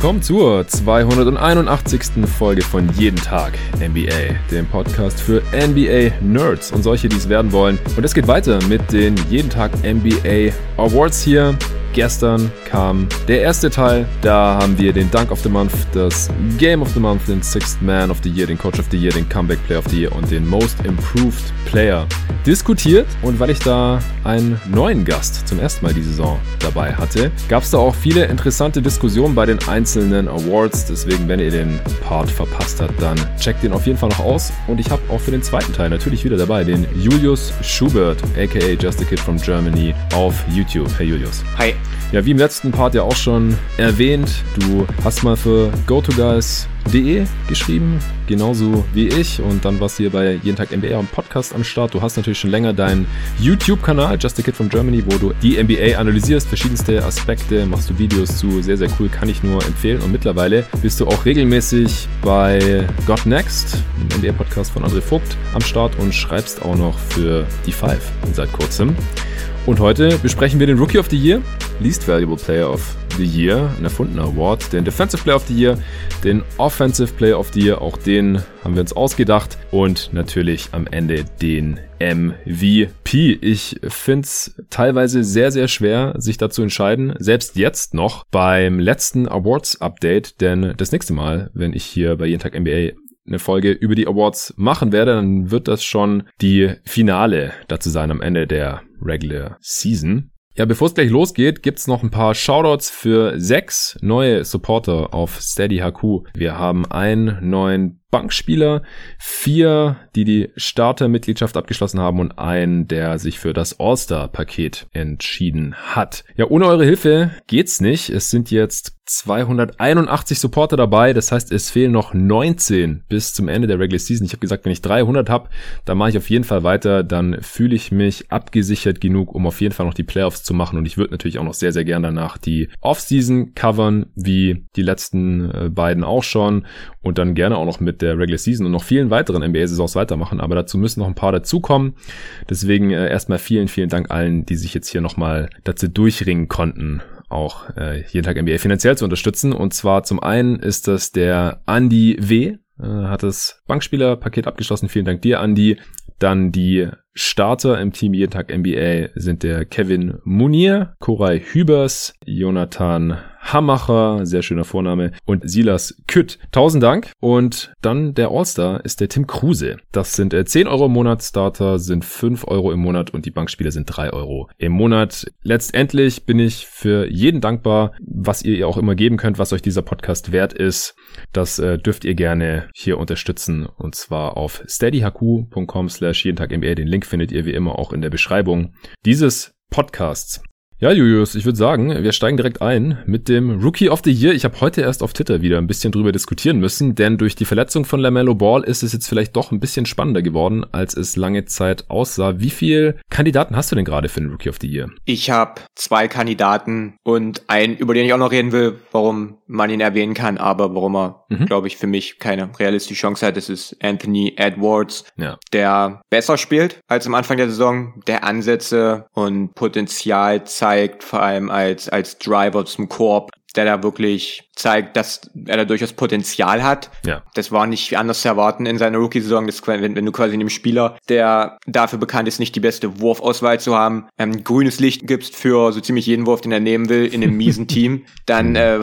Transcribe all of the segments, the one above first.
willkommen zur 281. Folge von Jeden Tag NBA, dem Podcast für NBA-Nerds und solche, die es werden wollen. Und es geht weiter mit den Jeden Tag NBA Awards hier. Gestern kam der erste Teil. Da haben wir den Dunk of the Month, das Game of the Month, den Sixth Man of the Year, den Coach of the Year, den Comeback Player of the Year und den Most Improved Player diskutiert. Und weil ich da einen neuen Gast zum ersten Mal die Saison dabei hatte, gab es da auch viele interessante Diskussionen bei den einzelnen Awards. Deswegen, wenn ihr den Part verpasst habt, dann checkt den auf jeden Fall noch aus. Und ich habe auch für den zweiten Teil natürlich wieder dabei den Julius Schubert, aka Just a Kid from Germany, auf YouTube. Hey Julius. Hi. Ja, wie im letzten Part ja auch schon erwähnt, du hast mal für GoToGuys.de geschrieben, genauso wie ich. Und dann warst du hier bei Jeden Tag NBA am Podcast am Start. Du hast natürlich schon länger deinen YouTube-Kanal, Just a Kid from Germany, wo du die NBA analysierst, verschiedenste Aspekte, machst du Videos zu. Sehr, sehr cool, kann ich nur empfehlen. Und mittlerweile bist du auch regelmäßig bei God Next, dem NBA-Podcast von André Vogt, am Start und schreibst auch noch für die Five seit kurzem. Und heute besprechen wir den Rookie of the Year, Least Valuable Player of the Year, ein erfundener Award, den Defensive Player of the Year, den Offensive Player of the Year, auch den haben wir uns ausgedacht und natürlich am Ende den MVP. Ich finde es teilweise sehr, sehr schwer, sich dazu entscheiden, selbst jetzt noch beim letzten Awards-Update, denn das nächste Mal, wenn ich hier bei Jeden Tag NBA eine Folge über die Awards machen werde, dann wird das schon die Finale dazu sein am Ende der Regular Season. Ja, bevor es gleich losgeht, gibt's noch ein paar Shoutouts für sechs neue Supporter auf Steady HQ. Wir haben einen neuen Bankspieler, vier, die die Startermitgliedschaft abgeschlossen haben und einen, der sich für das All-Star-Paket entschieden hat. Ja, ohne eure Hilfe geht's nicht. Es sind jetzt 281 Supporter dabei. Das heißt, es fehlen noch 19 bis zum Ende der Regular Season. Ich habe gesagt, wenn ich 300 habe, dann mache ich auf jeden Fall weiter. Dann fühle ich mich abgesichert genug, um auf jeden Fall noch die Playoffs zu machen. Und ich würde natürlich auch noch sehr, sehr gerne danach die Offseason covern, wie die letzten äh, beiden auch schon. Und dann gerne auch noch mit der Regular Season und noch vielen weiteren NBA-Saisons weitermachen. Aber dazu müssen noch ein paar dazukommen. Deswegen äh, erstmal vielen, vielen Dank allen, die sich jetzt hier nochmal dazu durchringen konnten, auch äh, jeden Tag NBA finanziell zu unterstützen. Und zwar zum einen ist das der Andy W. Äh, hat das Bankspielerpaket abgeschlossen. Vielen Dank dir, Andy. Dann die Starter im Team Jeden Tag NBA sind der Kevin Munier, Koray Hübers, Jonathan Hammacher, sehr schöner Vorname, und Silas Kütt. Tausend Dank. Und dann der All-Star ist der Tim Kruse. Das sind äh, 10 Euro im Monat, Starter sind 5 Euro im Monat und die Bankspieler sind 3 Euro im Monat. Letztendlich bin ich für jeden dankbar, was ihr auch immer geben könnt, was euch dieser Podcast wert ist. Das äh, dürft ihr gerne hier unterstützen und zwar auf steadyhq.com slash jeden Tag MBA. Den Link findet ihr wie immer auch in der Beschreibung dieses Podcasts. Ja, Julius, ich würde sagen, wir steigen direkt ein mit dem Rookie of the Year. Ich habe heute erst auf Twitter wieder ein bisschen drüber diskutieren müssen, denn durch die Verletzung von LaMelo Ball ist es jetzt vielleicht doch ein bisschen spannender geworden, als es lange Zeit aussah. Wie viele Kandidaten hast du denn gerade für den Rookie of the Year? Ich habe zwei Kandidaten und einen, über den ich auch noch reden will, warum man ihn erwähnen kann, aber warum er, mhm. glaube ich, für mich keine realistische Chance hat. Das ist Anthony Edwards, ja. der besser spielt als am Anfang der Saison, der Ansätze und Potenzial zeigt zeigt, vor allem als, als Driver zum Korb, der da wirklich zeigt, dass er da durchaus Potenzial hat. Ja. Das war nicht anders zu erwarten in seiner Rookie-Saison, wenn, wenn du quasi einem Spieler, der dafür bekannt ist, nicht die beste Wurfauswahl zu haben, ähm, grünes Licht gibst für so ziemlich jeden Wurf, den er nehmen will, in einem miesen Team, dann äh,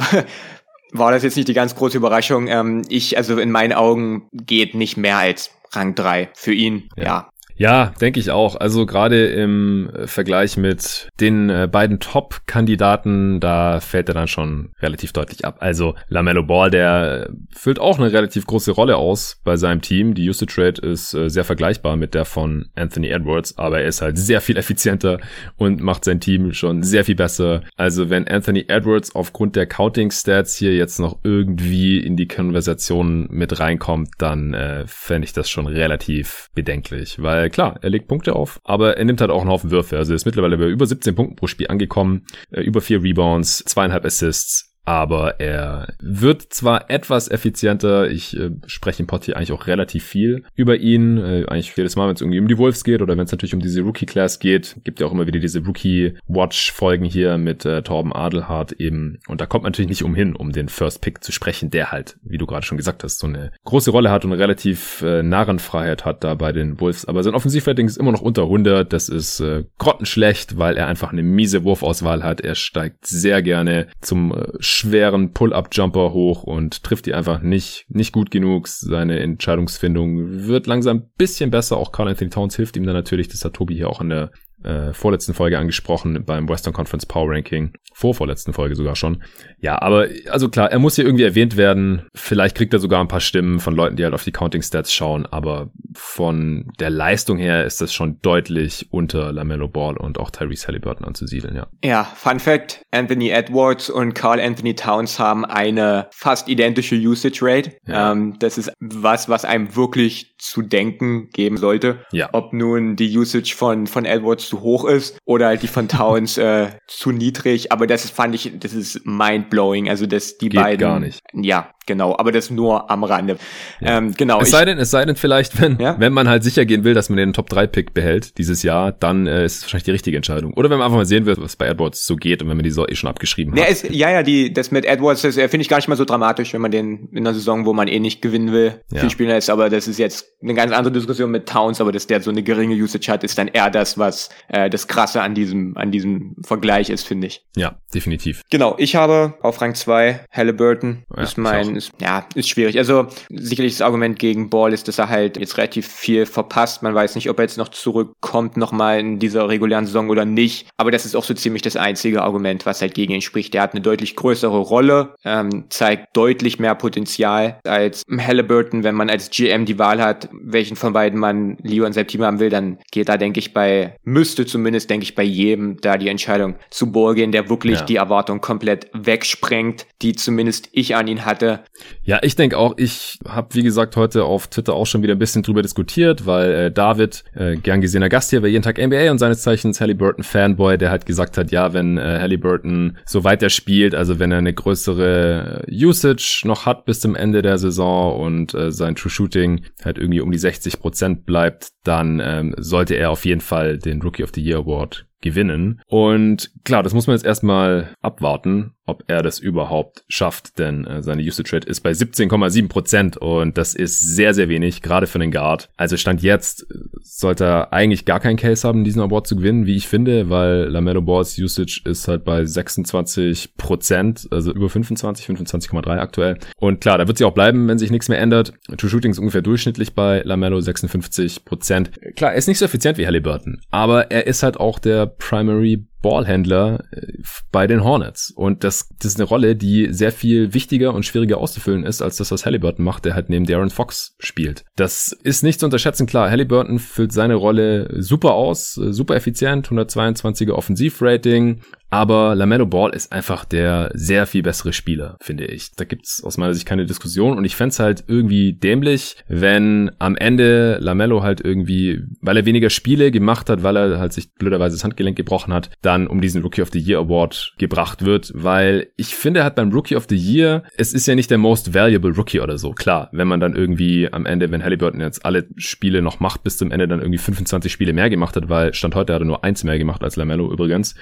war das jetzt nicht die ganz große Überraschung. Ähm, ich, also in meinen Augen geht nicht mehr als Rang 3 für ihn. Ja. ja. Ja, denke ich auch. Also gerade im Vergleich mit den äh, beiden Top-Kandidaten, da fällt er dann schon relativ deutlich ab. Also Lamello Ball, der füllt auch eine relativ große Rolle aus bei seinem Team. Die Usage Rate ist äh, sehr vergleichbar mit der von Anthony Edwards, aber er ist halt sehr viel effizienter und macht sein Team schon sehr viel besser. Also wenn Anthony Edwards aufgrund der Counting-Stats hier jetzt noch irgendwie in die Konversation mit reinkommt, dann äh, fände ich das schon relativ bedenklich, weil klar, er legt Punkte auf, aber er nimmt halt auch einen Haufen Würfe. Also er ist mittlerweile bei über 17 Punkten pro Spiel angekommen, äh, über vier Rebounds, zweieinhalb Assists, aber er wird zwar etwas effizienter, ich äh, spreche im hier eigentlich auch relativ viel über ihn, äh, eigentlich jedes Mal, wenn es irgendwie um die Wolves geht oder wenn es natürlich um diese Rookie-Class geht, gibt ja auch immer wieder diese Rookie-Watch-Folgen hier mit äh, Torben Adelhardt eben. Und da kommt man natürlich nicht umhin, um den First Pick zu sprechen, der halt, wie du gerade schon gesagt hast, so eine große Rolle hat und relativ äh, Narrenfreiheit hat da bei den Wolves, aber sein Offensivrating ist immer noch unter 100, das ist äh, grottenschlecht, weil er einfach eine miese Wurfauswahl hat, er steigt sehr gerne zum äh, schweren Pull-Up-Jumper hoch und trifft die einfach nicht, nicht gut genug. Seine Entscheidungsfindung wird langsam ein bisschen besser. Auch Carl Anthony Towns hilft ihm dann natürlich. Das hat Tobi hier auch in der äh, vorletzten Folge angesprochen beim Western Conference Power Ranking. Vor vorletzten Folge sogar schon. Ja, aber also klar, er muss hier irgendwie erwähnt werden. Vielleicht kriegt er sogar ein paar Stimmen von Leuten, die halt auf die Counting Stats schauen, aber von der Leistung her ist das schon deutlich unter LaMelo Ball und auch Tyrese Halliburton anzusiedeln, ja. Ja, Fun Fact, Anthony Edwards und Carl Anthony Towns haben eine fast identische Usage Rate. Ja. Ähm, das ist was, was einem wirklich zu denken geben sollte. Ja. Ob nun die Usage von, von Edwards zu hoch ist oder halt die von Towns äh, zu niedrig. Aber das ist, fand ich, das ist mind-blowing. Also, dass die Geht beiden. gar nicht. Ja, genau. Aber das nur am Rande. Ja. Ähm, genau. Es sei denn, es sei denn vielleicht, wenn, ja? wenn man halt sicher gehen will, dass man den Top 3 Pick behält dieses Jahr, dann äh, ist es wahrscheinlich die richtige Entscheidung. Oder wenn man einfach mal sehen will, was bei Edwards so geht und wenn man die Saison eh schon abgeschrieben ja, hat. Es, ja, ja, die, das mit Edwards, das äh, finde ich gar nicht mal so dramatisch, wenn man den in einer Saison, wo man eh nicht gewinnen will, ja. viel spielen lässt. Aber das ist jetzt eine ganz andere Diskussion mit Towns, aber dass der so eine geringe Usage hat, ist dann eher das, was äh, das Krasse an diesem, an diesem Vergleich ist, finde ich. Ja, definitiv. Genau, ich habe auf Rang 2 Halliburton. Ja, ist mein, ist, ja, ist schwierig. Also sicherlich das Argument gegen Ball ist, dass er halt jetzt relativ viel verpasst. Man weiß nicht, ob er jetzt noch zurückkommt nochmal in dieser regulären Saison oder nicht. Aber das ist auch so ziemlich das einzige Argument, was halt gegen ihn spricht. Der hat eine deutlich größere Rolle, ähm, zeigt deutlich mehr Potenzial als Halliburton. Wenn man als GM die Wahl hat, welchen von beiden man lieber in seinem Team haben will, dann geht da, denke ich, bei, müsste zumindest, denke ich, bei jedem da die Entscheidung zu Ball gehen, der wirklich ja. die Erwartung komplett wegsprengt, die zumindest ich an ihn hatte. Ja, ich denke auch, ich habe, wie gesagt, heute auf Twitter auch schon wieder ein bisschen drüber diskutiert, weil äh, David, äh, gern gesehener Gast hier bei Jeden Tag NBA und seines Zeichens Halliburton Fanboy, der halt gesagt hat, ja, wenn äh, Halliburton so weiter spielt, also wenn er eine größere Usage noch hat bis zum Ende der Saison und äh, sein True Shooting halt irgendwie um die 60 Prozent bleibt, dann ähm, sollte er auf jeden Fall den Rookie of the Year Award gewinnen. Und klar, das muss man jetzt erstmal abwarten, ob er das überhaupt schafft, denn äh, seine Usage Rate ist bei 17,7 Prozent und das ist sehr, sehr wenig, gerade für den Guard. Also Stand jetzt äh, sollte er eigentlich gar keinen Case haben, diesen Award zu gewinnen, wie ich finde, weil LaMelo Balls Usage ist halt bei 26 Prozent, also über 25, 25,3 aktuell. Und klar, da wird sie auch bleiben, wenn sich nichts mehr ändert. True Shooting ist ungefähr durchschnittlich bei LaMelo 56 Prozent. Klar, er ist nicht so effizient wie Halliburton, aber er ist halt auch der Primary Ballhändler äh, bei den Hornets. Und das, das ist eine Rolle, die sehr viel wichtiger und schwieriger auszufüllen ist, als das, was Halliburton macht, der halt neben Darren Fox spielt. Das ist nicht zu unterschätzen. Klar, Halliburton füllt seine Rolle super aus, äh, super effizient, 122er Offensivrating, aber LaMelo Ball ist einfach der sehr viel bessere Spieler, finde ich. Da gibt's aus meiner Sicht keine Diskussion und ich fände halt irgendwie dämlich, wenn am Ende LaMelo halt irgendwie, weil er weniger Spiele gemacht hat, weil er halt sich blöderweise das Handgelenk gebrochen hat, dann um diesen Rookie of the Year Award gebracht wird, weil ich finde halt beim Rookie of the Year, es ist ja nicht der most valuable Rookie oder so. Klar, wenn man dann irgendwie am Ende, wenn Halliburton jetzt alle Spiele noch macht, bis zum Ende dann irgendwie 25 Spiele mehr gemacht hat, weil Stand heute hat er nur eins mehr gemacht als LaMelo übrigens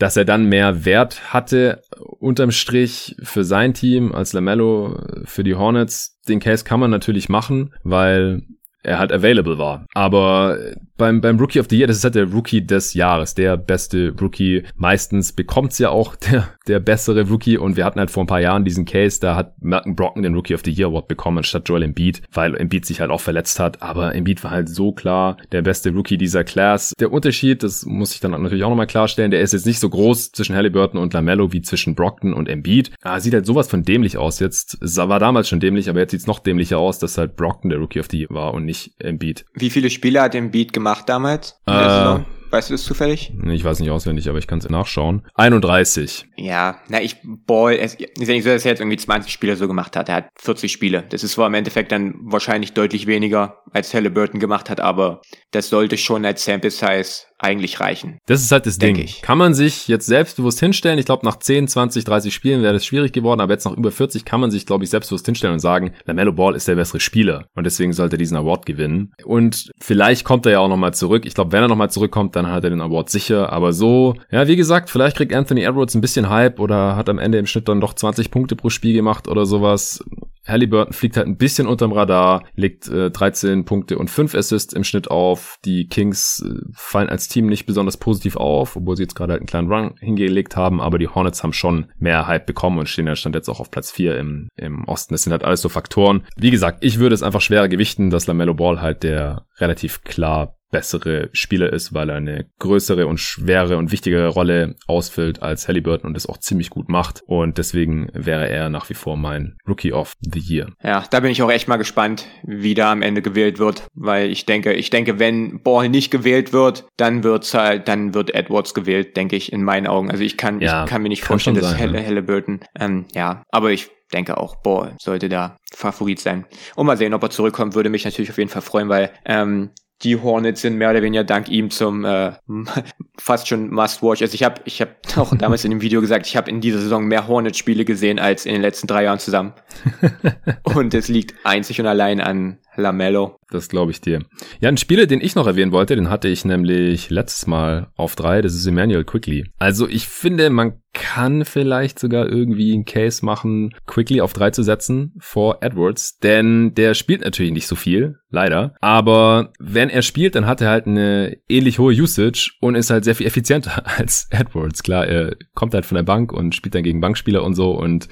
dass er dann mehr Wert hatte unterm Strich für sein Team als Lamello für die Hornets. Den Case kann man natürlich machen, weil er halt available war. Aber beim, beim Rookie of the Year, das ist halt der Rookie des Jahres, der beste Rookie. Meistens bekommt's ja auch der, der bessere Rookie und wir hatten halt vor ein paar Jahren diesen Case, da hat Malcolm Brocken den Rookie of the Year Award bekommen anstatt Joel Embiid, weil Embiid sich halt auch verletzt hat, aber Embiid war halt so klar der beste Rookie dieser Class. Der Unterschied, das muss ich dann natürlich auch nochmal klarstellen, der ist jetzt nicht so groß zwischen Halliburton und Lamello wie zwischen Brockton und Embiid. Ah, sieht halt sowas von dämlich aus jetzt. War damals schon dämlich, aber jetzt sieht's noch dämlicher aus, dass halt Brockton der Rookie of the Year war und nicht Embiid. Wie viele Spiele hat Embiid gemacht damals? Äh, Weißt du das zufällig? Ich weiß nicht auswendig, aber ich kann es nachschauen. 31. Ja, na, ich, Ball, es ist ja nicht so, dass er jetzt irgendwie 20 Spiele so gemacht hat. Er hat 40 Spiele. Das ist zwar im Endeffekt dann wahrscheinlich deutlich weniger als Halliburton gemacht hat, aber das sollte schon als Sample Size eigentlich reichen. Das ist halt das Ding. Ich. Kann man sich jetzt selbstbewusst hinstellen? Ich glaube, nach 10, 20, 30 Spielen wäre das schwierig geworden, aber jetzt nach über 40 kann man sich, glaube ich, selbstbewusst hinstellen und sagen, LaMelo Ball ist der bessere Spieler und deswegen sollte er diesen Award gewinnen. Und vielleicht kommt er ja auch nochmal zurück. Ich glaube, wenn er nochmal zurückkommt, dann hat er den Award sicher. Aber so, ja, wie gesagt, vielleicht kriegt Anthony Edwards ein bisschen Hype oder hat am Ende im Schnitt dann doch 20 Punkte pro Spiel gemacht oder sowas. Halliburton fliegt halt ein bisschen unterm Radar, legt äh, 13 Punkte und 5 Assists im Schnitt auf. Die Kings äh, fallen als Team nicht besonders positiv auf, obwohl sie jetzt gerade halt einen kleinen Run hingelegt haben, aber die Hornets haben schon mehr Hype bekommen und stehen ja stand jetzt auch auf Platz 4 im, im Osten. Das sind halt alles so Faktoren. Wie gesagt, ich würde es einfach schwerer gewichten, dass LaMelo Ball halt der relativ klar bessere Spieler ist, weil er eine größere und schwere und wichtigere Rolle ausfüllt als Halliburton und das auch ziemlich gut macht. Und deswegen wäre er nach wie vor mein Rookie of the Year. Ja, da bin ich auch echt mal gespannt, wie da am Ende gewählt wird, weil ich denke, ich denke, wenn Ball nicht gewählt wird, dann wird's halt, dann wird Edwards gewählt, denke ich, in meinen Augen. Also ich kann, ja, ich kann mir nicht vorstellen, dass Halle, Halliburton, ähm, ja, aber ich denke auch, Ball sollte da Favorit sein. Und mal sehen, ob er zurückkommt, würde mich natürlich auf jeden Fall freuen, weil ähm, die Hornets sind mehr oder weniger dank ihm zum äh, fast schon Must-Watch. Also ich habe ich hab auch damals in dem Video gesagt, ich habe in dieser Saison mehr Hornets-Spiele gesehen als in den letzten drei Jahren zusammen. und es liegt einzig und allein an Lamello. Das glaube ich dir. Ja, ein Spieler, den ich noch erwähnen wollte, den hatte ich nämlich letztes Mal auf drei, das ist Emmanuel Quickly. Also ich finde, man kann vielleicht sogar irgendwie einen Case machen, Quickly auf drei zu setzen vor Edwards, denn der spielt natürlich nicht so viel, leider. Aber wenn er spielt, dann hat er halt eine ähnlich hohe Usage und ist halt sehr viel effizienter als Edwards. Klar, er kommt halt von der Bank und spielt dann gegen Bankspieler und so und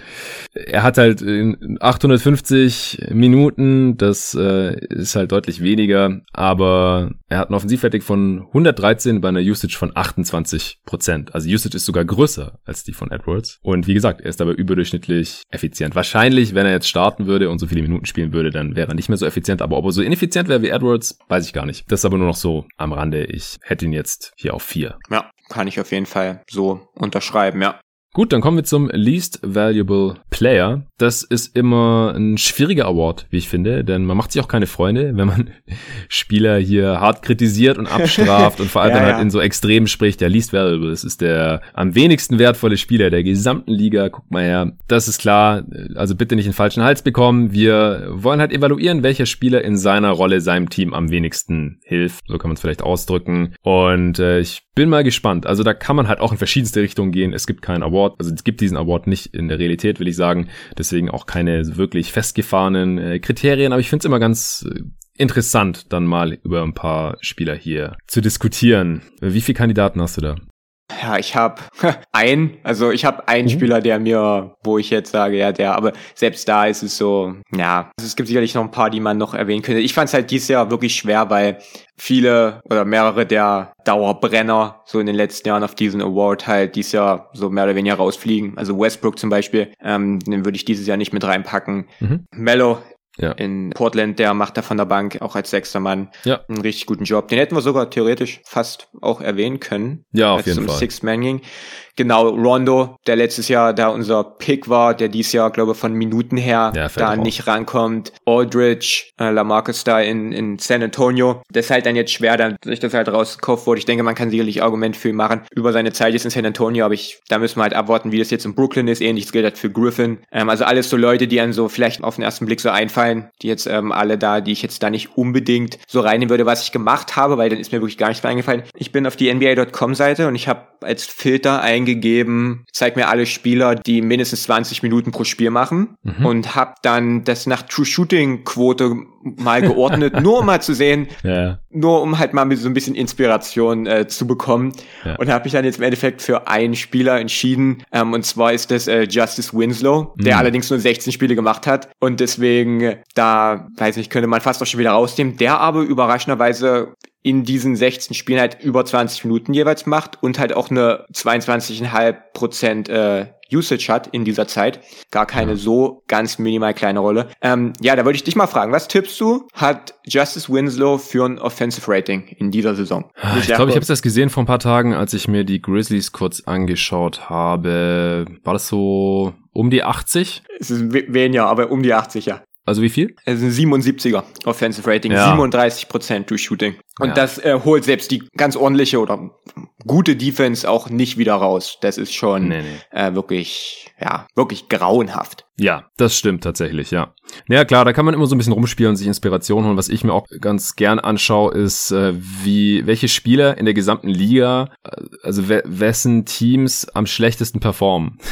er hat halt 850 Minuten, das äh, ist halt deutlich weniger, aber er hat ein Offensivfertig von 113 bei einer Usage von 28 Prozent. Also Usage ist sogar größer als die von Edwards. Und wie gesagt, er ist aber überdurchschnittlich effizient. Wahrscheinlich, wenn er jetzt starten würde und so viele Minuten spielen würde, dann wäre er nicht mehr so effizient. Aber ob er so ineffizient wäre wie Edwards, weiß ich gar nicht. Das ist aber nur noch so am Rande. Ich hätte ihn jetzt hier auf vier. Ja, kann ich auf jeden Fall so unterschreiben, ja. Gut, dann kommen wir zum Least Valuable Player. Das ist immer ein schwieriger Award, wie ich finde, denn man macht sich auch keine Freunde, wenn man Spieler hier hart kritisiert und abstraft und vor allem ja, dann halt ja. in so Extremen spricht. Der Least Valuable, das ist der am wenigsten wertvolle Spieler der gesamten Liga. Guck mal her, das ist klar. Also bitte nicht den falschen Hals bekommen. Wir wollen halt evaluieren, welcher Spieler in seiner Rolle seinem Team am wenigsten hilft. So kann man es vielleicht ausdrücken. Und äh, ich bin mal gespannt. Also da kann man halt auch in verschiedenste Richtungen gehen. Es gibt keinen Award also es gibt diesen Award nicht in der Realität, will ich sagen. Deswegen auch keine wirklich festgefahrenen äh, Kriterien, aber ich finde es immer ganz äh, interessant, dann mal über ein paar Spieler hier zu diskutieren. Wie viele Kandidaten hast du da? Ja, ich habe ein, also ich habe einen mhm. Spieler, der mir, wo ich jetzt sage, ja, der, aber selbst da ist es so, ja, also es gibt sicherlich noch ein paar, die man noch erwähnen könnte. Ich fand es halt dieses Jahr wirklich schwer, weil viele oder mehrere der Dauerbrenner so in den letzten Jahren auf diesen Award halt dieses Jahr so mehr oder weniger rausfliegen. Also Westbrook zum Beispiel, ähm, den würde ich dieses Jahr nicht mit reinpacken. Mhm. Mello ja. in Portland, der macht da von der Bank auch als sechster Mann ja. einen richtig guten Job. Den hätten wir sogar theoretisch fast auch erwähnen können. Ja, auf jeden Fall. Six Man ging. Genau, Rondo, der letztes Jahr da unser Pick war, der dieses Jahr, glaube ich, von Minuten her ja, da nicht rankommt. Aldridge, äh, Lamarcus da in, in San Antonio. Das ist halt dann jetzt schwer, dass sich das halt rausgekauft wurde. Ich denke, man kann sicherlich Argument für ihn machen über seine Zeit jetzt in San Antonio, aber ich, da müssen wir halt abwarten, wie das jetzt in Brooklyn ist. Ähnliches gilt halt für Griffin. Ähm, also alles so Leute, die einem so vielleicht auf den ersten Blick so einfallen, die jetzt ähm, alle da, die ich jetzt da nicht unbedingt so reinnehmen würde, was ich gemacht habe, weil dann ist mir wirklich gar nichts mehr eingefallen. Ich bin auf die NBA.com Seite und ich habe als Filter eingegeben, zeig mir alle Spieler, die mindestens 20 Minuten pro Spiel machen mhm. und habe dann das nach True Shooting Quote mal geordnet, nur um mal zu sehen, ja. nur um halt mal so ein bisschen Inspiration äh, zu bekommen. Ja. Und habe mich dann jetzt im Endeffekt für einen Spieler entschieden. Ähm, und zwar ist das äh, Justice Winslow, der mhm. allerdings nur 16 Spiele gemacht hat. Und deswegen, da, weiß nicht, könnte man fast auch schon wieder rausnehmen. Der aber überraschenderweise in diesen 16 Spielen halt über 20 Minuten jeweils macht und halt auch eine 22,5 Prozent äh, Usage hat in dieser Zeit. Gar keine so ganz minimal kleine Rolle. Ähm, ja, da wollte ich dich mal fragen, was tippst du, hat Justice Winslow für ein Offensive Rating in dieser Saison? Ich glaube, ich habe das gesehen vor ein paar Tagen, als ich mir die Grizzlies kurz angeschaut habe. War das so um die 80? Es ist weniger, aber um die 80, ja. Also wie viel? Es ist ein 77er Offensive Rating, ja. 37 Prozent durch Shooting. Und ja. das äh, holt selbst die ganz ordentliche oder gute Defense auch nicht wieder raus. Das ist schon nee, nee. Äh, wirklich, ja, wirklich grauenhaft. Ja, das stimmt tatsächlich, ja. Ja klar, da kann man immer so ein bisschen rumspielen und sich Inspiration holen. Was ich mir auch ganz gern anschaue, ist, äh, wie welche Spieler in der gesamten Liga, äh, also wessen Teams am schlechtesten performen.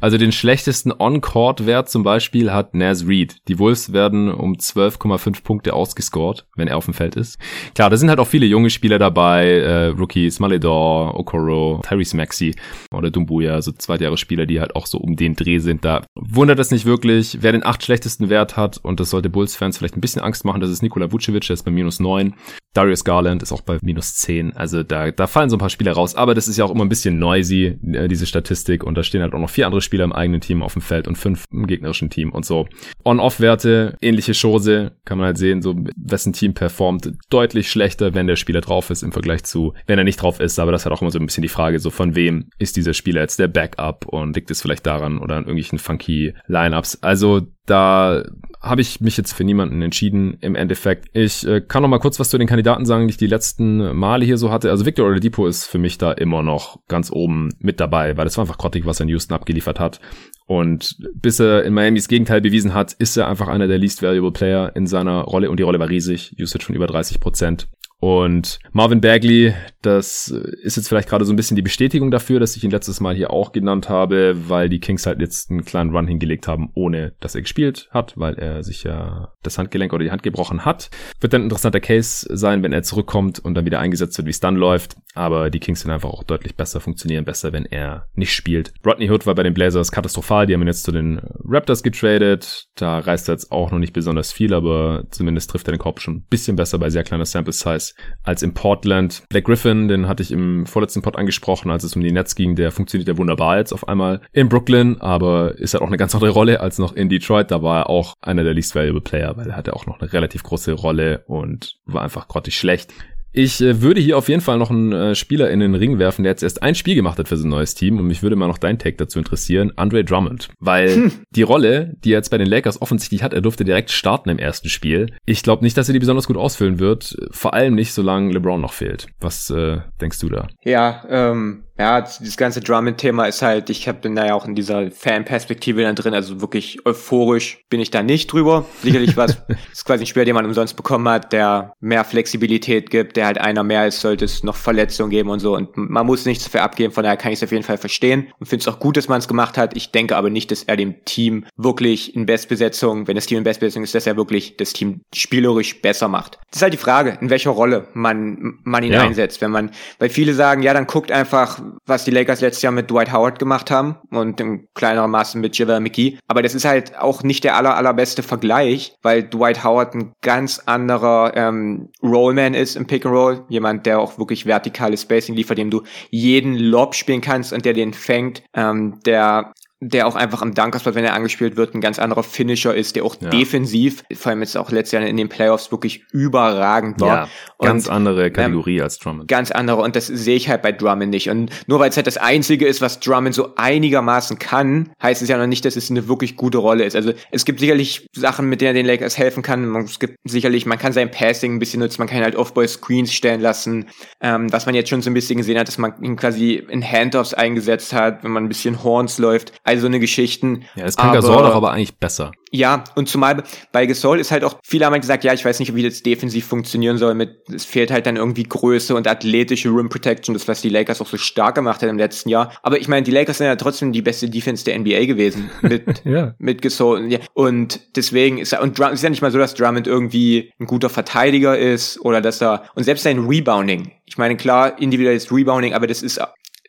Also den schlechtesten On-Court-Wert zum Beispiel hat Naz Reed. Die Wolves werden um 12,5 Punkte ausgescored, wenn er auf dem Feld ist. Klar, da sind halt auch viele junge Spieler dabei, äh, Rookies, Maledor, Okoro, Tyrese Maxey oder Dumbuya, so Zweitjahresspieler, die halt auch so um den Dreh sind. Da wundert es nicht wirklich, wer den acht schlechtesten Wert hat und das sollte Bulls-Fans vielleicht ein bisschen Angst machen, das ist Nikola Vucevic, der ist bei minus neun. Darius Garland ist auch bei minus zehn. Also da, da fallen so ein paar Spieler raus, aber das ist ja auch immer ein bisschen noisy, äh, diese Statistik und da stehen halt auch noch vier andere Spieler im eigenen Team auf dem Feld und fünf im gegnerischen Team und so. On-Off-Werte, ähnliche Chose, kann man halt sehen, so wessen Team performt deutlich schlechter, wenn der Spieler drauf ist im Vergleich zu, wenn er nicht drauf ist, aber das hat auch immer so ein bisschen die Frage, so von wem ist dieser Spieler jetzt der Backup und liegt es vielleicht daran oder an irgendwelchen funky Lineups. Also da habe ich mich jetzt für niemanden entschieden im Endeffekt. Ich äh, kann noch mal kurz was zu den Kandidaten sagen, die ich die letzten Male hier so hatte. Also Victor Oladipo ist für mich da immer noch ganz oben mit dabei, weil das war einfach grottig, was er in Houston abgeliefert hat. Und bis er in Miamis Gegenteil bewiesen hat, ist er einfach einer der least valuable Player in seiner Rolle und die Rolle war riesig. Usage von über 30 Prozent. Und Marvin Bagley, das ist jetzt vielleicht gerade so ein bisschen die Bestätigung dafür, dass ich ihn letztes Mal hier auch genannt habe, weil die Kings halt jetzt einen kleinen Run hingelegt haben, ohne dass er gespielt hat, weil er sich ja das Handgelenk oder die Hand gebrochen hat. Wird dann ein interessanter Case sein, wenn er zurückkommt und dann wieder eingesetzt wird, wie es dann läuft. Aber die Kings sind einfach auch deutlich besser, funktionieren besser, wenn er nicht spielt. Rodney Hood war bei den Blazers katastrophal, die haben ihn jetzt zu den Raptors getradet. Da reißt er jetzt auch noch nicht besonders viel, aber zumindest trifft er den Korb schon ein bisschen besser bei sehr kleiner Sample Size als in Portland. Black Griffin, den hatte ich im vorletzten Pod angesprochen, als es um die Nets ging, der funktioniert ja wunderbar jetzt auf einmal in Brooklyn, aber ist halt auch eine ganz andere Rolle als noch in Detroit. Da war er auch einer der least valuable Player, weil er hatte auch noch eine relativ große Rolle und war einfach grottig schlecht. Ich äh, würde hier auf jeden Fall noch einen äh, Spieler in den Ring werfen, der jetzt erst ein Spiel gemacht hat für sein neues Team und mich würde mal noch dein Take dazu interessieren, Andre Drummond, weil hm. die Rolle, die er jetzt bei den Lakers offensichtlich hat, er durfte direkt starten im ersten Spiel. Ich glaube nicht, dass er die besonders gut ausfüllen wird, vor allem nicht, solange LeBron noch fehlt. Was äh, denkst du da? Ja, ähm, ja, dieses ganze Drummond-Thema ist halt, ich hab, bin da ja auch in dieser Fan-Perspektive dann drin, also wirklich euphorisch bin ich da nicht drüber. Sicherlich was, ist quasi ein Spieler, den man umsonst bekommen hat, der mehr Flexibilität gibt, der halt einer mehr ist, sollte es noch Verletzungen geben und so und man muss nichts dafür abgeben, von daher kann ich es auf jeden Fall verstehen und finde es auch gut, dass man es gemacht hat. Ich denke aber nicht, dass er dem Team wirklich in Bestbesetzung, wenn das Team in Bestbesetzung ist, dass er wirklich das Team spielerisch besser macht. Das ist halt die Frage, in welcher Rolle man, man ihn ja. einsetzt. Wenn man, weil viele sagen, ja, dann guckt einfach, was die Lakers letztes Jahr mit Dwight Howard gemacht haben und im kleineren Maße mit JaVale McGee. Aber das ist halt auch nicht der aller, allerbeste Vergleich, weil Dwight Howard ein ganz anderer ähm, Rollman ist im Pick and Roll. Jemand, der auch wirklich vertikales Spacing liefert, dem du jeden Lob spielen kannst und der den fängt, ähm, der der auch einfach am Dunkerspot, wenn er angespielt wird, ein ganz anderer Finisher ist, der auch ja. defensiv, vor allem jetzt auch letztes Jahr in den Playoffs wirklich überragend war. Ja, ganz und, andere Kategorie ähm, als Drummond. Ganz andere und das sehe ich halt bei Drummond nicht. Und nur weil es halt das Einzige ist, was Drummond so einigermaßen kann, heißt es ja noch nicht, dass es eine wirklich gute Rolle ist. Also es gibt sicherlich Sachen, mit denen er den Lakers helfen kann. Es gibt sicherlich, man kann sein Passing ein bisschen nutzen, man kann ihn halt Off-Ball-Screens stellen lassen. Ähm, was man jetzt schon so ein bisschen gesehen hat, dass man ihn quasi in Handoffs eingesetzt hat, wenn man ein bisschen Horns läuft all so eine Geschichten. Ja, das kann aber, Gasol doch aber eigentlich besser. Ja, und zumal bei Gasol ist halt auch, viele haben halt gesagt, ja, ich weiß nicht, wie das defensiv funktionieren soll mit, es fehlt halt dann irgendwie Größe und athletische Rim Protection, das was die Lakers auch so stark gemacht hat im letzten Jahr. Aber ich meine, die Lakers sind ja trotzdem die beste Defense der NBA gewesen mit, ja. mit Gasol. Ja. Und deswegen ist er, und Drum, ist ja nicht mal so, dass Drummond irgendwie ein guter Verteidiger ist oder dass er, und selbst sein Rebounding, ich meine, klar, individuelles Rebounding, aber das ist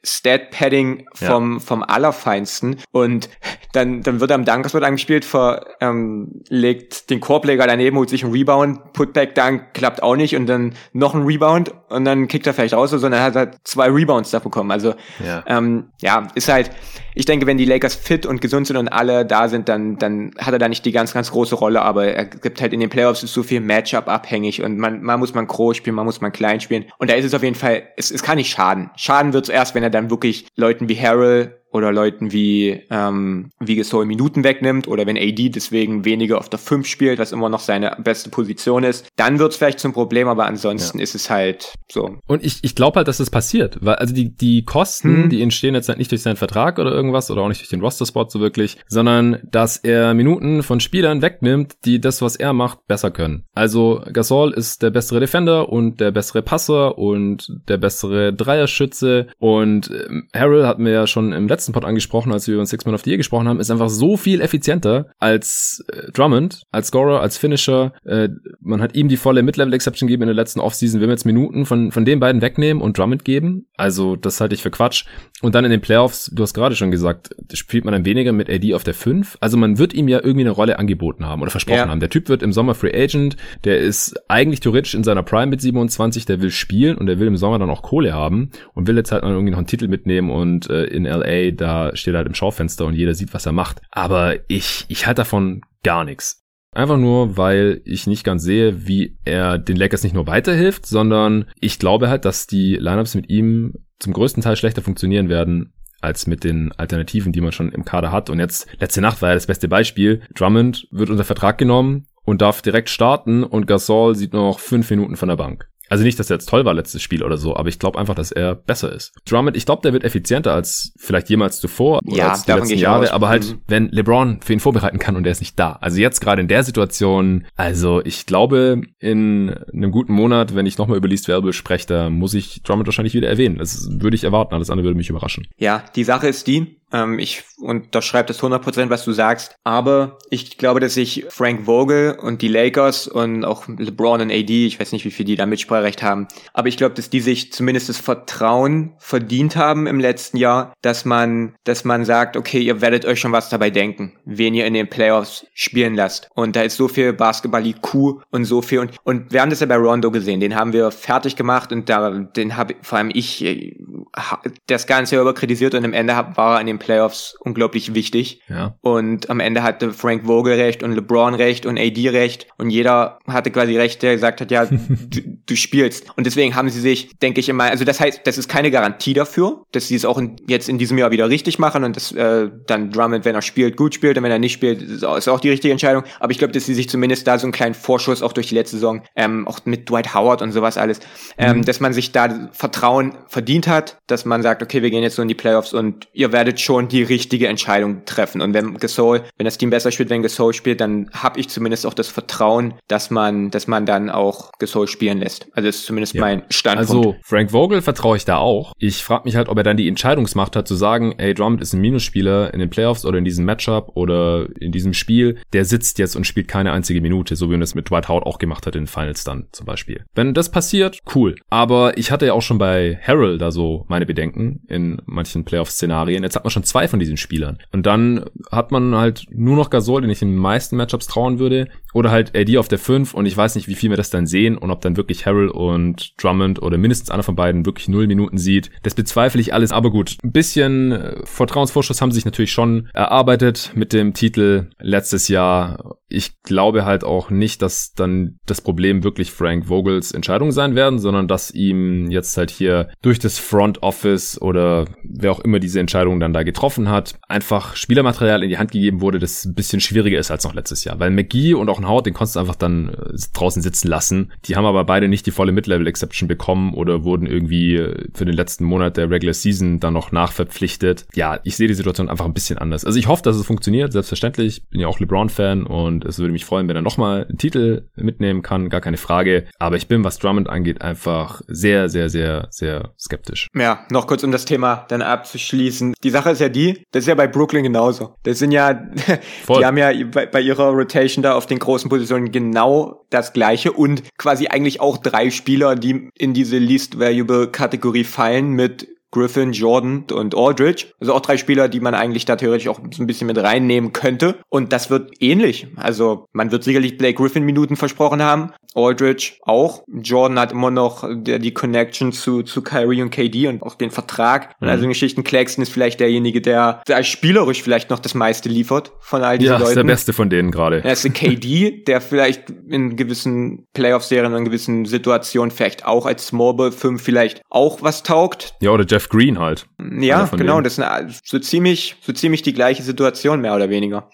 Stat-Padding vom, ja. vom Allerfeinsten. Und dann, dann wird er am Dunkerspot angespielt, ver, ähm, legt den Korbleger daneben, holt sich einen Rebound, Putback Dunk klappt auch nicht und dann noch ein Rebound und dann kickt er vielleicht raus, sondern er hat halt zwei Rebounds da bekommen. Also ja, ähm, ja ist halt, ich denke, wenn die Lakers fit und gesund sind und alle da sind, dann, dann hat er da nicht die ganz, ganz große Rolle, aber er gibt halt in den Playoffs ist so viel Matchup abhängig und man, man muss man groß spielen, man muss man klein spielen. Und da ist es auf jeden Fall, es, es kann nicht schaden. Schaden wird es erst, wenn er dann wirklich Leuten wie Harrell oder Leuten wie, ähm, wie Gasol Minuten wegnimmt oder wenn AD deswegen weniger auf der 5 spielt, was immer noch seine beste Position ist, dann wird es vielleicht zum Problem, aber ansonsten ja. ist es halt so. Und ich, ich glaube halt, dass das passiert, weil also die, die Kosten, hm. die entstehen jetzt halt nicht durch seinen Vertrag oder irgendwas oder auch nicht durch den Roster-Spot so wirklich, sondern dass er Minuten von Spielern wegnimmt, die das, was er macht, besser können. Also Gasol ist der bessere Defender und der bessere Passer und der bessere Dreierschütze und ähm, Harrell hatten wir ja schon im letzten Pod angesprochen, als wir über Six Man of the Year gesprochen haben, ist einfach so viel effizienter als äh, Drummond, als Scorer, als Finisher. Äh, man hat ihm die volle Mid-Level-Exception gegeben in der letzten Offseason. Wenn wir jetzt Minuten von, von den beiden wegnehmen und Drummond geben, also das halte ich für Quatsch. Und dann in den Playoffs, du hast gerade schon gesagt, spielt man dann weniger mit AD auf der 5. Also man wird ihm ja irgendwie eine Rolle angeboten haben oder versprochen ja. haben. Der Typ wird im Sommer Free Agent, der ist eigentlich theoretisch in seiner Prime mit 27, der will spielen und der will im Sommer dann auch Kohle haben und will jetzt halt mal irgendwie noch einen Titel mitnehmen und äh, in LA, da steht er halt im Schaufenster und jeder sieht, was er macht. Aber ich, ich halte davon gar nichts. Einfach nur, weil ich nicht ganz sehe, wie er den Lakers nicht nur weiterhilft, sondern ich glaube halt, dass die Lineups mit ihm zum größten Teil schlechter funktionieren werden als mit den Alternativen, die man schon im Kader hat. Und jetzt, letzte Nacht war ja das beste Beispiel. Drummond wird unter Vertrag genommen und darf direkt starten und Gasol sieht nur noch fünf Minuten von der Bank. Also nicht, dass er jetzt toll war letztes Spiel oder so, aber ich glaube einfach, dass er besser ist. Drummond, ich glaube, der wird effizienter als vielleicht jemals zuvor oder ja, als die letzten Jahre, aber halt, mhm. wenn LeBron für ihn vorbereiten kann und er ist nicht da. Also jetzt gerade in der Situation, also ich glaube, in einem guten Monat, wenn ich nochmal über Least Variable spreche, da muss ich Drummond wahrscheinlich wieder erwähnen. Das würde ich erwarten, alles andere würde mich überraschen. Ja, die Sache ist die, ähm, ich unterschreibe das 100%, was du sagst. Aber ich glaube, dass sich Frank Vogel und die Lakers und auch LeBron und AD, ich weiß nicht, wie viel die da Mitspracherecht haben, aber ich glaube, dass die sich zumindest das Vertrauen verdient haben im letzten Jahr, dass man, dass man sagt, okay, ihr werdet euch schon was dabei denken, wen ihr in den Playoffs spielen lasst. Und da ist so viel Basketball-IQ und so viel. Und, und wir haben das ja bei Rondo gesehen. Den haben wir fertig gemacht und da, den habe vor allem ich äh, das Ganze überkritisiert und am Ende war er in den Playoffs unglaublich wichtig. Ja. Und am Ende hatte Frank Vogel recht und LeBron recht und AD recht und jeder hatte quasi recht, der gesagt hat, ja, du, du, spielst. Und deswegen haben sie sich, denke ich immer, also das heißt, das ist keine Garantie dafür, dass sie es auch in, jetzt in diesem Jahr wieder richtig machen und dass äh, dann Drummond, wenn er spielt, gut spielt und wenn er nicht spielt, ist auch die richtige Entscheidung. Aber ich glaube, dass sie sich zumindest da so einen kleinen Vorschuss auch durch die letzte Saison, ähm, auch mit Dwight Howard und sowas alles, ähm, mhm. dass man sich da Vertrauen verdient hat, dass man sagt, okay, wir gehen jetzt so in die Playoffs und ihr werdet schon die richtige Entscheidung treffen. Und wenn Gasol, wenn das Team besser spielt, wenn Gasol spielt, dann habe ich zumindest auch das Vertrauen, dass man, dass man dann auch Gasol spielen lässt. Also das ist zumindest ja. mein Standpunkt. Also Frank Vogel vertraue ich da auch. Ich frage mich halt, ob er dann die Entscheidungsmacht hat zu sagen, ey, Drummond ist ein Minusspieler in den Playoffs oder in diesem Matchup oder in diesem Spiel. Der sitzt jetzt und spielt keine einzige Minute, so wie man das mit Dwight Howard auch gemacht hat in den Finals dann zum Beispiel. Wenn das passiert, cool. Aber ich hatte ja auch schon bei Harold da so meine Bedenken in manchen Playoff-Szenarien. Jetzt hat man schon zwei von diesen Spielern. Und dann hat man halt nur noch Gasol, den ich in den meisten Matchups trauen würde, oder halt AD auf der 5 und ich weiß nicht, wie viel wir das dann sehen und ob dann wirklich Harrell und Drummond oder mindestens einer von beiden wirklich null Minuten sieht. Das bezweifle ich alles, aber gut. Ein bisschen äh, Vertrauensvorschuss haben sie sich natürlich schon erarbeitet mit dem Titel letztes Jahr. Ich glaube halt auch nicht, dass dann das Problem wirklich Frank Vogels Entscheidung sein werden, sondern dass ihm jetzt halt hier durch das Front Office oder wer auch immer diese Entscheidung dann da getroffen hat, einfach Spielermaterial in die Hand gegeben wurde, das ein bisschen schwieriger ist als noch letztes Jahr. Weil McGee und auch ein Howard, den konntest du einfach dann äh, draußen sitzen lassen. Die haben aber beide nicht die volle Mid-Level-Exception bekommen oder wurden irgendwie äh, für den letzten Monat der Regular Season dann noch nachverpflichtet. Ja, ich sehe die Situation einfach ein bisschen anders. Also ich hoffe, dass es funktioniert, selbstverständlich. Bin ja auch LeBron-Fan und es würde mich freuen, wenn er nochmal einen Titel mitnehmen kann, gar keine Frage. Aber ich bin, was Drummond angeht, einfach sehr, sehr, sehr, sehr skeptisch. Ja, noch kurz um das Thema dann abzuschließen. Die Sache ist ja die, das ist ja bei Brooklyn genauso. Das sind ja, Voll. die haben ja bei, bei ihrer Rotation da auf den großen Positionen genau das gleiche und quasi eigentlich auch drei Spieler, die in diese Least Valuable Kategorie fallen mit Griffin, Jordan und Aldridge. Also auch drei Spieler, die man eigentlich da theoretisch auch so ein bisschen mit reinnehmen könnte. Und das wird ähnlich. Also man wird sicherlich Blake Griffin Minuten versprochen haben. Aldridge auch. Jordan hat immer noch die Connection zu, zu Kyrie und KD und auch den Vertrag. Mhm. also Geschichten Claxton ist vielleicht derjenige, der, der spielerisch vielleicht noch das meiste liefert von all diesen ja, Leuten. Ja, ist der beste von denen gerade. Er ist der KD, der vielleicht in gewissen Playoff-Serien, in gewissen Situationen vielleicht auch als Small Ball 5 vielleicht auch was taugt. Ja, oder Jeff Jeff Green halt. Ja, genau, denen. das ist so ziemlich, so ziemlich die gleiche Situation, mehr oder weniger.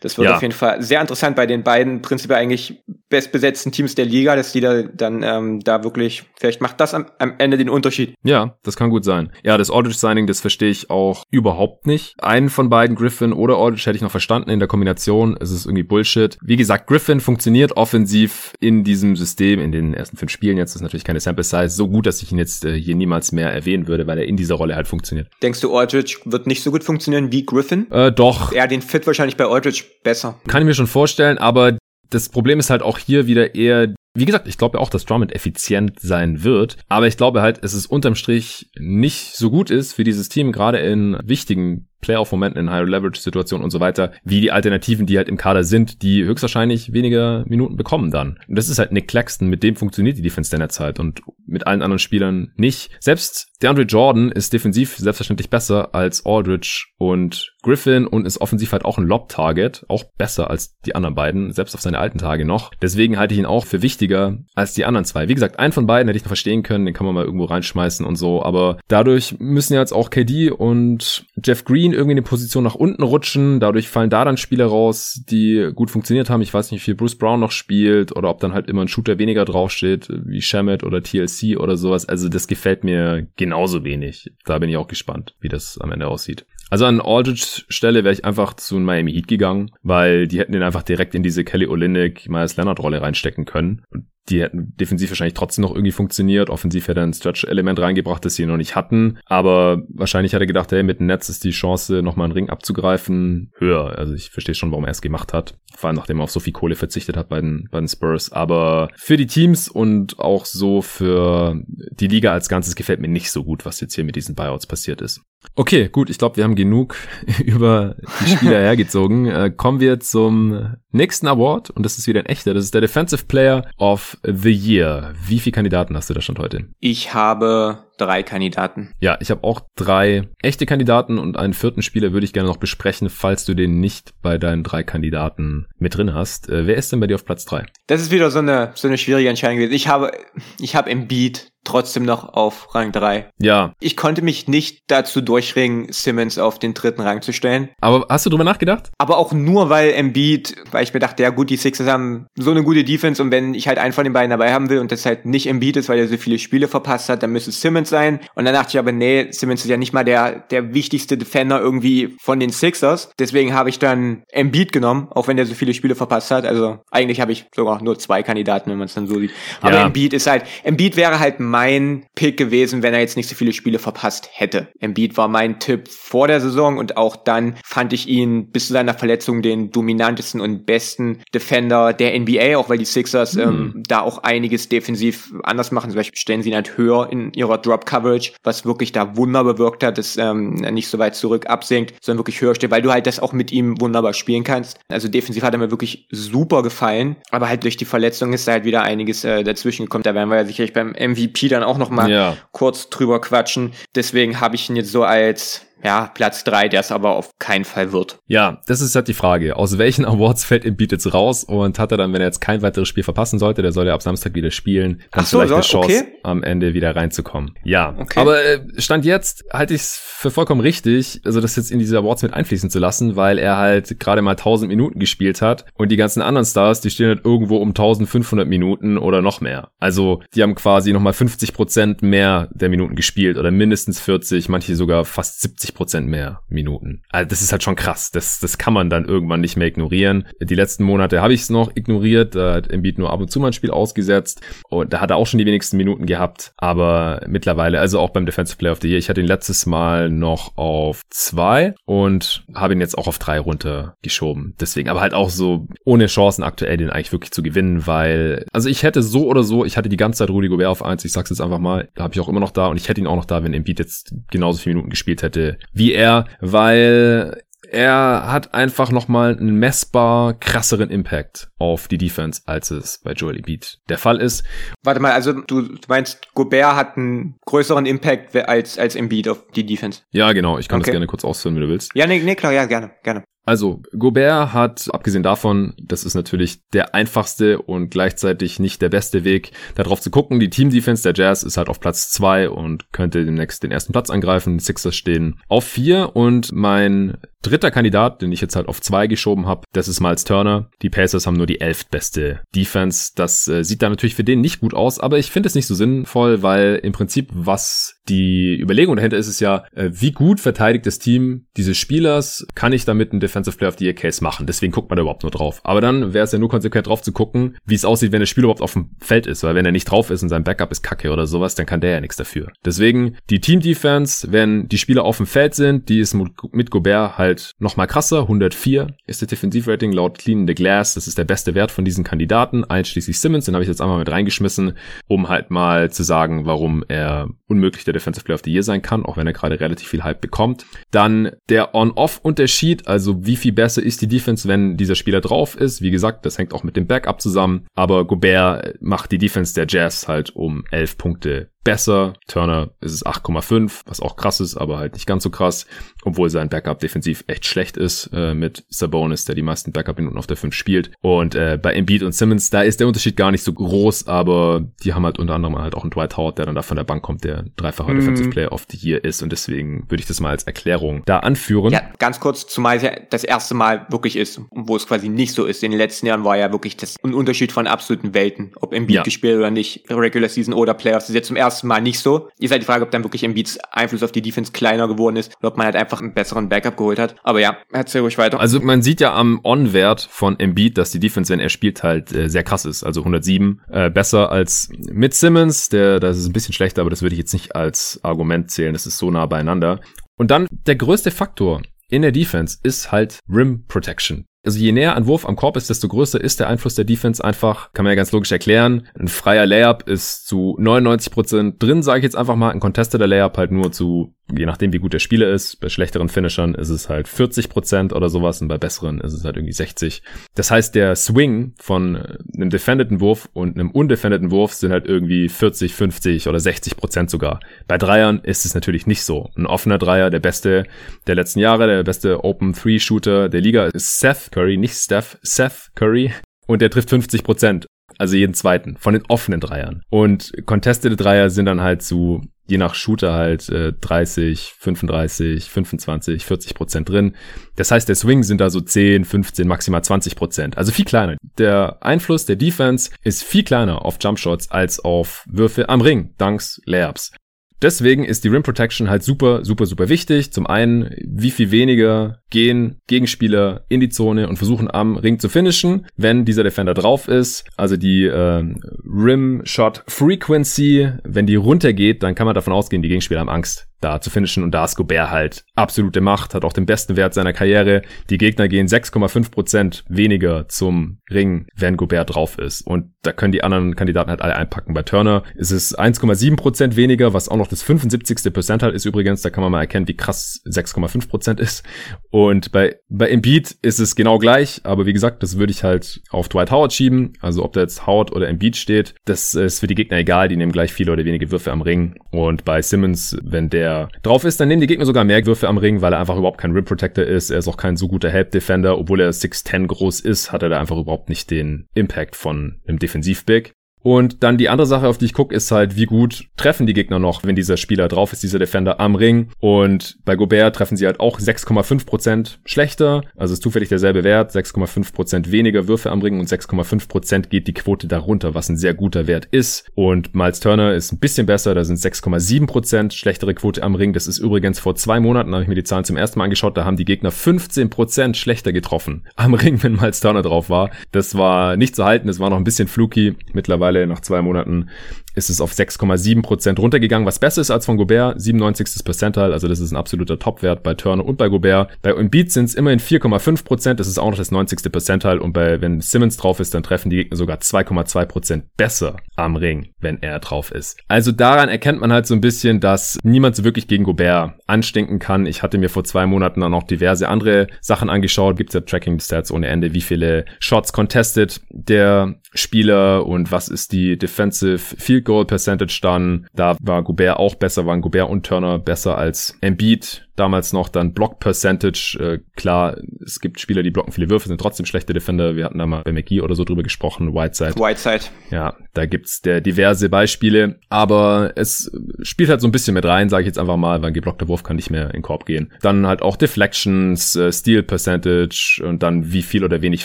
Das wird ja. auf jeden Fall sehr interessant bei den beiden prinzipiell eigentlich bestbesetzten Teams der Liga, dass die da dann ähm, da wirklich, vielleicht macht das am, am Ende den Unterschied. Ja, das kann gut sein. Ja, das Aldridge-Signing, das verstehe ich auch überhaupt nicht. Einen von beiden, Griffin oder Aldridge, hätte ich noch verstanden in der Kombination. Es ist irgendwie Bullshit. Wie gesagt, Griffin funktioniert offensiv in diesem System, in den ersten fünf Spielen jetzt, ist natürlich keine Sample Size, so gut, dass ich ihn jetzt äh, hier niemals mehr erwähnen würde, weil er in dieser Rolle halt funktioniert. Denkst du, Aldridge wird nicht so gut funktionieren wie Griffin? Äh, doch. Ja, den Fit wahrscheinlich bei Aldridge besser. Kann ich mir schon vorstellen, aber das Problem ist halt auch hier wieder eher wie gesagt, ich glaube ja auch, dass Drummond effizient sein wird, aber ich glaube halt, es ist unterm Strich nicht so gut ist für dieses Team, gerade in wichtigen Playoff-Momenten in High-Leverage-Situationen und so weiter, wie die Alternativen, die halt im Kader sind, die höchstwahrscheinlich weniger Minuten bekommen dann. Und das ist halt Nick Claxton, mit dem funktioniert die Defense derzeit und mit allen anderen Spielern nicht. Selbst DeAndre Jordan ist defensiv selbstverständlich besser als Aldridge und Griffin und ist offensiv halt auch ein Lob-Target, auch besser als die anderen beiden, selbst auf seine alten Tage noch. Deswegen halte ich ihn auch für wichtiger als die anderen zwei. Wie gesagt, einen von beiden hätte ich noch verstehen können, den kann man mal irgendwo reinschmeißen und so, aber dadurch müssen jetzt auch KD und Jeff Green irgendwie in die Position nach unten rutschen, dadurch fallen da dann Spiele raus, die gut funktioniert haben. Ich weiß nicht, wie viel Bruce Brown noch spielt oder ob dann halt immer ein Shooter weniger draufsteht, wie Shamet oder TLC oder sowas. Also das gefällt mir genauso wenig. Da bin ich auch gespannt, wie das am Ende aussieht. Also an Aldridge Stelle wäre ich einfach zu Miami Heat gegangen, weil die hätten den einfach direkt in diese Kelly Olynyk, Myers Leonard Rolle reinstecken können. Und die hätten defensiv wahrscheinlich trotzdem noch irgendwie funktioniert. Offensiv hätte er ein Stretch-Element reingebracht, das sie noch nicht hatten. Aber wahrscheinlich hat er gedacht, hey, mit dem Netz ist die Chance, nochmal einen Ring abzugreifen, höher. Also ich verstehe schon, warum er es gemacht hat. Vor allem, nachdem er auf so viel Kohle verzichtet hat bei den, bei den Spurs. Aber für die Teams und auch so für die Liga als Ganzes gefällt mir nicht so gut, was jetzt hier mit diesen Buyouts passiert ist. Okay, gut, ich glaube, wir haben genug über die Spieler hergezogen. Äh, kommen wir zum nächsten Award und das ist wieder ein echter. Das ist der Defensive Player of the Year. Wie viele Kandidaten hast du da schon heute? Ich habe drei Kandidaten. Ja, ich habe auch drei echte Kandidaten und einen vierten Spieler würde ich gerne noch besprechen, falls du den nicht bei deinen drei Kandidaten mit drin hast. Äh, wer ist denn bei dir auf Platz drei? Das ist wieder so eine so eine schwierige Entscheidung gewesen. Ich habe ich habe Embiid trotzdem noch auf Rang 3. Ja. Ich konnte mich nicht dazu durchringen, Simmons auf den dritten Rang zu stellen. Aber hast du drüber nachgedacht? Aber auch nur, weil Embiid, weil ich mir dachte, ja gut, die Sixers haben so eine gute Defense und wenn ich halt einen von den beiden dabei haben will und das halt nicht Embiid ist, weil er so viele Spiele verpasst hat, dann müsste es Simmons sein. Und dann dachte ich aber, nee, Simmons ist ja nicht mal der, der wichtigste Defender irgendwie von den Sixers. Deswegen habe ich dann Embiid genommen, auch wenn der so viele Spiele verpasst hat. Also eigentlich habe ich sogar nur zwei Kandidaten, wenn man es dann so sieht. Aber ja. Embiid ist halt, Embiid wäre halt mein Pick gewesen, wenn er jetzt nicht so viele Spiele verpasst hätte. Embiid war mein Tipp vor der Saison und auch dann fand ich ihn bis zu seiner Verletzung den dominantesten und besten Defender der NBA, auch weil die Sixers mhm. ähm, da auch einiges defensiv anders machen. Zum Beispiel stellen sie ihn halt höher in ihrer Drop Coverage, was wirklich da Wunder bewirkt hat, dass ähm, nicht so weit zurück absinkt, sondern wirklich höher steht, weil du halt das auch mit ihm wunderbar spielen kannst. Also defensiv hat er mir wirklich super gefallen, aber halt durch die Verletzung ist da halt wieder einiges äh, dazwischen gekommen. Da werden wir ja sicherlich beim MVP dann auch noch mal ja. kurz drüber quatschen. Deswegen habe ich ihn jetzt so als ja, Platz drei, der es aber auf keinen Fall wird. Ja, das ist halt die Frage. Aus welchen Awards fällt Embiid jetzt raus und hat er dann, wenn er jetzt kein weiteres Spiel verpassen sollte, der soll ja ab Samstag wieder spielen, dann so, vielleicht so, eine Chance, okay. am Ende wieder reinzukommen. Ja, okay. aber äh, Stand jetzt halte ich es für vollkommen richtig, also das jetzt in diese Awards mit einfließen zu lassen, weil er halt gerade mal 1000 Minuten gespielt hat und die ganzen anderen Stars, die stehen halt irgendwo um 1500 Minuten oder noch mehr. Also die haben quasi nochmal 50 Prozent mehr der Minuten gespielt oder mindestens 40, manche sogar fast 70 50 Prozent mehr Minuten. Also das ist halt schon krass. Das, das kann man dann irgendwann nicht mehr ignorieren. Die letzten Monate habe ich es noch ignoriert. Da hat Embiid nur ab und zu mal ein Spiel ausgesetzt. Und da hat er auch schon die wenigsten Minuten gehabt. Aber mittlerweile, also auch beim Defensive Player of the Year, ich hatte ihn letztes Mal noch auf zwei und habe ihn jetzt auch auf drei runtergeschoben. Deswegen, aber halt auch so ohne Chancen aktuell den eigentlich wirklich zu gewinnen, weil, also ich hätte so oder so, ich hatte die ganze Zeit Rudy Gobert auf eins, ich sag's jetzt einfach mal, habe ich auch immer noch da und ich hätte ihn auch noch da, wenn Embiid jetzt genauso viele Minuten gespielt hätte wie er, weil er hat einfach nochmal einen messbar krasseren Impact auf die Defense, als es bei Joel Embiid der Fall ist. Warte mal, also du meinst, Gobert hat einen größeren Impact als, als Embiid auf die Defense? Ja, genau. Ich kann okay. das gerne kurz ausführen, wenn du willst. Ja, nee, nee, klar, ja, gerne, gerne. Also, Gobert hat, abgesehen davon, das ist natürlich der einfachste und gleichzeitig nicht der beste Weg, darauf zu gucken. Die Team-Defense der Jazz ist halt auf Platz zwei und könnte demnächst den ersten Platz angreifen. Die Sixers stehen auf vier und mein dritter Kandidat, den ich jetzt halt auf zwei geschoben habe, das ist Miles Turner. Die Pacers haben nur die elftbeste Defense. Das äh, sieht da natürlich für den nicht gut aus, aber ich finde es nicht so sinnvoll, weil im Prinzip was die Überlegung dahinter ist es ja, äh, wie gut verteidigt das Team dieses Spielers, kann ich damit einen Defensive Player of the Year Case machen. Deswegen guckt man da überhaupt nur drauf. Aber dann wäre es ja nur konsequent drauf zu gucken, wie es aussieht, wenn der Spieler überhaupt auf dem Feld ist, weil wenn er nicht drauf ist und sein Backup ist kacke oder sowas, dann kann der ja nichts dafür. Deswegen die Team Defense, wenn die Spieler auf dem Feld sind, die ist mit Gobert halt nochmal krasser. 104 ist der Defensivrating laut Clean the Glass. Das ist der beste Wert von diesen Kandidaten, einschließlich Simmons. Den habe ich jetzt einmal mit reingeschmissen, um halt mal zu sagen, warum er unmöglich der Defensive Player of the Year sein kann, auch wenn er gerade relativ viel Hype bekommt. Dann der On-Off-Unterschied, also wie viel besser ist die Defense, wenn dieser Spieler drauf ist. Wie gesagt, das hängt auch mit dem Backup zusammen. Aber Gobert macht die Defense der Jazz halt um 11 Punkte besser. Turner ist es 8,5, was auch krass ist, aber halt nicht ganz so krass, obwohl sein Backup defensiv echt schlecht ist äh, mit Sabonis, der die meisten Backup-Minuten auf der 5 spielt. Und äh, bei Embiid und Simmons, da ist der Unterschied gar nicht so groß, aber die haben halt unter anderem halt auch einen Dwight Howard, der dann da von der Bank kommt, der dreifacher mm. Defensive Player of the Year ist und deswegen würde ich das mal als Erklärung da anführen. Ja, ganz kurz, zumal es ja das erste Mal wirklich ist, wo es quasi nicht so ist. In den letzten Jahren war ja wirklich das ein Unterschied von absoluten Welten, ob Embiid ja. gespielt oder nicht, Regular Season oder Playoffs. Das ist jetzt zum ersten Mal nicht so. Ist halt die Frage, ob dann wirklich Embiids Einfluss auf die Defense kleiner geworden ist oder ob man halt einfach einen besseren Backup geholt hat. Aber ja, erzähl ruhig weiter. Also man sieht ja am On-Wert von Embiid, dass die Defense, wenn er spielt, halt äh, sehr krass ist. Also 107 äh, besser als mit Simmons. Der, das ist ein bisschen schlechter, aber das würde ich jetzt nicht als Argument zählen. Das ist so nah beieinander. Und dann der größte Faktor in der Defense ist halt Rim Protection. Also je näher ein Wurf am Korb ist, desto größer ist der Einfluss der Defense einfach. Kann man ja ganz logisch erklären. Ein freier Layup ist zu 99 Prozent drin, sage ich jetzt einfach mal. Ein contested Layup halt nur zu je nachdem, wie gut der Spieler ist, bei schlechteren Finishern ist es halt 40 Prozent oder sowas und bei besseren ist es halt irgendwie 60. Das heißt, der Swing von einem defendeten Wurf und einem undefendeten Wurf sind halt irgendwie 40, 50 oder 60 Prozent sogar. Bei Dreiern ist es natürlich nicht so. Ein offener Dreier, der beste der letzten Jahre, der beste Open Three Shooter der Liga ist Seth Curry, nicht Steph, Seth Curry. Und der trifft 50 Prozent also jeden zweiten von den offenen Dreiern. Und contested Dreier sind dann halt zu je nach Shooter halt äh, 30, 35, 25, 40 Prozent drin. Das heißt, der Swing sind da so 10, 15, maximal 20 Prozent. Also viel kleiner. Der Einfluss der Defense ist viel kleiner auf Jumpshots als auf Würfe am Ring, Dunks, Layups. Deswegen ist die Rim Protection halt super, super, super wichtig. Zum einen, wie viel weniger gehen Gegenspieler in die Zone und versuchen am Ring zu finishen, wenn dieser Defender drauf ist. Also die äh, Rim Shot Frequency, wenn die runtergeht, dann kann man davon ausgehen, die Gegenspieler haben Angst da zu finishen. Und da ist Gobert halt absolute Macht, hat auch den besten Wert seiner Karriere. Die Gegner gehen 6,5 Prozent weniger zum Ring, wenn Gobert drauf ist. Und da können die anderen Kandidaten halt alle einpacken. Bei Turner ist es 1,7 Prozent weniger, was auch noch das 75. Percentile ist übrigens. Da kann man mal erkennen, wie krass 6,5 Prozent ist. Und bei, bei Embiid ist es genau gleich. Aber wie gesagt, das würde ich halt auf Dwight Howard schieben. Also ob da jetzt Howard oder Embiid steht, das ist für die Gegner egal. Die nehmen gleich viele oder wenige Würfe am Ring. Und bei Simmons, wenn der der drauf ist, dann nehmen die Gegner sogar mehr Würfe am Ring, weil er einfach überhaupt kein Rim Protector ist. Er ist auch kein so guter Help Defender, obwohl er 6'10 groß ist, hat er da einfach überhaupt nicht den Impact von einem Defensiv-Big. Und dann die andere Sache, auf die ich gucke, ist halt, wie gut treffen die Gegner noch, wenn dieser Spieler drauf ist, dieser Defender am Ring. Und bei Gobert treffen sie halt auch 6,5% schlechter. Also ist zufällig derselbe Wert, 6,5% weniger Würfe am Ring und 6,5% geht die Quote darunter, was ein sehr guter Wert ist. Und Miles Turner ist ein bisschen besser, da sind 6,7% schlechtere Quote am Ring. Das ist übrigens vor zwei Monaten, habe ich mir die Zahlen zum ersten Mal angeschaut, da haben die Gegner 15% schlechter getroffen am Ring, wenn Miles Turner drauf war. Das war nicht zu halten, das war noch ein bisschen fluky. Mittlerweile mittlerweile nach zwei Monaten ist es auf 6,7 Prozent runtergegangen, was besser ist als von Gobert, 97. Percentile, also das ist ein absoluter Topwert bei Turner und bei Gobert. Bei Embiid sind es immerhin 4,5 Prozent, das ist auch noch das 90. Percentile und bei, wenn Simmons drauf ist, dann treffen die Gegner sogar 2,2 Prozent besser am Ring, wenn er drauf ist. Also daran erkennt man halt so ein bisschen, dass niemand so wirklich gegen Gobert anstinken kann. Ich hatte mir vor zwei Monaten dann auch diverse andere Sachen angeschaut, gibt's ja Tracking Stats ohne Ende, wie viele Shots contested der Spieler und was ist die Defensive Field Goal Percentage dann. Da war Gobert auch besser, waren Gobert und Turner besser als Embiid. Damals noch dann Block Percentage. Äh, klar, es gibt Spieler, die blocken viele Würfe, sind trotzdem schlechte Defender. Wir hatten da mal bei McGee oder so drüber gesprochen, Whiteside. Whiteside. Ja, da gibt's der diverse Beispiele, aber es spielt halt so ein bisschen mit rein, sage ich jetzt einfach mal, weil ein geblockter Wurf kann nicht mehr in den Korb gehen. Dann halt auch Deflections, äh, Steal Percentage und dann wie viel oder wenig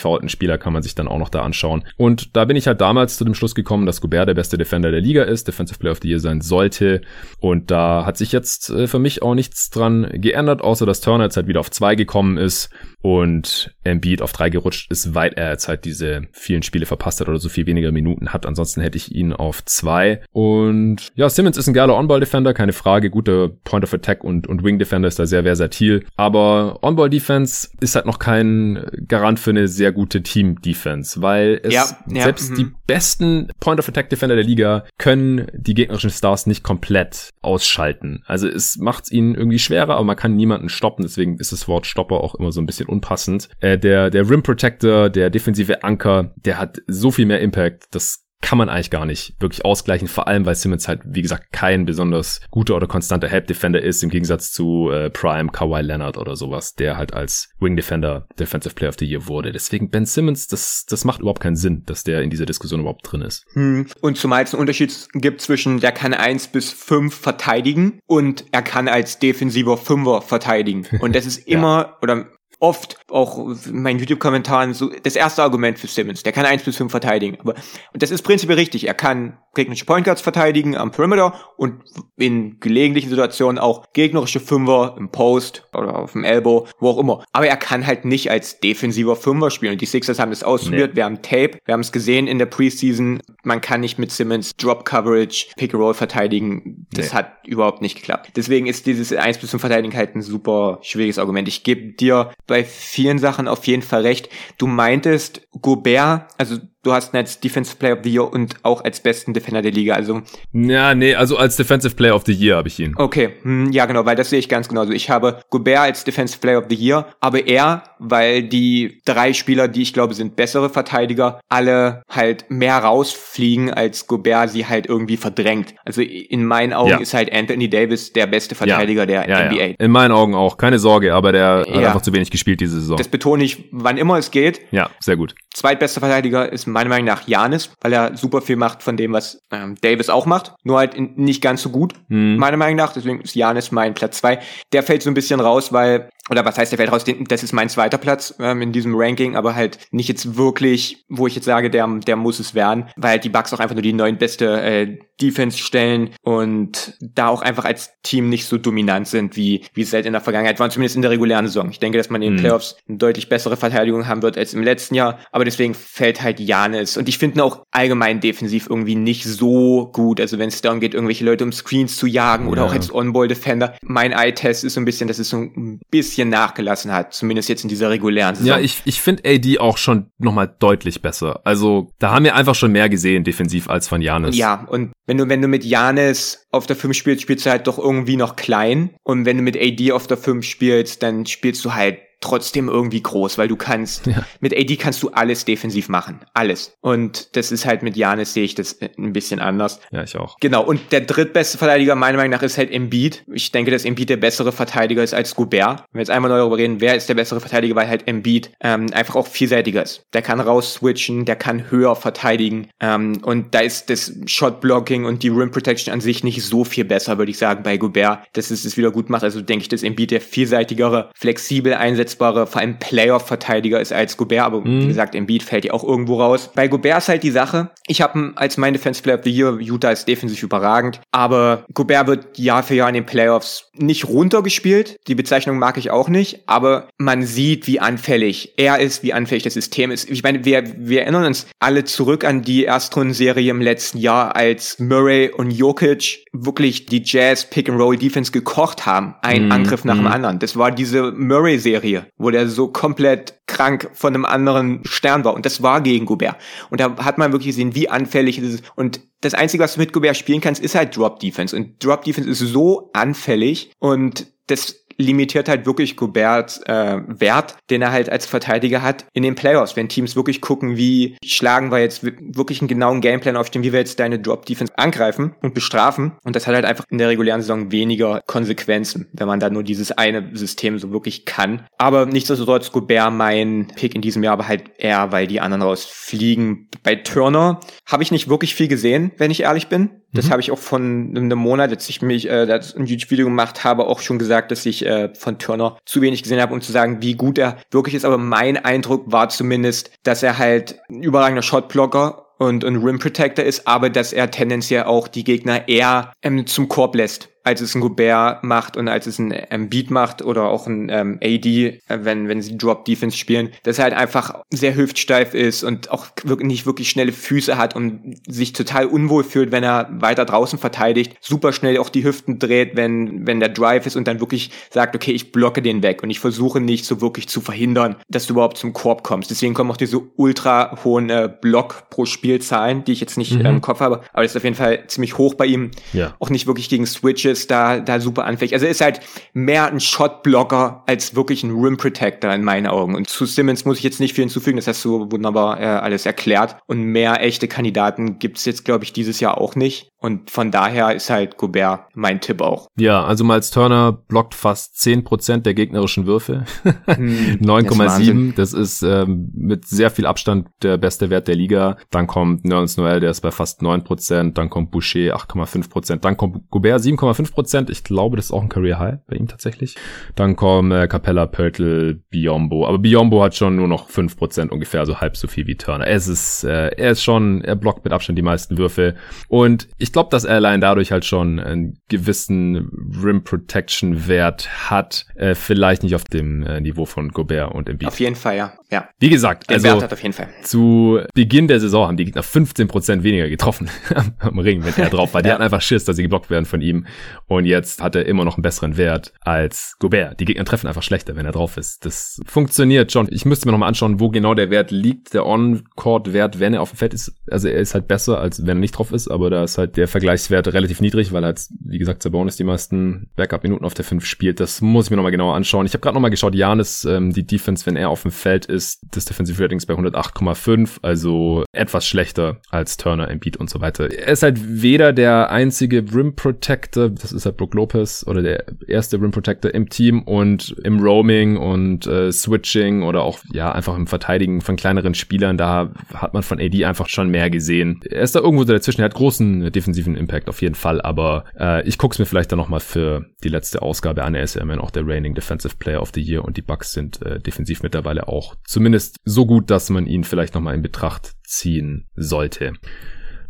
faulten Spieler kann man sich dann auch noch da anschauen. Und da bin ich halt damals zu dem Schluss gekommen, dass Gobert der beste Defender der Liga ist, Defensive Player of the Year sein sollte. Und da hat sich jetzt äh, für mich auch nichts dran geändert, außer dass Turner jetzt halt wieder auf zwei gekommen ist und Embiid auf drei gerutscht ist, weil er jetzt halt diese vielen Spiele verpasst hat oder so viel weniger Minuten hat. Ansonsten hätte ich ihn auf zwei. Und ja, Simmons ist ein geiler On-Ball-Defender, keine Frage. Guter Point of Attack und, und Wing-Defender ist da sehr versatil. Aber On-Ball-Defense ist halt noch kein Garant für eine sehr gute Team-Defense, weil es ja, ja, selbst mhm. die besten Point of Attack Defender der Liga können die gegnerischen Stars nicht komplett ausschalten. Also es macht es ihnen irgendwie schwerer, aber man kann niemanden stoppen. Deswegen ist das Wort Stopper auch immer so ein bisschen unpassend. Äh, der, der Rim Protector, der defensive Anker, der hat so viel mehr Impact. Das kann man eigentlich gar nicht wirklich ausgleichen, vor allem weil Simmons halt, wie gesagt, kein besonders guter oder konstanter Help Defender ist, im Gegensatz zu äh, Prime, Kawhi Leonard oder sowas, der halt als Wing Defender Defensive Player of the Year wurde. Deswegen Ben Simmons, das, das macht überhaupt keinen Sinn, dass der in dieser Diskussion überhaupt drin ist. Hm. Und zumal es einen Unterschied gibt zwischen, der kann eins bis fünf verteidigen und er kann als defensiver Fünfer verteidigen. Und das ist immer, ja. oder oft auch in meinen YouTube-Kommentaren so das erste Argument für Simmons. Der kann 1 bis 5 verteidigen. Aber, und das ist prinzipiell richtig. Er kann gegnerische Point Guards verteidigen am Perimeter und in gelegentlichen Situationen auch gegnerische Fünfer im Post oder auf dem Elbow, wo auch immer. Aber er kann halt nicht als defensiver Fünfer spielen. Und die Sixers haben das ausprobiert. Nee. Wir haben Tape. Wir haben es gesehen in der Preseason. Man kann nicht mit Simmons Drop Coverage, Pick and Roll verteidigen. Das nee. hat überhaupt nicht geklappt. Deswegen ist dieses 1 bis 5 Verteidigen halt ein super schwieriges Argument. Ich gebe dir bei vielen Sachen auf jeden Fall recht. Du meintest, Gobert, also du hast ihn als Defensive Player of the Year und auch als besten Defender der Liga. Also ja, nee, also als Defensive Player of the Year habe ich ihn. Okay, hm, ja genau, weil das sehe ich ganz genauso. Ich habe Gobert als Defensive Player of the Year, aber er, weil die drei Spieler, die ich glaube sind bessere Verteidiger, alle halt mehr rausfliegen als Gobert sie halt irgendwie verdrängt. Also in meinen Augen ja. ist halt Anthony Davis der beste Verteidiger ja. der ja, NBA. In meinen Augen auch, keine Sorge, aber der hat einfach zu wenig gespielt diese Saison. Das betone ich, wann immer es geht. Ja, sehr gut. Zweitbester Verteidiger ist meiner Meinung nach Janis, weil er super viel macht von dem, was ähm, Davis auch macht. Nur halt in, nicht ganz so gut, mhm. meiner Meinung nach. Deswegen ist Janis mein Platz zwei. Der fällt so ein bisschen raus, weil oder was heißt der fällt raus? Das ist mein zweiter Platz ähm, in diesem Ranking, aber halt nicht jetzt wirklich, wo ich jetzt sage, der, der muss es werden, weil halt die Bucks auch einfach nur die neun beste äh, Defense stellen und da auch einfach als Team nicht so dominant sind, wie, wie es halt in der Vergangenheit war, zumindest in der regulären Saison. Ich denke, dass man in den mhm. Playoffs eine deutlich bessere Verteidigung haben wird als im letzten Jahr, aber deswegen fällt halt Janis und ich finde auch allgemein defensiv irgendwie nicht so gut, also wenn es darum geht, irgendwelche Leute um Screens zu jagen oder ja. auch als On-Ball-Defender. Mein Eye-Test ist so ein bisschen, dass es so ein bisschen nachgelassen hat, zumindest jetzt in dieser regulären Saison. Ja, ich, ich finde AD auch schon nochmal deutlich besser. Also da haben wir einfach schon mehr gesehen defensiv als von Janis. Ja, und wenn du, wenn du mit Janis auf der 5 spielst, spielst du halt doch irgendwie noch klein. Und wenn du mit AD auf der 5 spielst, dann spielst du halt trotzdem irgendwie groß, weil du kannst, ja. mit AD kannst du alles defensiv machen. Alles. Und das ist halt mit Janis sehe ich das äh, ein bisschen anders. Ja, ich auch. Genau. Und der drittbeste Verteidiger meiner Meinung nach ist halt Embiid. Ich denke, dass Embiid der bessere Verteidiger ist als Gobert. Wenn wir jetzt einmal neu darüber reden, wer ist der bessere Verteidiger, weil halt Embiid ähm, einfach auch vielseitiger ist. Der kann raus switchen, der kann höher verteidigen. Ähm, und da ist das Shot Blocking und die Rim Protection an sich nicht so viel besser, würde ich sagen, bei Gobert, dass es es wieder gut macht. Also denke ich, dass Embiid der vielseitigere, flexibel einsetzt einsetzbare, vor allem Playoff-Verteidiger ist als Gobert, aber mhm. wie gesagt, Embiid fällt ja auch irgendwo raus. Bei Gobert ist halt die Sache, ich habe als mein Defense Player of the Year, Utah ist defensiv überragend, aber Gobert wird Jahr für Jahr in den Playoffs nicht runtergespielt. Die Bezeichnung mag ich auch nicht, aber man sieht, wie anfällig er ist, wie anfällig das System ist. Ich meine, wir, wir erinnern uns alle zurück an die Erstrundenserie im letzten Jahr, als Murray und Jokic wirklich die Jazz Pick and Roll Defense gekocht haben, ein mhm. Angriff nach dem mhm. anderen. Das war diese Murray-Serie, wo der so komplett krank von einem anderen Stern war. Und das war gegen Gobert. Und da hat man wirklich gesehen, wie anfällig es ist. Und das Einzige, was du mit Gobert spielen kannst, ist halt Drop Defense. Und Drop Defense ist so anfällig und das limitiert halt wirklich Goberts äh, Wert, den er halt als Verteidiger hat in den Playoffs. Wenn Teams wirklich gucken, wie schlagen wir jetzt wirklich einen genauen Gameplan aufstellen, wie wir jetzt deine Drop-Defense angreifen und bestrafen. Und das hat halt einfach in der regulären Saison weniger Konsequenzen, wenn man da nur dieses eine System so wirklich kann. Aber nichtsdestotrotz Gobert mein Pick in diesem Jahr, aber halt eher, weil die anderen rausfliegen. Bei Turner habe ich nicht wirklich viel gesehen, wenn ich ehrlich bin. Das mhm. habe ich auch von einem Monat, als ich mich äh, ein YouTube-Video gemacht habe, auch schon gesagt, dass ich äh, von Turner zu wenig gesehen habe, um zu sagen, wie gut er wirklich ist. Aber mein Eindruck war zumindest, dass er halt ein überragender Shotblocker und ein Rim Protector ist, aber dass er tendenziell auch die Gegner eher ähm, zum Korb lässt als es ein Gobert macht und als es ein Embiid macht oder auch ein ähm, AD, äh, wenn, wenn sie Drop Defense spielen, dass er halt einfach sehr hüftsteif ist und auch wirklich nicht wirklich schnelle Füße hat und sich total unwohl fühlt, wenn er weiter draußen verteidigt, super schnell auch die Hüften dreht, wenn, wenn der Drive ist und dann wirklich sagt, okay, ich blocke den weg und ich versuche nicht so wirklich zu verhindern, dass du überhaupt zum Korb kommst. Deswegen kommen auch diese ultra hohen äh, Block pro Spielzahlen, die ich jetzt nicht mhm. im Kopf habe, aber das ist auf jeden Fall ziemlich hoch bei ihm. Ja. Auch nicht wirklich gegen Switches ist da, da super anfällig. Also er ist halt mehr ein Shotblocker als wirklich ein Rim Protector in meinen Augen. Und zu Simmons muss ich jetzt nicht viel hinzufügen, das hast du wunderbar äh, alles erklärt. Und mehr echte Kandidaten gibt's jetzt, glaube ich, dieses Jahr auch nicht. Und von daher ist halt Gobert mein Tipp auch. Ja, also Miles Turner blockt fast zehn Prozent der gegnerischen Würfe. Hm, 9,7. Das ist ähm, mit sehr viel Abstand der beste Wert der Liga. Dann kommt Nerlens Noel, der ist bei fast neun Prozent. Dann kommt Boucher 8,5 Prozent. Dann kommt Gobert 7,5 Prozent. Ich glaube, das ist auch ein Career High bei ihm tatsächlich. Dann kommen äh, Capella, Pörtl, Biombo. Aber Biombo hat schon nur noch fünf Prozent ungefähr, also halb so viel wie Turner. Es ist, äh, er ist schon, er blockt mit Abstand die meisten Würfe. Und ich glaube, dass er allein dadurch halt schon einen gewissen Rim Protection Wert hat. Äh, vielleicht nicht auf dem äh, Niveau von Gobert und Embiid. Auf jeden Fall, ja. ja. Wie gesagt, Den also Wert hat auf jeden Fall. zu Beginn der Saison haben die Gegner 15% weniger getroffen am Ring, wenn er drauf war. Die ja. hatten einfach Schiss, dass sie geblockt werden von ihm. Und jetzt hat er immer noch einen besseren Wert als Gobert. Die Gegner treffen einfach schlechter, wenn er drauf ist. Das funktioniert schon. Ich müsste mir nochmal anschauen, wo genau der Wert liegt, der On-Court-Wert, wenn er auf dem Feld ist. Also er ist halt besser, als wenn er nicht drauf ist, aber da ist halt der Vergleichswert relativ niedrig, weil halt, wie gesagt, Sabonis die meisten Backup-Minuten auf der 5 spielt. Das muss ich mir nochmal genauer anschauen. Ich habe gerade nochmal geschaut, Janis, ähm, die Defense, wenn er auf dem Feld ist, das Defensive Ratings bei 108,5, also etwas schlechter als Turner, Embiid und so weiter. Er ist halt weder der einzige Rim Protector, das ist halt Brook Lopez oder der erste Rim Protector im Team und im Roaming und äh, Switching oder auch ja einfach im Verteidigen von kleineren Spielern, da hat man von AD einfach schon mehr gesehen. Er ist da irgendwo dazwischen, er hat großen defensiven Impact auf jeden Fall, aber äh, ich guck's mir vielleicht dann nochmal für die letzte Ausgabe an. Er ist ja immerhin auch der reigning Defensive Player of the Year und die Bucks sind äh, defensiv mittlerweile auch zumindest so gut, dass man ihn vielleicht nochmal in Betracht ziehen sollte.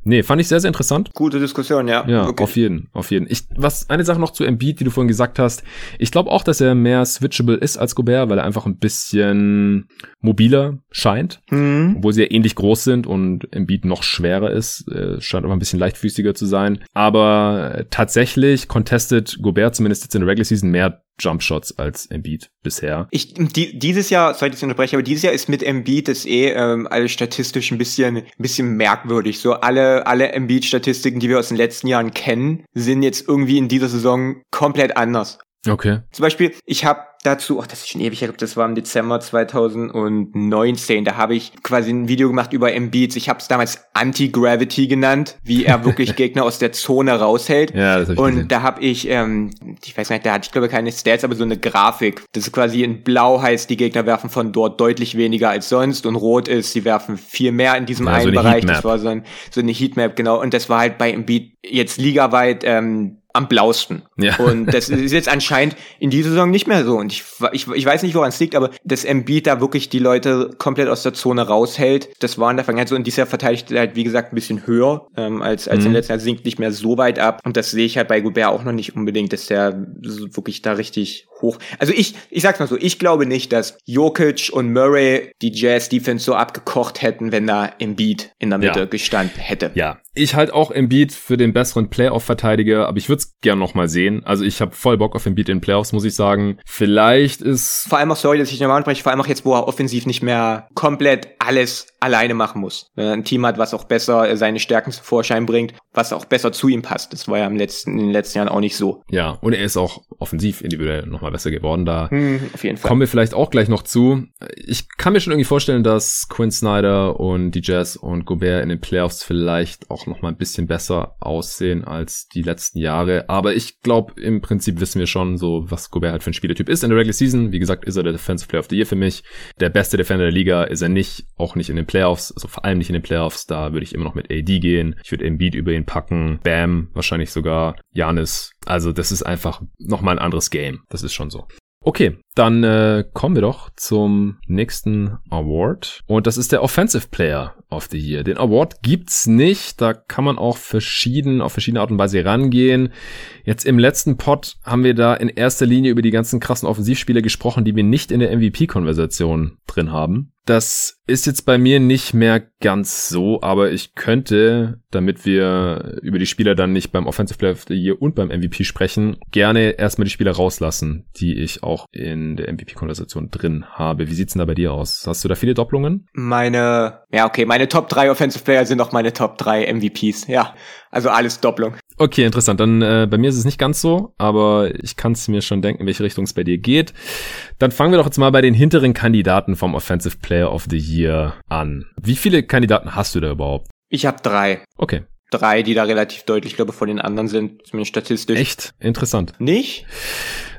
Nee, fand ich sehr, sehr interessant. Gute Diskussion, ja. Ja, wirklich. auf jeden, auf jeden. Ich, was, eine Sache noch zu Embiid, die du vorhin gesagt hast. Ich glaube auch, dass er mehr switchable ist als Gobert, weil er einfach ein bisschen mobiler scheint. Mhm. Obwohl sie ja ähnlich groß sind und Embiid noch schwerer ist. Äh, scheint aber ein bisschen leichtfüßiger zu sein. Aber tatsächlich contestet Gobert zumindest jetzt in der Regular Season mehr Jumpshots als Embiid bisher. Ich, die, dieses Jahr, sollte ich unterbrechen, aber dieses Jahr ist mit Embiid das eh ähm, alles statistisch ein bisschen, ein bisschen merkwürdig. So alle, alle Embiid-Statistiken, die wir aus den letzten Jahren kennen, sind jetzt irgendwie in dieser Saison komplett anders. Okay. Zum Beispiel, ich habe dazu, ach, das ist schon ewig, ich glaube, das war im Dezember 2019, da habe ich quasi ein Video gemacht über Embiid. Ich habe es damals Anti-Gravity genannt, wie er wirklich Gegner aus der Zone raushält. Ja, das hab ich Und gesehen. da habe ich, ähm, ich weiß nicht, da hatte ich glaube keine Stats, aber so eine Grafik. Das ist quasi in Blau heißt, die Gegner werfen von dort deutlich weniger als sonst und Rot ist, sie werfen viel mehr in diesem ja, einen so Bereich. Heatmap. Das war so, ein, so eine Heatmap, genau. Und das war halt bei Embiid jetzt ligaweit ähm, am blausten. Ja. Und das ist jetzt anscheinend in dieser Saison nicht mehr so. Und ich, ich, ich weiß nicht, woran es liegt, aber dass Embiid da wirklich die Leute komplett aus der Zone raushält, das war in der Vergangenheit so. Und dieses Jahr verteidigt er halt, wie gesagt, ein bisschen höher ähm, als, als mhm. im letzten Jahr, sinkt nicht mehr so weit ab. Und das sehe ich halt bei Gobert auch noch nicht unbedingt, dass der wirklich da richtig hoch. Also ich, ich sag's mal so, ich glaube nicht, dass Jokic und Murray die Jazz Defense so abgekocht hätten, wenn da Embiid in der Mitte ja. gestanden hätte. Ja, Ich halt auch Embiid für den besseren Playoff-Verteidiger, aber ich würde es gern noch mal sehen. Also ich habe voll Bock auf Embiid in den Playoffs, muss ich sagen. Vielleicht ist... Vor allem auch, sorry, dass ich nochmal anspreche, vor allem auch jetzt, wo er offensiv nicht mehr komplett alles alleine machen muss. Wenn er ein Team hat, was auch besser seine Stärken zum Vorschein bringt, was auch besser zu ihm passt. Das war ja im letzten, in den letzten Jahren auch nicht so. Ja, und er ist auch offensiv individuell nochmal besser geworden. Da hm, auf jeden Fall. kommen wir vielleicht auch gleich noch zu. Ich kann mir schon irgendwie vorstellen, dass Quinn Snyder und die Jazz und Gobert in den Playoffs vielleicht auch nochmal ein bisschen besser aussehen als die letzten Jahre. Aber ich glaube, im Prinzip wissen wir schon so, was Gobert halt für ein Spielertyp ist in der Regular Season. Wie gesagt, ist er der Defensive Player of the Year für mich. Der beste Defender der Liga ist er nicht, auch nicht in den Playoffs, also vor allem nicht in den Playoffs. Da würde ich immer noch mit AD gehen. Ich würde Embiid über ihn packen. Bam, wahrscheinlich sogar. Janis. Also das ist einfach nochmal ein anderes Game. Das ist schon so. Okay, dann äh, kommen wir doch zum nächsten Award. Und das ist der Offensive Player of the Year. Den Award gibt's nicht. Da kann man auch verschieden, auf verschiedene Art und Weise rangehen. Jetzt im letzten Pod haben wir da in erster Linie über die ganzen krassen Offensivspieler gesprochen, die wir nicht in der MVP-Konversation drin haben. Das ist jetzt bei mir nicht mehr ganz so, aber ich könnte, damit wir über die Spieler dann nicht beim Offensive Player of the Year und beim MVP sprechen, gerne erstmal die Spieler rauslassen, die ich auch in der MVP-Konversation drin habe. Wie sieht's denn da bei dir aus? Hast du da viele Doppelungen? Meine, ja, okay, meine Top 3 Offensive Player sind auch meine Top 3 MVPs, ja. Also alles Doppelung. Okay, interessant. Dann äh, bei mir ist es nicht ganz so, aber ich kann es mir schon denken, in welche Richtung es bei dir geht. Dann fangen wir doch jetzt mal bei den hinteren Kandidaten vom Offensive Player of the Year an. Wie viele Kandidaten hast du da überhaupt? Ich habe drei. Okay. Drei, die da relativ deutlich, glaube ich, von den anderen sind, zumindest statistisch. Echt? Interessant. Nicht?